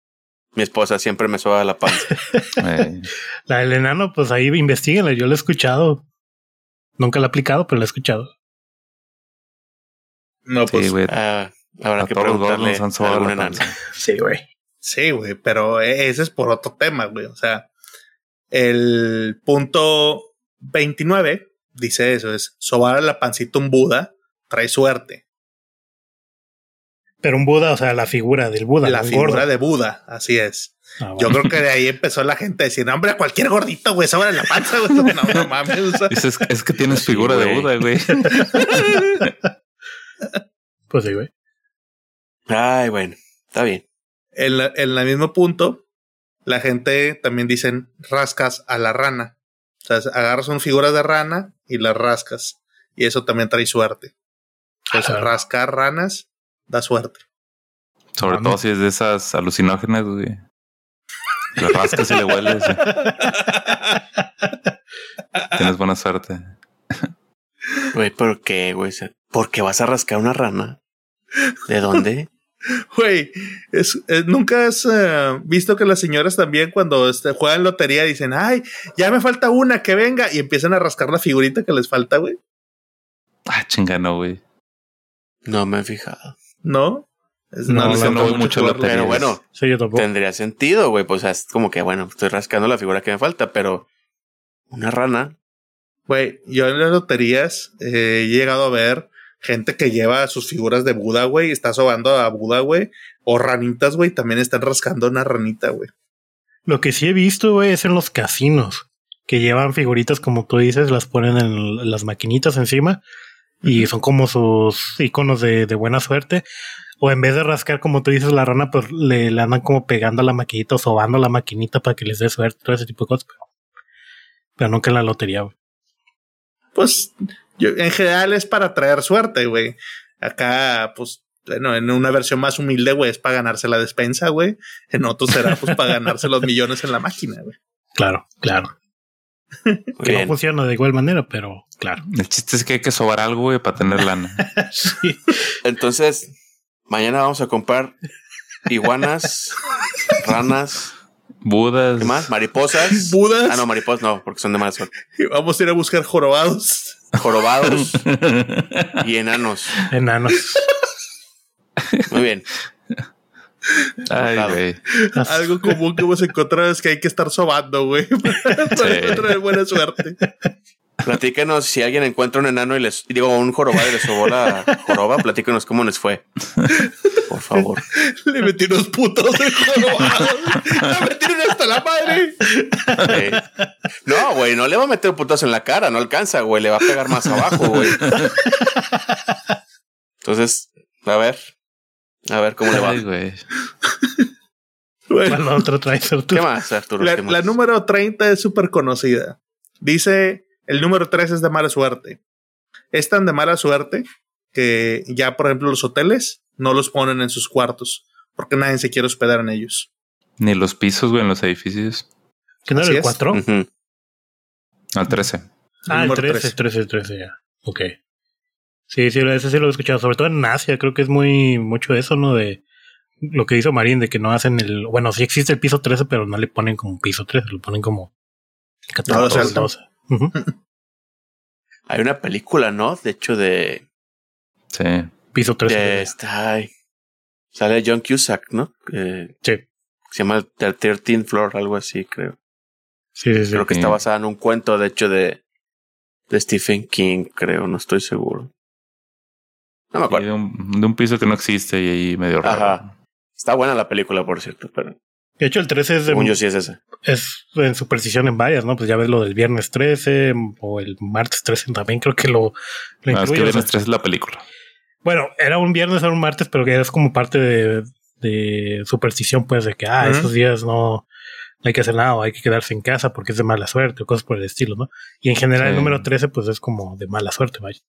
C: Mi esposa siempre me suba la panza.
B: la del enano, pues ahí investiguenla, yo la he escuchado. Nunca la he aplicado, pero la he escuchado.
C: No, pues. Sí, güey. Uh, habrá que preguntarle a algún enano.
B: Sí, güey.
D: Sí, güey, pero e, ese es por otro tema, güey. O sea, el punto 29 dice eso, es sobar a la pancita un Buda trae suerte.
B: Pero un Buda, o sea, la figura del Buda.
D: La figura de Buda, así es. Ah, Yo creo que de ahí empezó la gente a decir, hombre, a cualquier gordito, güey, sobra la panza, güey. No, no mames.
A: Es, es, que tienes figura de Buda, güey.
B: pues sí, güey.
C: Ay, bueno, está bien.
D: En, el mismo punto, la gente también dicen rascas a la rana. O sea, agarras una figura de rana y la rascas. Y eso también trae suerte. Entonces, rascar ranas da suerte.
A: Sobre todo si es de esas alucinógenas, güey. La rascas y le hueles. Tienes buena suerte.
C: Güey, ¿por qué, güey? ¿Por qué vas a rascar una rana? ¿De dónde?
D: Güey, es, nunca has uh, visto que las señoras también cuando este, juegan lotería dicen, ay, ya me falta una, que venga, y empiezan a rascar la figurita que les falta, güey.
A: Ah, chinga, no, güey.
C: No me he fijado.
D: ¿No?
A: Es, no, no, no, voy mucho lotería.
C: Pero bueno,
B: sí, yo
C: tendría sentido, güey. Pues es como que, bueno, estoy rascando la figura que me falta, pero una rana.
D: Güey, yo en las loterías he llegado a ver gente que lleva sus figuras de Buda, güey, está sobando a Buda, güey, o ranitas, güey, también están rascando una ranita, güey.
B: Lo que sí he visto, güey, es en los casinos, que llevan figuritas, como tú dices, las ponen en las maquinitas encima y son como sus iconos de, buena suerte. O en vez de rascar, como tú dices, la rana, pues le, andan como pegando a la maquinita o sobando la maquinita para que les dé suerte, todo ese tipo de cosas. Pero, pero nunca en la lotería, güey.
D: Pues yo, en general es para traer suerte, güey. Acá, pues, bueno, en una versión más humilde, güey, es para ganarse la despensa, güey. En otro será, pues, para ganarse los millones en la máquina, güey.
B: Claro, claro. que no funciona de igual manera, pero claro.
A: El chiste es que hay que sobar algo, güey, para tener lana.
C: sí. Entonces, mañana vamos a comprar iguanas, ranas,
A: Budas.
C: ¿Qué más? Mariposas.
D: Budas.
C: Ah, no, mariposas no, porque son de mala suerte.
D: Vamos a ir a buscar jorobados.
C: Jorobados y enanos.
B: Enanos.
C: Muy bien.
A: Ay, güey.
D: Algo común que hemos encontrado es que hay que estar sobando, güey. Para tener buena suerte.
C: Platíquenos si alguien encuentra un enano y les digo un jorobado y les sobó la joroba, platíquenos cómo les fue. Por favor.
D: Le metí unos putos de jorobado. Le metieron hasta la madre.
C: No, güey, no le va a meter putos en la cara, no alcanza, güey, le va a pegar más abajo, güey. Entonces, a ver. A ver cómo le va.
A: güey.
B: Bueno, otro ¿Qué
C: más, Arturo?
D: La,
C: ¿Qué más?
D: la número 30 es súper conocida. Dice el número 3 es de mala suerte. Es tan de mala suerte que ya, por ejemplo, los hoteles no los ponen en sus cuartos porque nadie se quiere hospedar en ellos.
A: Ni los pisos, güey, en los edificios.
B: ¿Qué no era el 4?
A: Al 13.
B: Ah, el 13, 13, 13, ya. Ok. Sí, sí, ese sí lo he escuchado. Sobre todo en Asia, creo que es muy mucho eso, ¿no? De lo que hizo Marín, de que no hacen el. Bueno, sí existe el piso 13, pero no le ponen como piso 13, lo ponen como 14, 12.
C: Hay una película, ¿no? De hecho, de.
A: Sí.
B: Piso 13.
C: De está, sale John Cusack, ¿no?
B: Eh, sí.
C: Se llama The 13 Floor, algo así, creo.
B: Sí, sí, sí.
C: Creo que está basada en un cuento, de hecho, de, de Stephen King, creo, no estoy seguro. No me acuerdo.
A: De un, de un, piso que no existe y ahí medio raro. Ajá.
C: Está buena la película, por cierto, pero
B: De hecho, el 13 es de.
C: Según yo sí es ese.
B: Es en superstición en varias, ¿no? Pues ya ves lo del viernes 13 o el martes 13 también creo que lo, lo
A: No, es que
B: o sea,
A: Viernes 3 es la película.
B: Bueno, era un viernes, era un martes, pero que es como parte de, de superstición, pues, de que, ah, esos días no, no hay que hacer nada, o hay que quedarse en casa porque es de mala suerte, o cosas por el estilo, ¿no? Y en general el número 13, pues, es como de mala suerte, vaya.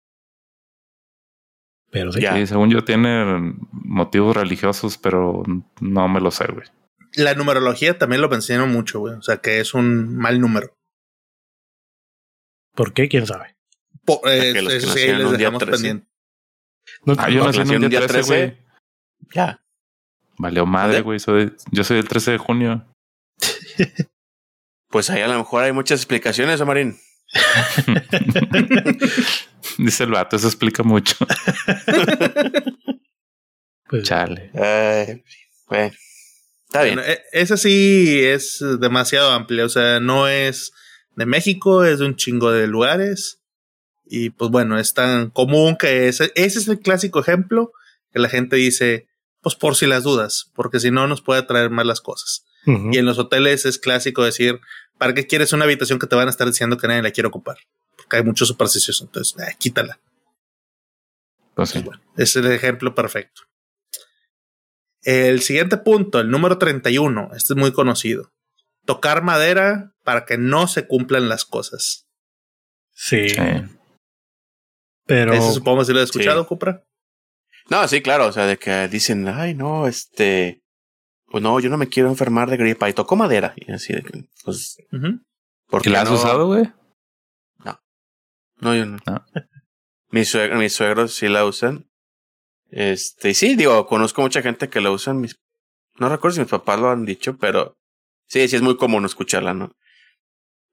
B: Pero sí.
C: Ya.
A: Sí, según yo tiene motivos religiosos, pero no me lo sé, güey.
D: La numerología también lo menciono mucho, güey. O sea, que es un mal número.
B: ¿Por qué? ¿Quién sabe?
D: Po- eh,
C: que los que
D: eso sí, les dejamos
C: 13.
D: pendiente.
B: No,
A: Ah, yo nací en un día 13, güey.
C: Ya.
A: Valió madre, güey. Soy, yo soy el 13 de junio.
C: Pues ahí a lo mejor hay muchas explicaciones, Marín.
A: Dice el vato, eso explica mucho.
B: pues,
A: Chale.
C: Eh, bueno, está bien.
D: Bueno, e- esa sí es demasiado amplia. O sea, no es de México, es de un chingo de lugares. Y pues bueno, es tan común que ese, ese es el clásico ejemplo que la gente dice, pues por si las dudas, porque si no nos puede traer malas cosas. Y en los hoteles es clásico decir, ¿para qué quieres una habitación que te van a estar diciendo que nadie la quiere ocupar? Porque hay muchos supersticiosos, entonces, eh, quítala.
A: Pues sí.
D: Bueno, es el ejemplo perfecto. El siguiente punto, el número 31, este es muy conocido. Tocar madera para que no se cumplan las cosas.
B: Sí,
A: Sí.
B: pero
D: Ese supongo si lo he escuchado,
C: Sí.
D: Cupra.
C: No, sí, claro. O sea, de que dicen, ay, no, este. Pues no, yo no me quiero enfermar de gripa y toco madera. Y así de que, pues.
D: Ujú.
C: ¿por
A: ¿Y
C: qué
A: la has
C: no?
A: usado, güey?
C: No, yo no.
A: No.
C: Mis, suegros, mis suegros sí la usan. Este, y sí, digo, conozco mucha gente que la usan. Mis, no recuerdo si mis papás lo han dicho, pero sí, sí es muy común escucharla, ¿no?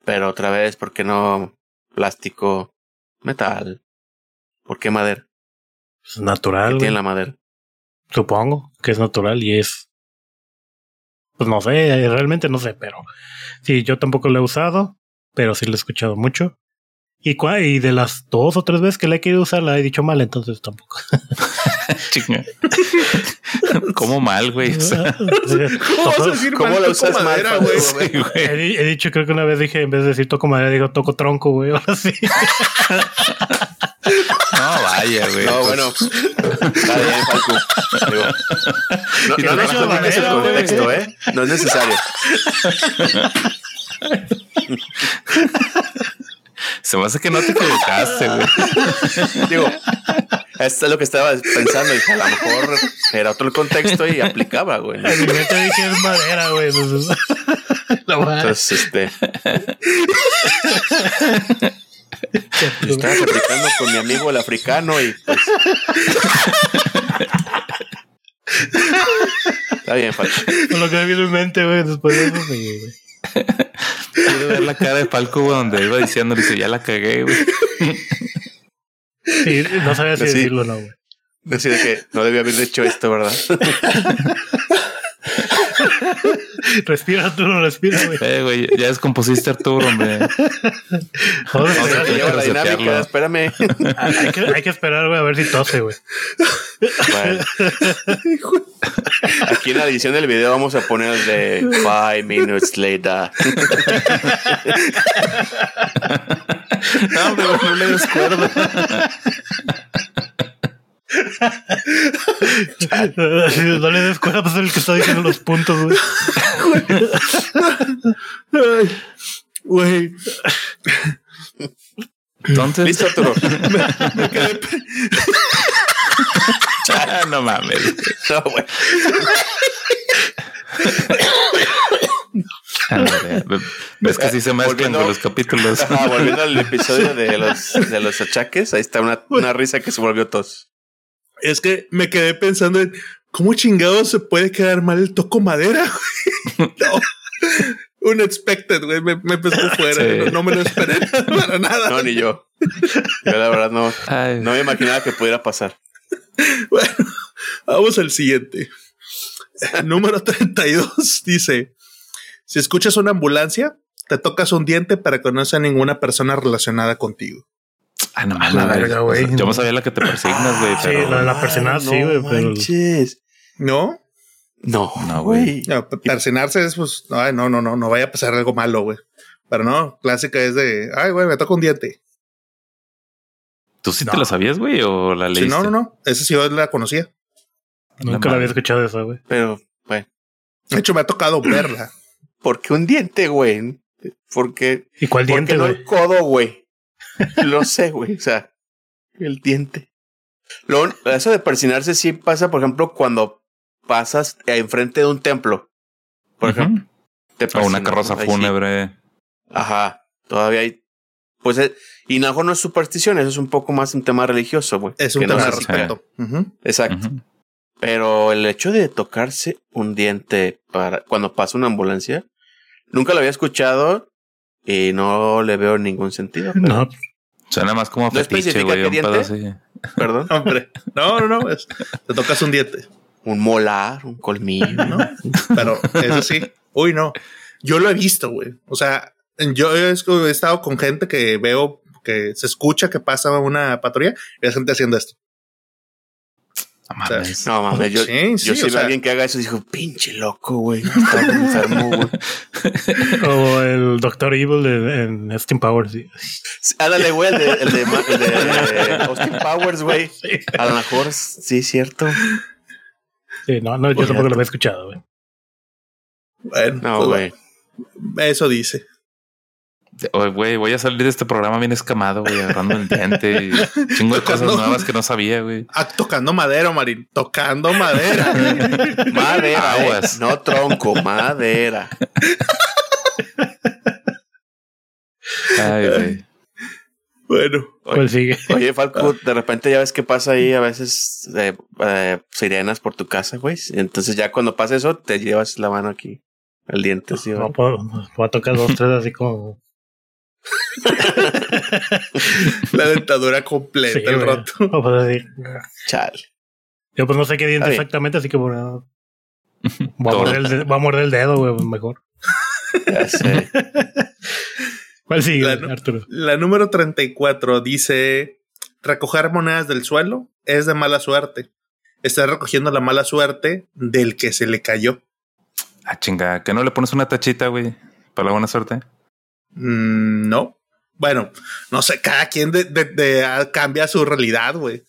C: Pero otra vez, ¿por qué no plástico, metal? ¿Por qué madera?
B: es natural,
C: ¿Qué tiene la madera?
B: supongo que es natural y es pues no sé, realmente no sé, pero sí, yo tampoco lo he usado, pero sí lo he escuchado mucho. Y, y de las dos o tres veces que la he querido usar, la he dicho mal, entonces tampoco.
A: Chinga. ¿Cómo mal, güey? O sea,
D: ¿Cómo vas a decir
C: ¿Cómo
D: mal
C: la
D: toco
C: usas
D: madera, güey?
A: sí,
B: he, di- he dicho, creo que una vez dije, en vez de decir toco madera, digo toco tronco, güey. Ahora sí.
A: No, vaya, güey.
C: No,
A: Pues,
C: bueno. Está bien, Falco. Digo, no,
A: Y
C: no, no, no,
A: madera,
C: es el contexto, ¿eh? No es necesario.
A: Se me hace que no te equivocaste, güey.
C: Digo, esto es lo que estaba pensando. Dije, a lo mejor era otro el contexto y aplicaba, güey.
B: En mi mente dije es madera, güey. Entonces.
C: Entonces, este. Yo estaba platicando con mi amigo el africano y pues. Está bien, Falco.
B: Con lo que me vino en mente, güey, después de eso, güey.
A: Pude ver la cara de Falco, güey, donde iba diciendo, dice, ya la cagué, güey.
B: Sí, no sabía si decirlo o no, güey.
C: Así de que no debía haber hecho esto, ¿verdad?
B: Respira, Arturo, respira, güey.
A: Eh, güey, ya descompusiste Arturo, hombre.
B: Joder,
C: la
A: que
C: dinámica,
A: resetearlo.
C: espérame.
B: hay, que, hay que esperar, güey, a ver si tose, güey.
C: Bueno. Aquí en la edición del video vamos a poner el de Five Minutes Later.
A: No, güey, no le des cuerda.
B: No le des cuenta, pues es el que está diciendo los puntos, güey.
D: Güey,
A: Entonces,
C: ¿Listo, Arturo?
A: Ah, no mames.
C: No, güey.
A: Ve- Ves que sí se mezclan con los capítulos.
C: Ajá, volviendo al episodio de los, de los achaques, ahí está una, una risa que se volvió tos.
D: Es que me quedé pensando en cómo chingado se puede quedar mal el toco madera, güey. No. Unexpected, güey. Me, me pescó fuera.
A: Sí.
D: No, no me lo esperé para nada.
C: No, ni yo. Yo la verdad no,
A: Ay,
C: no me imaginaba que pudiera pasar.
D: Bueno, vamos al siguiente. Número 32 dice: Si escuchas una ambulancia, te tocas un diente para que no sea ninguna persona relacionada contigo.
A: Ah, no
B: A la
A: mames.
B: verga, güey.
A: Yo no sabía la que te persignas, güey,
B: Sí,
A: pero.
B: la de la persona, sí, güey, pero-
C: manches.
D: ¿No?
C: No,
A: No, güey.
D: No, persinarse es, pues, ay, no, no, no, no vaya a pasar algo malo, güey. Pero no, clásica es de, ay, güey, me toca un diente.
A: ¿Tú sí
D: No.
A: te la sabías, güey, o la
D: Sí,
A: leíste?
D: no, no, no. Esa sí yo la conocía.
B: Nunca
A: madre.
B: la había escuchado eso, güey.
C: Pero, bueno.
D: De hecho, me ha tocado verla.
C: ¿Por qué un diente, güey? Porque,
B: ¿Y cuál
C: ¿por
B: diente,
C: no el codo, güey? Lo sé, güey. O sea, el diente. Lo, eso de persinarse sí pasa, por ejemplo, cuando pasas enfrente de un templo. Por ejemplo, te
A: O una carroza
C: sí.
A: fúnebre.
C: Ajá. Todavía hay. Pues, eh, y no, no es superstición, eso es un poco más un tema religioso, güey.
D: Es un
C: Que no
D: tema de respeto.
C: Exacto. Pero el hecho de tocarse un diente para cuando pasa una ambulancia, nunca lo había escuchado y no le veo ningún sentido. pero-
B: No,
A: Suena más como
C: ¿No
A: fetiche, güey, un pedo
C: diente?
A: así.
C: Perdón.
D: Hombre, no, no, no. es- te tocas un diente,
C: Un molar, un colmillo.
D: ¿no? Pero eso sí. Uy, no. Yo lo he visto, güey. O sea, yo he he estado con gente que veo que se escucha que pasa una patrulla y hay gente haciendo esto.
A: No mames.
C: No mames, yo,
D: Sí, sí,
C: yo
D: sea-
C: a alguien que haga eso, dijo, pinche loco, güey. Está enfermo, güey.
B: o el Doctor Evil de- en Austin Powers. sí.
C: Sí, Ándale, güey, el de, el de, el de Austin Powers, güey. A lo mejor sí es cierto.
B: Sí, no, no, yo tampoco lo había escuchado, güey.
D: Bueno,
C: No,
D: pues,
C: güey.
D: Eso dice.
A: Oye, güey, voy a salir de este programa bien escamado, güey, agarrando el diente y chingo de cosas nuevas que no sabía, güey.
D: Ah, tocando madera, Marín. Tocando madera.
C: Madera, eh.
A: Aguas.
C: No tronco, madera.
A: Ay, güey.
D: bueno,
B: ¿Cuál sigue?
C: Oye, Falco, de repente ya ves que pasa ahí a veces eh, eh, sirenas por tu casa, güey. Entonces ya cuando pasa eso, te llevas la mano aquí, el diente, así,
B: No
C: güey.
B: puedo, a tocar dos, tres así como.
D: la dentadura completa,
B: Sí,
D: el
B: güey.
D: roto.
B: No, pues así.
C: Chale.
B: Yo pues no sé qué diente
C: Está
B: exactamente, así que bueno, voy, a morder el, de- voy a morder el dedo, güey, mejor.
C: Ya sé.
B: ¿Cuál sigue,
D: La,
B: Arturo?
D: la número 34 dice: recoger monedas del suelo es de mala suerte. Estás recogiendo la mala suerte del que se le cayó.
A: Ah, chinga, que no le pones una tachita, güey, para la buena suerte.
D: Mm, no. Bueno, no sé, cada quien de, de- de- ah, cambia su realidad, güey.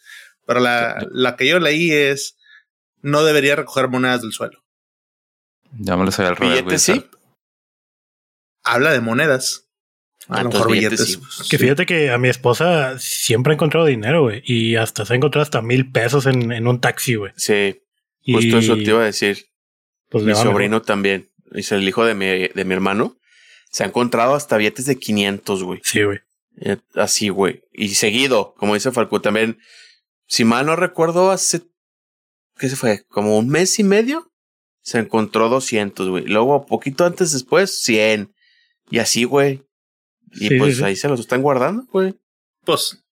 D: Pero la, la que yo leí es: no debería recoger monedas del suelo.
A: Ya me lo sabía al revés, güey.
C: ¿Billetes sí?
D: Habla de monedas. A
C: Ah,
D: lo mejor
C: billetes
D: billetes.
C: sí.
D: pues,
B: Que fíjate que a mi esposa siempre ha encontrado dinero, güey. Y hasta se ha encontrado hasta mil pesos en, en un taxi, güey.
C: Sí,
B: Y
C: justo eso te iba a decir.
B: pues,
C: Mi
B: mejor.
C: sobrino también. Es el hijo de mi, de mi hermano. Se ha encontrado hasta billetes de 500, güey.
B: Sí, güey.
C: Eh, Así, güey. Y seguido, como dice Falco, también, si mal no recuerdo, hace, ¿qué se fue? Como un mes y medio, se encontró 200, güey. Luego, poquito antes después, 100. Y así, güey. Y
B: Sí,
C: pues
B: sí, sí.
C: ahí se los están guardando, güey.
D: pues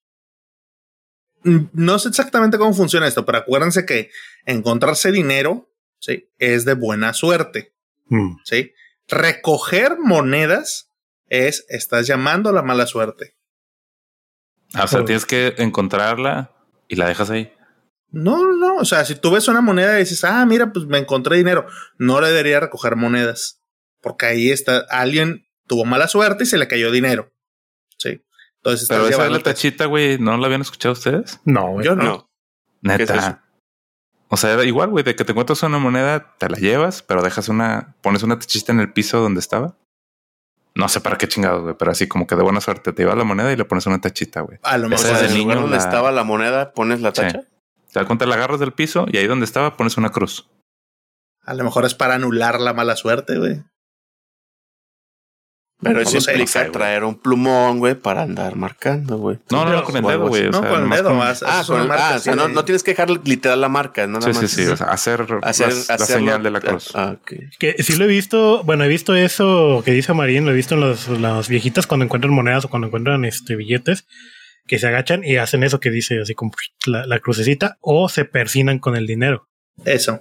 D: no sé exactamente cómo funciona esto, pero acuérdense que encontrarse dinero ¿sí? es de buena suerte.
B: Mm.
D: ¿sí? Recoger monedas es, estás llamando a la mala suerte.
A: Ah, o sea, tienes que encontrarla y la dejas ahí.
D: No, no, no. O sea, si tú ves una moneda y dices, ah, mira, pues me encontré dinero, no le debería recoger monedas. Porque ahí está, alguien tuvo mala suerte y se le cayó dinero. Sí. Entonces,
A: Pero
D: estás
A: esa de la tachita, güey, ¿no la habían escuchado ustedes?
B: No, güey.
D: Yo no.
C: No.
A: Neta. O sea, era igual, güey, de que te encuentras una moneda, te la llevas, pero dejas una, pones una tachita en el piso donde estaba. No sé para qué chingados, güey, pero así como que de buena suerte te llevas la moneda y le pones una tachita, güey.
D: A lo mejor.
C: En
A: de
C: el lugar donde
A: la-
C: estaba la moneda, pones la
A: Sí.
C: tacha.
A: Te das cuenta, la agarras del piso y ahí donde estaba pones una cruz.
D: A lo mejor es para anular la mala suerte, güey.
C: Pero
D: No
C: eso implica
A: no sé,
C: traer un plumón, güey, para andar marcando, güey.
A: No, no, no, con el dedo, güey. o
D: no,
A: sea,
D: con el dedo, más.
C: Ah, con-
D: marca
C: ah, o sea, no, no tienes que dejar literal la marca, nada
A: Sí,
C: más.
A: sí, sí. O sea, hacer,
C: hacer,
A: las- la, señal de la cruz.
C: Ah, ok.
B: Que sí lo he visto, bueno, he visto eso que dice Marín, lo he visto en los- las viejitas cuando encuentran monedas o cuando encuentran este billetes, que se agachan y hacen eso que dice así como la, la crucecita, o se persinan con el dinero.
D: Eso.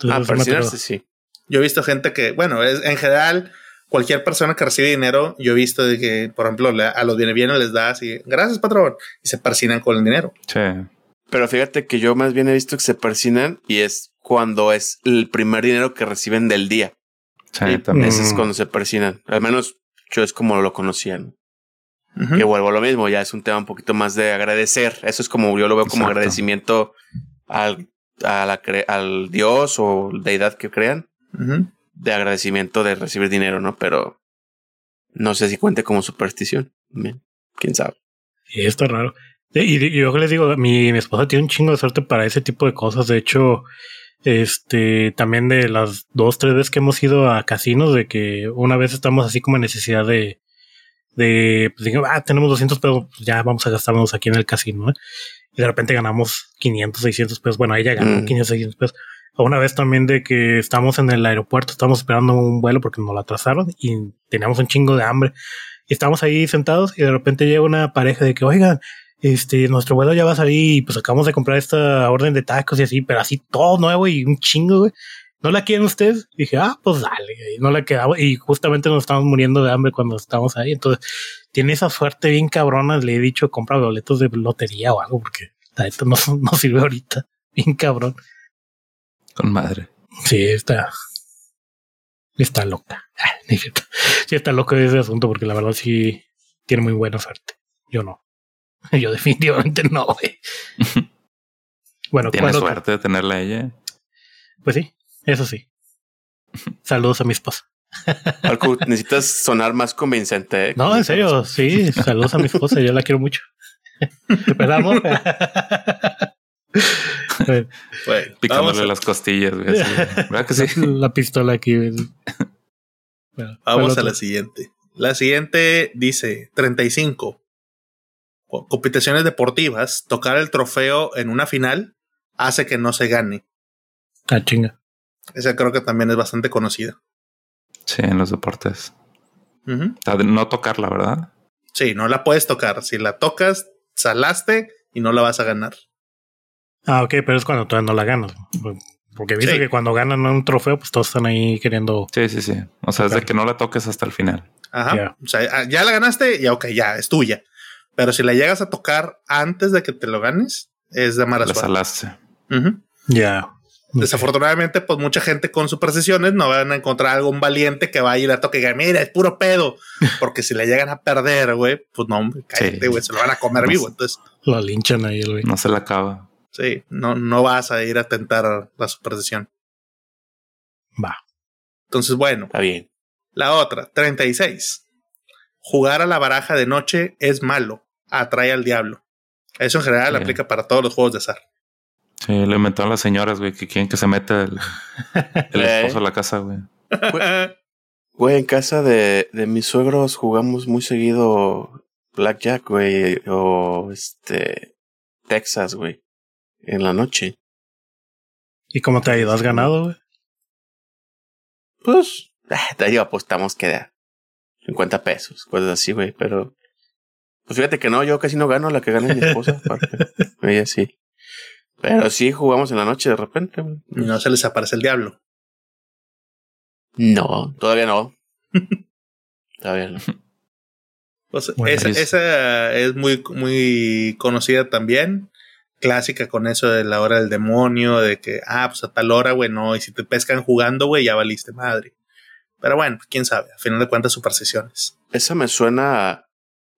B: Entonces,
C: Ah, persinarse, sí.
D: Yo he visto gente que, bueno, es, en general, cualquier persona que recibe dinero, yo he visto de que, por ejemplo, a los viene bienes les da así, gracias patrón, y se persinan con el dinero.
A: Sí.
C: Pero fíjate que yo más bien he visto que se persinan y es cuando es el primer dinero que reciben del día.
A: Sí,
C: Y
A: también.
C: Ese es
B: Mm.
C: cuando se persinan. Al menos yo es como lo conocían.
D: Ujú.
C: Que vuelvo a lo mismo, ya es un tema un poquito más de agradecer. Eso es como yo lo veo como
A: Exacto.
C: agradecimiento al, a la cre- al Dios o deidad que crean,
D: Ujú.
C: De agradecimiento de recibir dinero, ¿no? Pero no sé si cuente como superstición. Bien, Quién sabe.
B: Sí, está raro. Y, y yo les digo, mi, mi esposa tiene un chingo de suerte para ese tipo de cosas. De hecho, este, también de las dos, tres veces que hemos ido a casinos, de que una vez estamos así como en necesidad de, de, pues digo, ah, tenemos 200 pesos, pues ya vamos a gastarnos aquí en el casino, ¿no? Y de repente ganamos 500, 600 pesos. Bueno, ella ganó
C: Mm.
B: 500, 600 pesos. Una vez también de que estamos en el aeropuerto, estamos esperando un vuelo porque nos lo atrasaron y teníamos un chingo de hambre. Y estábamos ahí sentados y de repente llega una pareja de que, oigan, este, nuestro vuelo ya va a salir y pues acabamos de comprar esta orden de tacos y así, pero así todo nuevo y un chingo, güey. ¿No la quieren ustedes? Dije, ah, pues dale. Y no la quedaba. Y justamente nos estábamos muriendo de hambre cuando estábamos ahí. Entonces, tiene esa suerte bien cabrona. Le he dicho, compra boletos de lotería o algo, porque neta no, no sirve ahorita. Bien cabrón.
A: Con madre.
B: Sí, está. Está loca. Ah. Sí, está loco ese asunto, porque la verdad sí tiene muy buena suerte. Yo no. Yo definitivamente no, güey. Bueno,
A: Tiene suerte de tenerla a ella.
B: Pues sí, eso sí. Saludos a mi esposa.
C: Marco, necesitas sonar más convincente. ¿eh?
B: No, en serio, sí. Saludos a mi esposa, yo la quiero mucho. ¿Verdad, amor?
D: Bueno,
A: Picándole
D: a-
A: las costillas, güey. así. ¿Verdad que sí?
B: La pistola aquí. Bueno, ¿cuál
D: Vamos a la siguiente. La siguiente dice 35. Co- Competiciones deportivas, tocar el trofeo en una final hace que no se gane.
B: Ah, chinga.
D: Esa creo que también es bastante conocida.
A: Sí, en los deportes. O sea, no tocarla, ¿verdad?
D: Sí, no la puedes tocar. Si la tocas, salaste y no la vas a ganar.
B: Ah, ok, pero es cuando todavía no la ganas. Porque
D: Sí.
B: que cuando ganan un trofeo, pues todos están ahí queriendo.
A: Sí, sí, sí. O sea, es de que no la toques hasta el final.
D: Ajá. O sea, ah, ya la ganaste, ya ok, ya es tuya. Pero si la llegas a tocar antes de que te lo ganes, es de mala
A: La
D: suerte.
A: salaste.
D: Ujú.
B: Ya.
D: Desafortunadamente, pues mucha gente con supersticiones no van a encontrar algún valiente que vaya y la toque y diga, mira, es puro pedo. Porque si la llegan a perder, güey, pues no, hombre, cállate,
A: Sí.
D: güey, se lo van a comer
A: No
D: vivo. Entonces,
B: Lo linchan ahí, el güey.
A: No se la acaba.
D: Sí, no, no vas a ir a tentar la superstición.
B: Va.
D: Entonces, bueno,
C: Está bien.
D: la otra, 36. Jugar a la baraja de noche es malo, atrae al diablo. Eso en general
A: Sí.
D: aplica para todos los juegos de azar.
A: Sí, lo inventaron las señoras, güey, que quieren que se meta el, el
C: Eh.
A: esposo a la casa, güey.
C: Güey, en casa de, de mis suegros jugamos muy seguido Blackjack, güey, o este Texas, güey, en la noche.
B: ¿Y cómo te ha ido? ¿Has ganado, güey?
C: Pues, ah, te digo, apostamos que da 50 pesos, cosas así, güey, pero pues fíjate que no, yo casi no gano la que gana mi esposa, aparte. ella sí. Pero sí jugamos en la noche de repente, güey.
D: y no se les aparece el diablo.
C: No, todavía no. todavía no.
D: Pues
B: Bueno,
D: esa,
A: es-
D: esa es muy, muy conocida también. Clásica con eso de la hora del demonio, de que, ah, pues a tal hora, güey, no. Y si te pescan jugando, güey, ya valiste madre. Pero bueno, quién sabe. A final de cuentas, supersticiones.
C: Esa me suena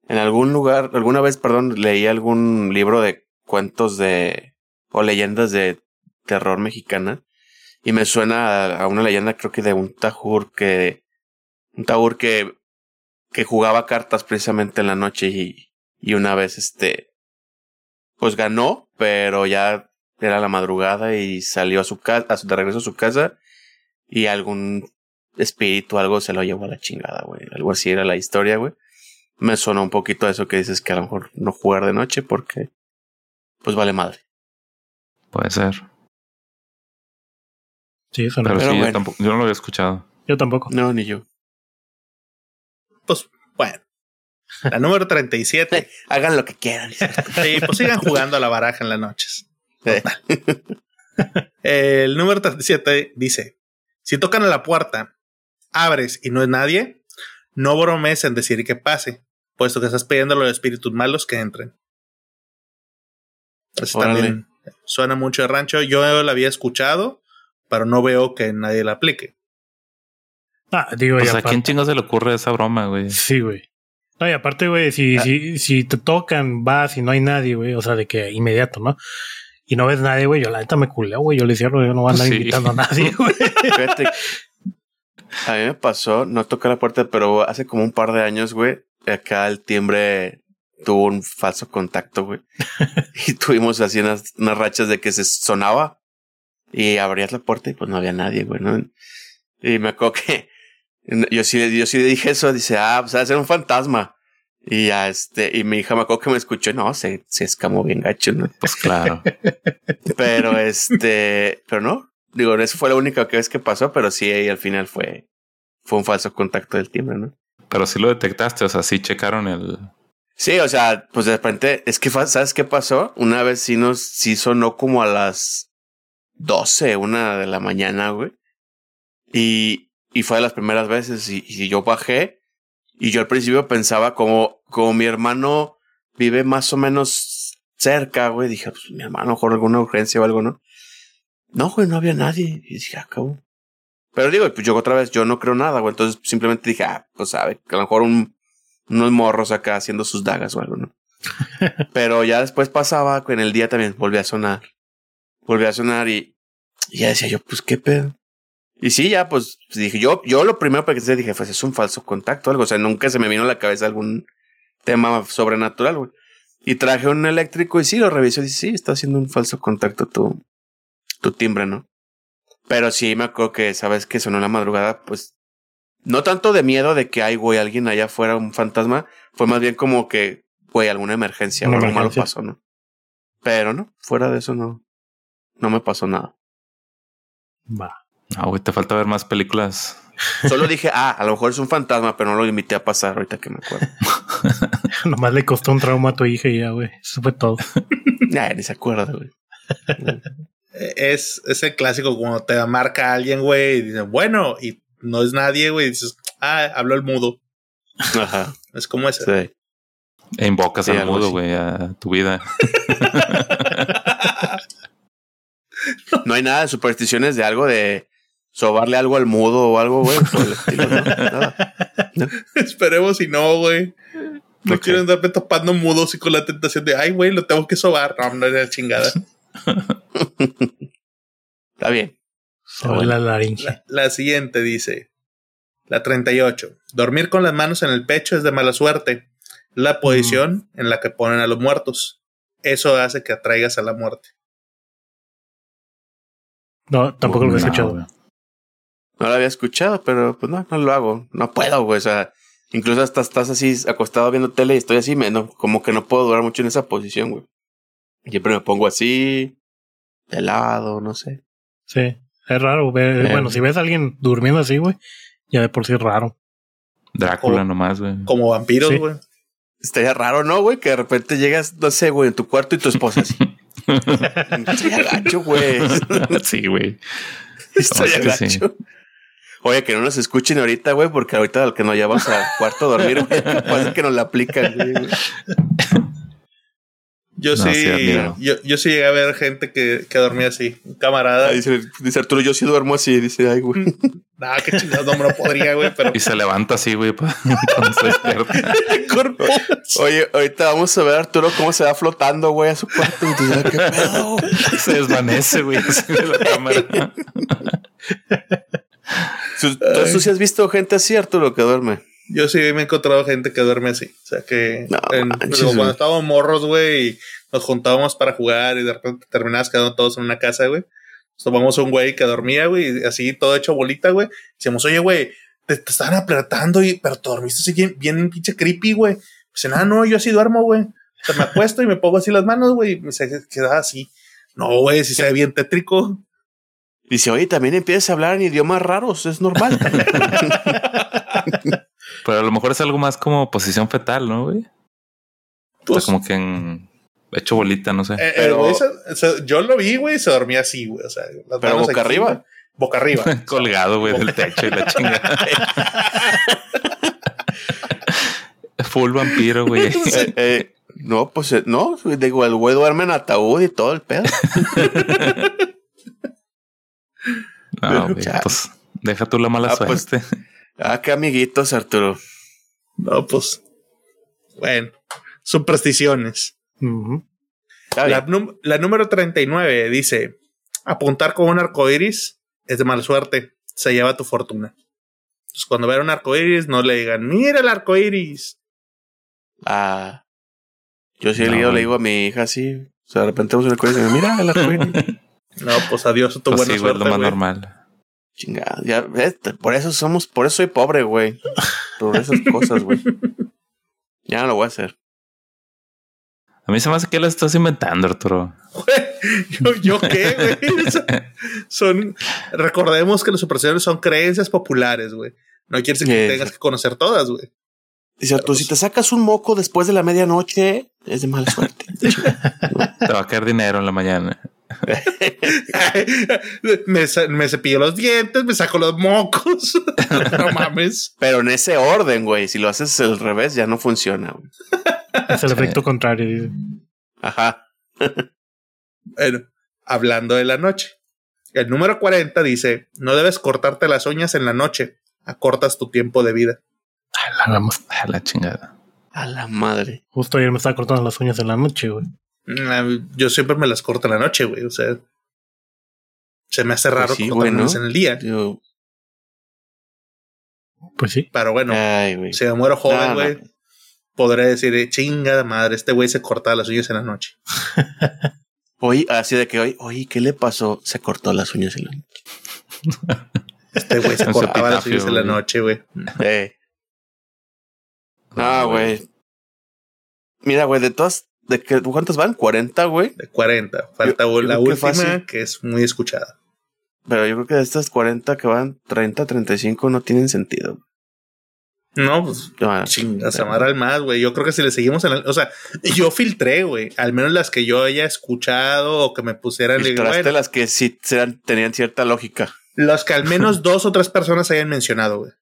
C: en algún lugar, alguna vez, perdón, leí algún libro de cuentos de o leyendas de terror mexicana y me suena a, a una leyenda creo que de un tajur que un tajur que que jugaba cartas precisamente en la noche y y una vez este pues ganó, pero ya era la madrugada y salió a su casa, de regreso a su casa y algún espíritu, algo se lo llevó a la chingada, güey. Algo así era la historia, güey. Me sonó un poquito eso que dices que a lo mejor no jugar de noche porque, pues vale madre.
A: Puede ser.
B: Sí, eso no.
A: Pero,
C: Pero
A: sí, yo, tampoco, yo no lo había escuchado.
B: Yo tampoco.
C: No, ni yo.
D: Pues bueno. La número 37.
C: Hagan lo que quieran.
D: Sí, pues sigan jugando a la baraja en las noches. El número 37 dice: Si tocan a la puerta, abres y no es nadie, no bromes en decir que pase, puesto que estás pidiendo a los espíritus malos que entren. Eso también suena mucho de rancho. Yo lo había escuchado, pero no veo que nadie la aplique.
B: Ah, digo,
A: O
B: y
A: sea, ¿a quién chingo se le ocurre esa broma, güey?
B: Sí, güey. No, y aparte, güey, si,
C: Ah.
B: si, si te tocan, vas y no hay nadie, güey, o sea, de que inmediato, ¿no? Y no ves nadie, güey, yo la neta me culeo, güey, yo le cierro, yo no voy a andar
A: Sí.
B: invitando a nadie, güey.
C: Fíjate, a mí me pasó, no toqué la puerta, pero hace como un par de años, güey, acá el timbre tuvo un falso contacto, güey. y tuvimos así unas, unas rachas de que se sonaba y abrías la puerta y pues no había nadie, güey, ¿no? Y me acuerdo que yo sí, yo sí le dije eso, dice, ah, pues va a ser un fantasma. Y ya este, y mi hija me acuerdo que me escuchó, no, se, se escamó bien gacho, ¿no?
A: Pues claro.
C: Pero este, pero no, digo, eso fue la única vez que pasó, pero sí, ahí al final fue, fue un falso contacto del timbre, ¿no?
A: Pero sí lo detectaste, o sea, sí checaron el.
C: Sí, o sea, pues de repente, es que, ¿sabes qué pasó? Una vez sí nos, sí sonó como a las 12, una de la mañana, güey. Y, y fue de las primeras veces y, y yo bajé y yo al principio pensaba como, como mi hermano vive más o menos cerca, güey, dije, pues mi hermano, mejor alguna urgencia o algo, ¿no? No, güey, no había nadie. Y dije, ah, cabrón. Pero digo, pues yo otra vez, yo no creo nada, güey. Entonces simplemente dije, ah, pues sabe, que a lo mejor un, unos morros acá haciendo sus dagas o algo, ¿no? Pero ya después pasaba, en el día también volvía a sonar. Volvía a sonar y, y ya decía yo, pues qué pedo. Y sí, ya, pues dije, yo, yo lo primero que pensé, dije, pues es un falso contacto o algo. O sea, nunca se me vino a la cabeza algún tema sobrenatural, güey. Y traje un eléctrico y sí, lo revisó y dice, sí, está haciendo un falso contacto tu, tu timbre, ¿no? Pero sí me acuerdo que, sabes que sonó en la madrugada, pues, no tanto de miedo de que hay, güey, alguien allá afuera, un fantasma, fue más bien como que, güey, alguna emergencia o algo malo pasó, ¿no? Pero no, fuera de eso no, no me pasó nada.
B: Va.
A: Ah, güey, te falta ver más películas.
C: Solo dije, ah, a lo mejor es un fantasma, pero no lo invité a pasar ahorita que me acuerdo.
B: Nomás le costó un trauma a tu hija y ya, güey. Eso fue todo.
C: Nah, ni se acuerda, güey.
D: Es, es el clásico cuando te marca alguien, güey, y dice, bueno, y no es nadie, güey, y dices, ah, habló el mudo.
C: Ajá,
D: Es como ese.
C: sí.
A: E invocas
C: Sí,
A: al mudo, güey, a tu vida.
C: No hay nada de supersticiones de algo de sobarle algo al mudo o algo, güey. por el estilo, ¿no? Nada.
D: Esperemos y no, güey. No
C: Ok.
D: quiero andarme topando mudos y con la tentación de, ay, güey, lo tengo que sobar. No, no es la chingada.
C: Está bien.
B: Sobre la laringe.
D: La, la siguiente dice, la 38. Dormir con las manos en el pecho es de mala suerte. La posición en la que ponen a los muertos. Eso hace que atraigas a la muerte.
B: No, tampoco lo he
A: No,
B: escuchado.
C: No lo había escuchado, pero pues no, no lo hago. No puedo, güey. O sea, incluso hasta estás así acostado viendo tele y estoy así, me, no, como que no puedo durar mucho en esa posición, güey. Siempre me pongo así, de lado, no sé.
B: Sí, es raro. ver-
C: Eh.
B: Bueno, si ves a alguien durmiendo así, güey, ya de por sí es raro.
A: Drácula
D: O-
A: nomás, güey.
D: Como vampiros,
B: Sí.
D: güey.
C: Estaría raro, ¿no, güey? Que de repente llegas, no sé, güey, en tu cuarto y tu esposa así. Estaría gacho, güey.
A: sí, güey.
C: Estaría
A: No, es que sí.
C: Oye, que no nos escuchen ahorita, güey, porque ahorita al que nos llevamos al cuarto a dormir, güey, capaz que nos la aplican, güey, güey.
D: Yo
A: No,
D: sí, yo, yo sí llegué a ver gente que, que dormía así. Un camarada.
C: Ah, dice, dice Arturo, yo sí duermo así. Dice, ay, güey.
D: Nah, qué chingados, no me lo podría, güey, pero
A: Y se levanta así, güey, pa- cuando se despierta.
D: cuerpo.
C: Oye, ahorita vamos a ver a Arturo cómo se va flotando, güey, a su cuarto. Y dice, ¿qué pedo?
A: Se desvanece, güey, así de la cámara.
C: ¿Tú, tú- sí has visto gente así, Arturo, que duerme?
D: Yo sí me he encontrado gente que duerme así. O sea que
C: No
D: en-
C: manches,
D: cuando estábamos morros, güey, y nos juntábamos para jugar y de repente terminabas quedando todos en una casa, güey. Nos tomamos un güey que dormía, güey, así todo hecho bolita, güey. Decíamos, oye, güey, te, te estaban apretando, y, pero te dormiste así bien, bien pinche creepy, güey. Dice, no, no, yo así duermo, güey. O sea, me acuesto y me pongo así las manos, güey, y se queda así. No, güey, si se ve bien tétrico.
C: Dice, oye, también empiezas a hablar en idiomas raros, es normal.
A: Pero a lo mejor es algo más como posición fetal, ¿no, güey? O
D: Pues,
A: sea, como que en hecho bolita, no sé.
D: eh, el
C: pero-
D: güey se- se- yo lo vi, güey, y se dormía así, güey. O sea, las
C: Pero boca
D: aquí,
C: arriba.
D: güey, Boca arriba.
A: Colgado, güey, del techo y la chingada. Full vampiro, güey.
C: Eh, eh, no, pues eh, no, digo, el güey duerme en ataúd y todo el pedo.
A: No, güey, pues deja tú la mala
C: Ah, pues,
A: suerte.
C: Ah, qué amiguitos, Arturo.
D: No, pues. Bueno, supersticiones.
B: Ujú.
C: Está
D: La, la número 39 dice: apuntar con un arco iris es de mala suerte, se lleva tu fortuna. Entonces, cuando vean un arco iris, no le digan, mira el arco iris.
C: Ah, yo sí
A: No,
C: le, digo, digo a mi hija así. O sea, de repente vamos el colegio y me mira el arcoíris.
D: No, pues adiós a tu
A: Pues
D: buena
A: sí, güey, lo más
D: güey.
A: normal.
C: Chingada, ya, ves, por eso somos, por eso soy pobre, güey. Por esas cosas, güey. Ya no lo voy a hacer.
A: A mí se me hace que lo estás inventando, Arturo.
D: ¿Yo, yo qué, güey? Son, recordemos que las supersticiones son creencias populares, güey. No quiere decir que tengas que conocer todas, güey.
C: Dice, tú, si te sacas un moco después de la medianoche, es de mala suerte.
A: Te va a caer dinero en la mañana.
D: me, me cepillo los dientes, me saco los mocos. no mames.
C: Pero en ese orden, güey. Si lo haces al revés, ya no funciona, güey.
B: Es el efecto contrario. dice.
C: Ajá.
D: Bueno, hablando de la noche. El número 40 dice, no debes cortarte las uñas en la noche, acortas tu tiempo de vida.
B: A la
A: A la chingada.
C: A la madre.
B: Justo ayer me estaba cortando las uñas en la noche, güey.
D: Mm, Yo siempre me las corto en la noche, güey. O sea, se me hace raro
C: Pues sí,
D: cortarme
C: güey, ¿no?
D: en el día.
B: Pues sí.
D: Pero bueno,
C: ay,
D: si me muero
C: No,
D: joven,
C: no.
D: güey, podré decir, eh, chingada madre, este güey se corta las uñas en la noche.
C: Oye, así de que hoy, oye, ¿qué le pasó? Se cortó las uñas en la noche.
D: Este güey se cortaba las uñas en la noche, güey.
C: Eh. No, güey. Mira, güey, de todas, ¿de qué, cuántas van? 40, güey.
D: De 40. Falta
C: Yo-
D: la última, que es muy escuchada.
C: Pero yo creo que de estas 40 que van 30, 35 no tienen sentido.
D: No, pues
C: No,
D: Chingas, amar al más, güey. Yo creo que si le seguimos en el, o sea, yo filtré, güey, al menos las que yo haya escuchado o que me pusieran,
C: Filtraste
D: bueno,
C: las que sí tenían cierta lógica.
D: las que al menos dos o tres personas hayan mencionado, güey.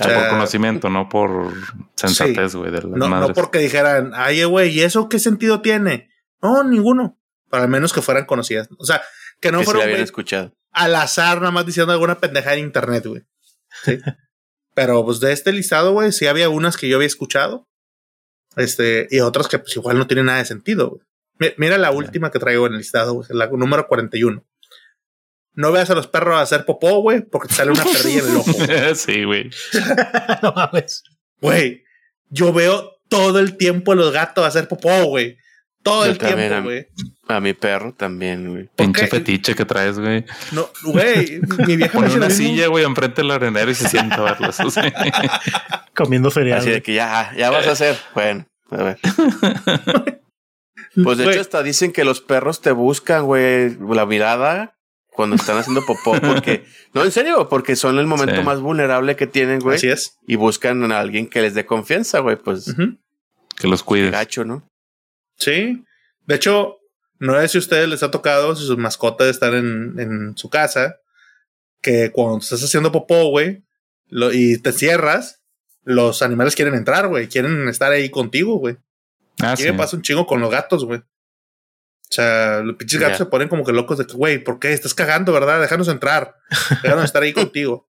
D: O
A: por
D: sea,
A: conocimiento, no por sensatez, güey, las
D: No, no porque dijeran, ay, güey, ¿y eso qué sentido tiene? No, ninguno. Para al menos que fueran conocidas. O sea, que no
C: que sí habían
D: güey,
C: escuchado.
D: al azar, nada más diciendo alguna pendejada en internet, güey. Sí. Pero pues de este listado, güey, sí había unas que yo había escuchado. Este, y otras que pues igual no tienen nada de sentido, güey. Mi- Mira la última que traigo en el listado, güey, la número 41. No veas a los perros hacer popó, güey, porque te sale una perrilla en el ojo.
A: sí, güey.
B: no mames.
D: Güey, yo veo todo el tiempo a los gatos hacer popó, güey. Todo
C: Yo
D: el tiempo,
C: a-
D: güey.
C: A mi perro también, güey.
A: Pinche fetiche que traes, güey.
D: No, güey, mi vieja me
A: Pone
D: lo
A: una silla, güey, enfrente del arenero y se sienta a verlos.
B: Comiendo cereal.
C: Así de que ya, ya vas a hacer. Bueno, a ver. Pues de hecho, hasta dicen que los perros te buscan, güey, la mirada cuando están haciendo popó, porque, no, en serio, porque son el momento
A: Sí.
C: más vulnerable que tienen, güey,
D: Así es.
C: y buscan a alguien que les dé confianza, güey, pues,
A: que los
C: qué
A: cuides.
C: gacho, ¿no?
D: Sí. De hecho, no sé si a ustedes les ha tocado, si sus mascotas están en, en su casa, que cuando estás haciendo popó, güey, lo- y te cierras, los animales quieren entrar, güey, quieren estar ahí contigo, güey.
A: Ah,
D: Aquí
A: sí.
D: me pasa un chingo con los gatos, güey. O sea, los pinches gatos se ponen como que locos de que, güey, ¿por qué? Estás cagando, ¿verdad? Déjanos entrar. Déjanos estar ahí contigo.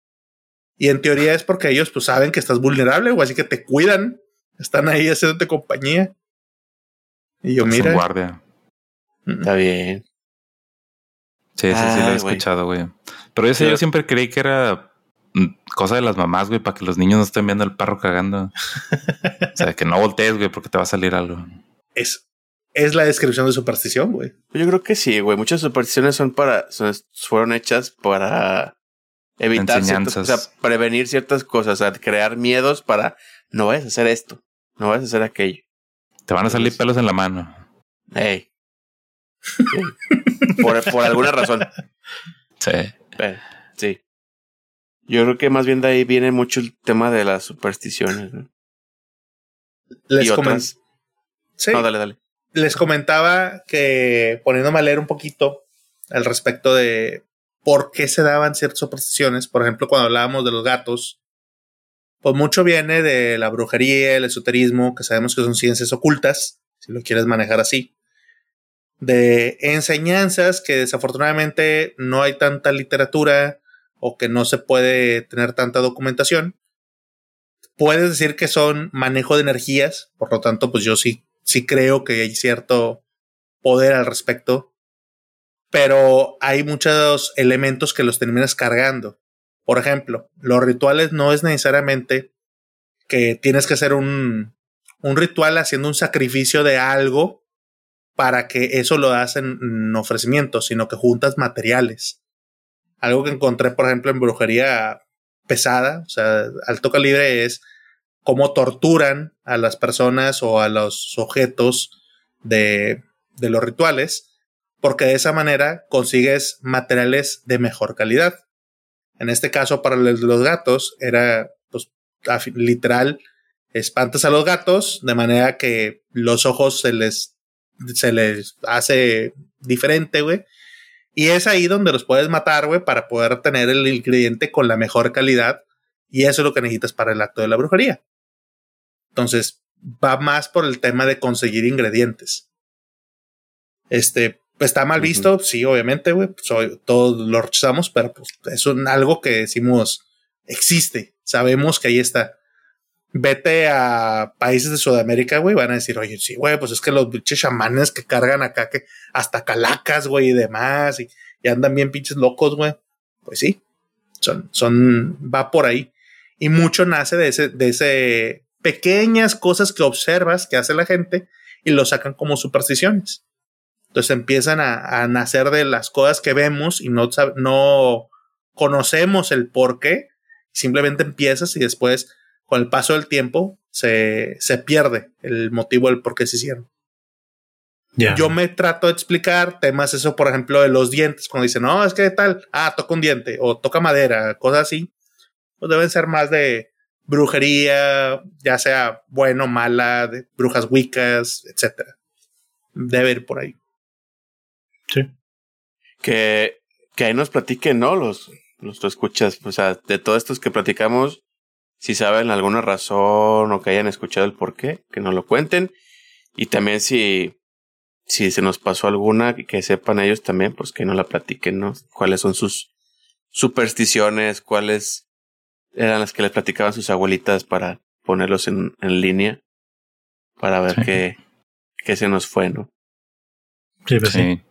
D: Y en teoría es porque ellos pues saben que estás vulnerable, güey, así que te cuidan. Están ahí haciéndote compañía. Y yo, mira.
A: guardia.
D: mm,
C: Está bien.
A: Sí, sí, sí, lo he escuchado, güey. Pero ese
C: Yo-
A: yo siempre creí que era mm, cosa de las mamás, güey, para que los niños no estén viendo al perro cagando. o sea, que no voltees, güey, porque te va a salir algo.
D: Es, es la descripción de superstición, güey.
C: Yo creo que sí, güey. Muchas supersticiones son para, son- fueron hechas para evitar ciertas, o sea, prevenir ciertas cosas, o sea, crear miedos para no vayas a hacer esto, no vayas a hacer aquello.
A: Te van a salir pelos en la mano.
C: Ey. Sí. por, por alguna razón.
A: Sí.
C: Eh, sí. Yo creo que más bien de ahí viene mucho el tema de las supersticiones. ¿no?
D: Les,
C: y otras.
D: Sí.
C: No, dale, dale.
D: Les comentaba que poniéndome a leer un poquito al respecto de por qué se daban ciertas supersticiones, por ejemplo, cuando hablábamos de los gatos, pues mucho viene de la brujería, el esoterismo, que sabemos que son ciencias ocultas, si lo quieres manejar así. de enseñanzas que desafortunadamente no hay tanta literatura o que no se puede tener tanta documentación. Puedes decir que son manejo de energías, por lo tanto, pues yo sí, sí creo que hay cierto poder al respecto, pero hay muchos elementos que los terminas cargando. Por ejemplo, los rituales no es necesariamente que tienes que hacer un, un ritual haciendo un sacrificio de algo para que eso lo das en, ofrecimiento, sino que juntas materiales. Algo que encontré, por ejemplo, en brujería pesada, o sea, alto calibre, es cómo torturan a las personas o a los objetos de, los rituales, porque de esa manera consigues materiales de mejor calidad. En este caso, para los gatos, era pues, literal, espantas a los gatos de manera que los ojos se les, se les hace diferente, güey. Y es ahí donde los puedes matar, güey, para poder tener el ingrediente con la mejor calidad. Y eso es lo que necesitas para el acto de la brujería. Entonces, va más por el tema de conseguir ingredientes. Este, está mal visto, sí, obviamente, güey. todos lo rechazamos, pero pues, es algo que decimos existe. Sabemos que ahí está. Vete a países de Sudamérica, güey, van a decir, oye, sí, güey, pues es que los pinches chamanes que cargan acá, que hasta calacas, güey, y demás, y, andan bien pinches locos, güey. Pues sí, son, son, va por ahí. Y mucho nace de ese, de ese pequeñas cosas que observas que hace la gente y lo sacan como supersticiones. Entonces empiezan a, nacer de las cosas que vemos y no, no conocemos el por qué. Simplemente empiezas y después, con el paso del tiempo, se, se pierde el motivo del por qué se hicieron. Yo me trato de explicar temas, eso, por ejemplo, de los dientes, cuando dicen, no, es que tal, ah, toca un diente o toca madera, cosas así, pues deben ser más de brujería, ya sea bueno, mala, de brujas wicas, etcétera. Debe ir por ahí.
B: Sí.
C: Que, que ahí nos platiquen, ¿no? Los, los escuchas, o sea, de todos estos que platicamos, si saben alguna razón o que hayan escuchado el por qué, que nos lo cuenten. Y también si, si se nos pasó alguna, que sepan ellos también, pues que nos la platiquen, ¿no? Cuáles son sus supersticiones, cuáles eran las que les platicaban sus abuelitas para ponerlos en, en línea, para ver qué, qué se nos fue, ¿no?
A: Sí, pues sí.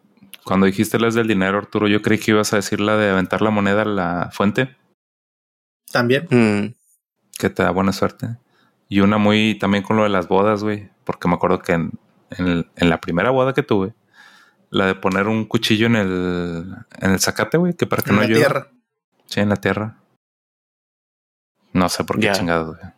A: Cuando dijiste las del dinero, Arturo, yo creí que ibas a decir la de aventar la moneda a la fuente.
D: También.
C: Mm.
A: Que te da buena suerte. Y una muy también con lo de las bodas, güey. Porque me acuerdo que en, en, la primera boda que tuve, la de poner un cuchillo en el, en el zacate, güey, que para que no. En la tierra. Sí, en la tierra. No sé por qué chingado, güey.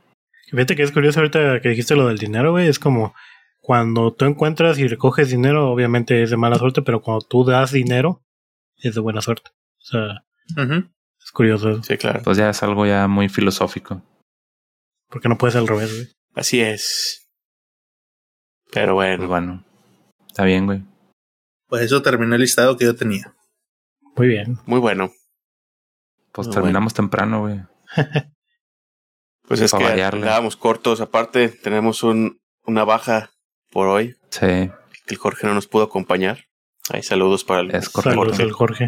B: Fíjate que es curioso ahorita que dijiste lo del dinero, güey. Es como cuando tú encuentras y recoges dinero, obviamente es de mala suerte, pero cuando tú das dinero, es de buena suerte. O sea, es curioso.
C: Sí, claro.
A: Pues ya es algo ya muy filosófico.
B: Porque no puede ser al revés, güey.
C: Así es. Pero bueno.
A: Pues bueno. Está bien, güey.
D: Pues eso terminó el listado que yo tenía.
B: Muy bien.
C: Muy bueno.
A: Pues terminamos temprano, güey.
C: pues es que cortos. Aparte, tenemos un, una baja por hoy.
A: Sí.
C: El Jorge no nos pudo acompañar. Hay saludos para el,
B: es saludos el Jorge.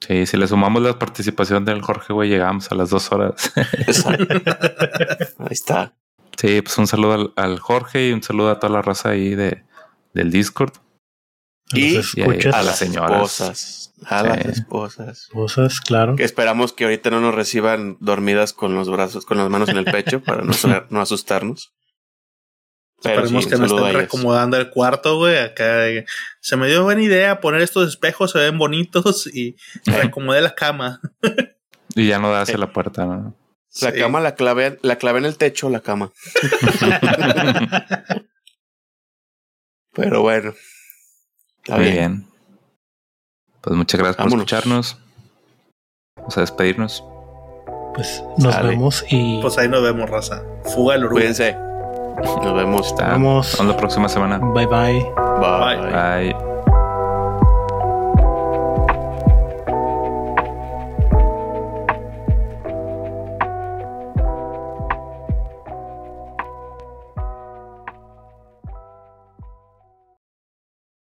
A: Sí, si le sumamos la participación del Jorge, güey, llegamos a las dos horas.
C: ahí está.
A: Sí, pues un saludo al, Jorge y un saludo a toda la raza ahí de, del Discord.
C: Y, a, las señoras. A las esposas.
B: Esposas, claro.
C: Que esperamos que ahorita no nos reciban dormidas con los brazos, con las manos en el pecho para no, no asustarnos.
D: Esperemos que me estén reacomodando el cuarto, güey. Acá se me dio buena idea poner estos espejos, se ven bonitos y reacomodé la cama.
A: y ya no das la puerta, ¿no?
C: La cama la clave, la clave en el techo, la cama. Pero bueno.
A: Está Muy bien. Pues muchas gracias por escucharnos. Vamos a despedirnos.
B: Pues nos vemos y.
D: Pues ahí nos vemos, raza. Fuga el
C: Cuídense. Nos vemos.
A: Nos vemos. la próxima semana.
B: Bye bye.
C: Bye.
A: bye.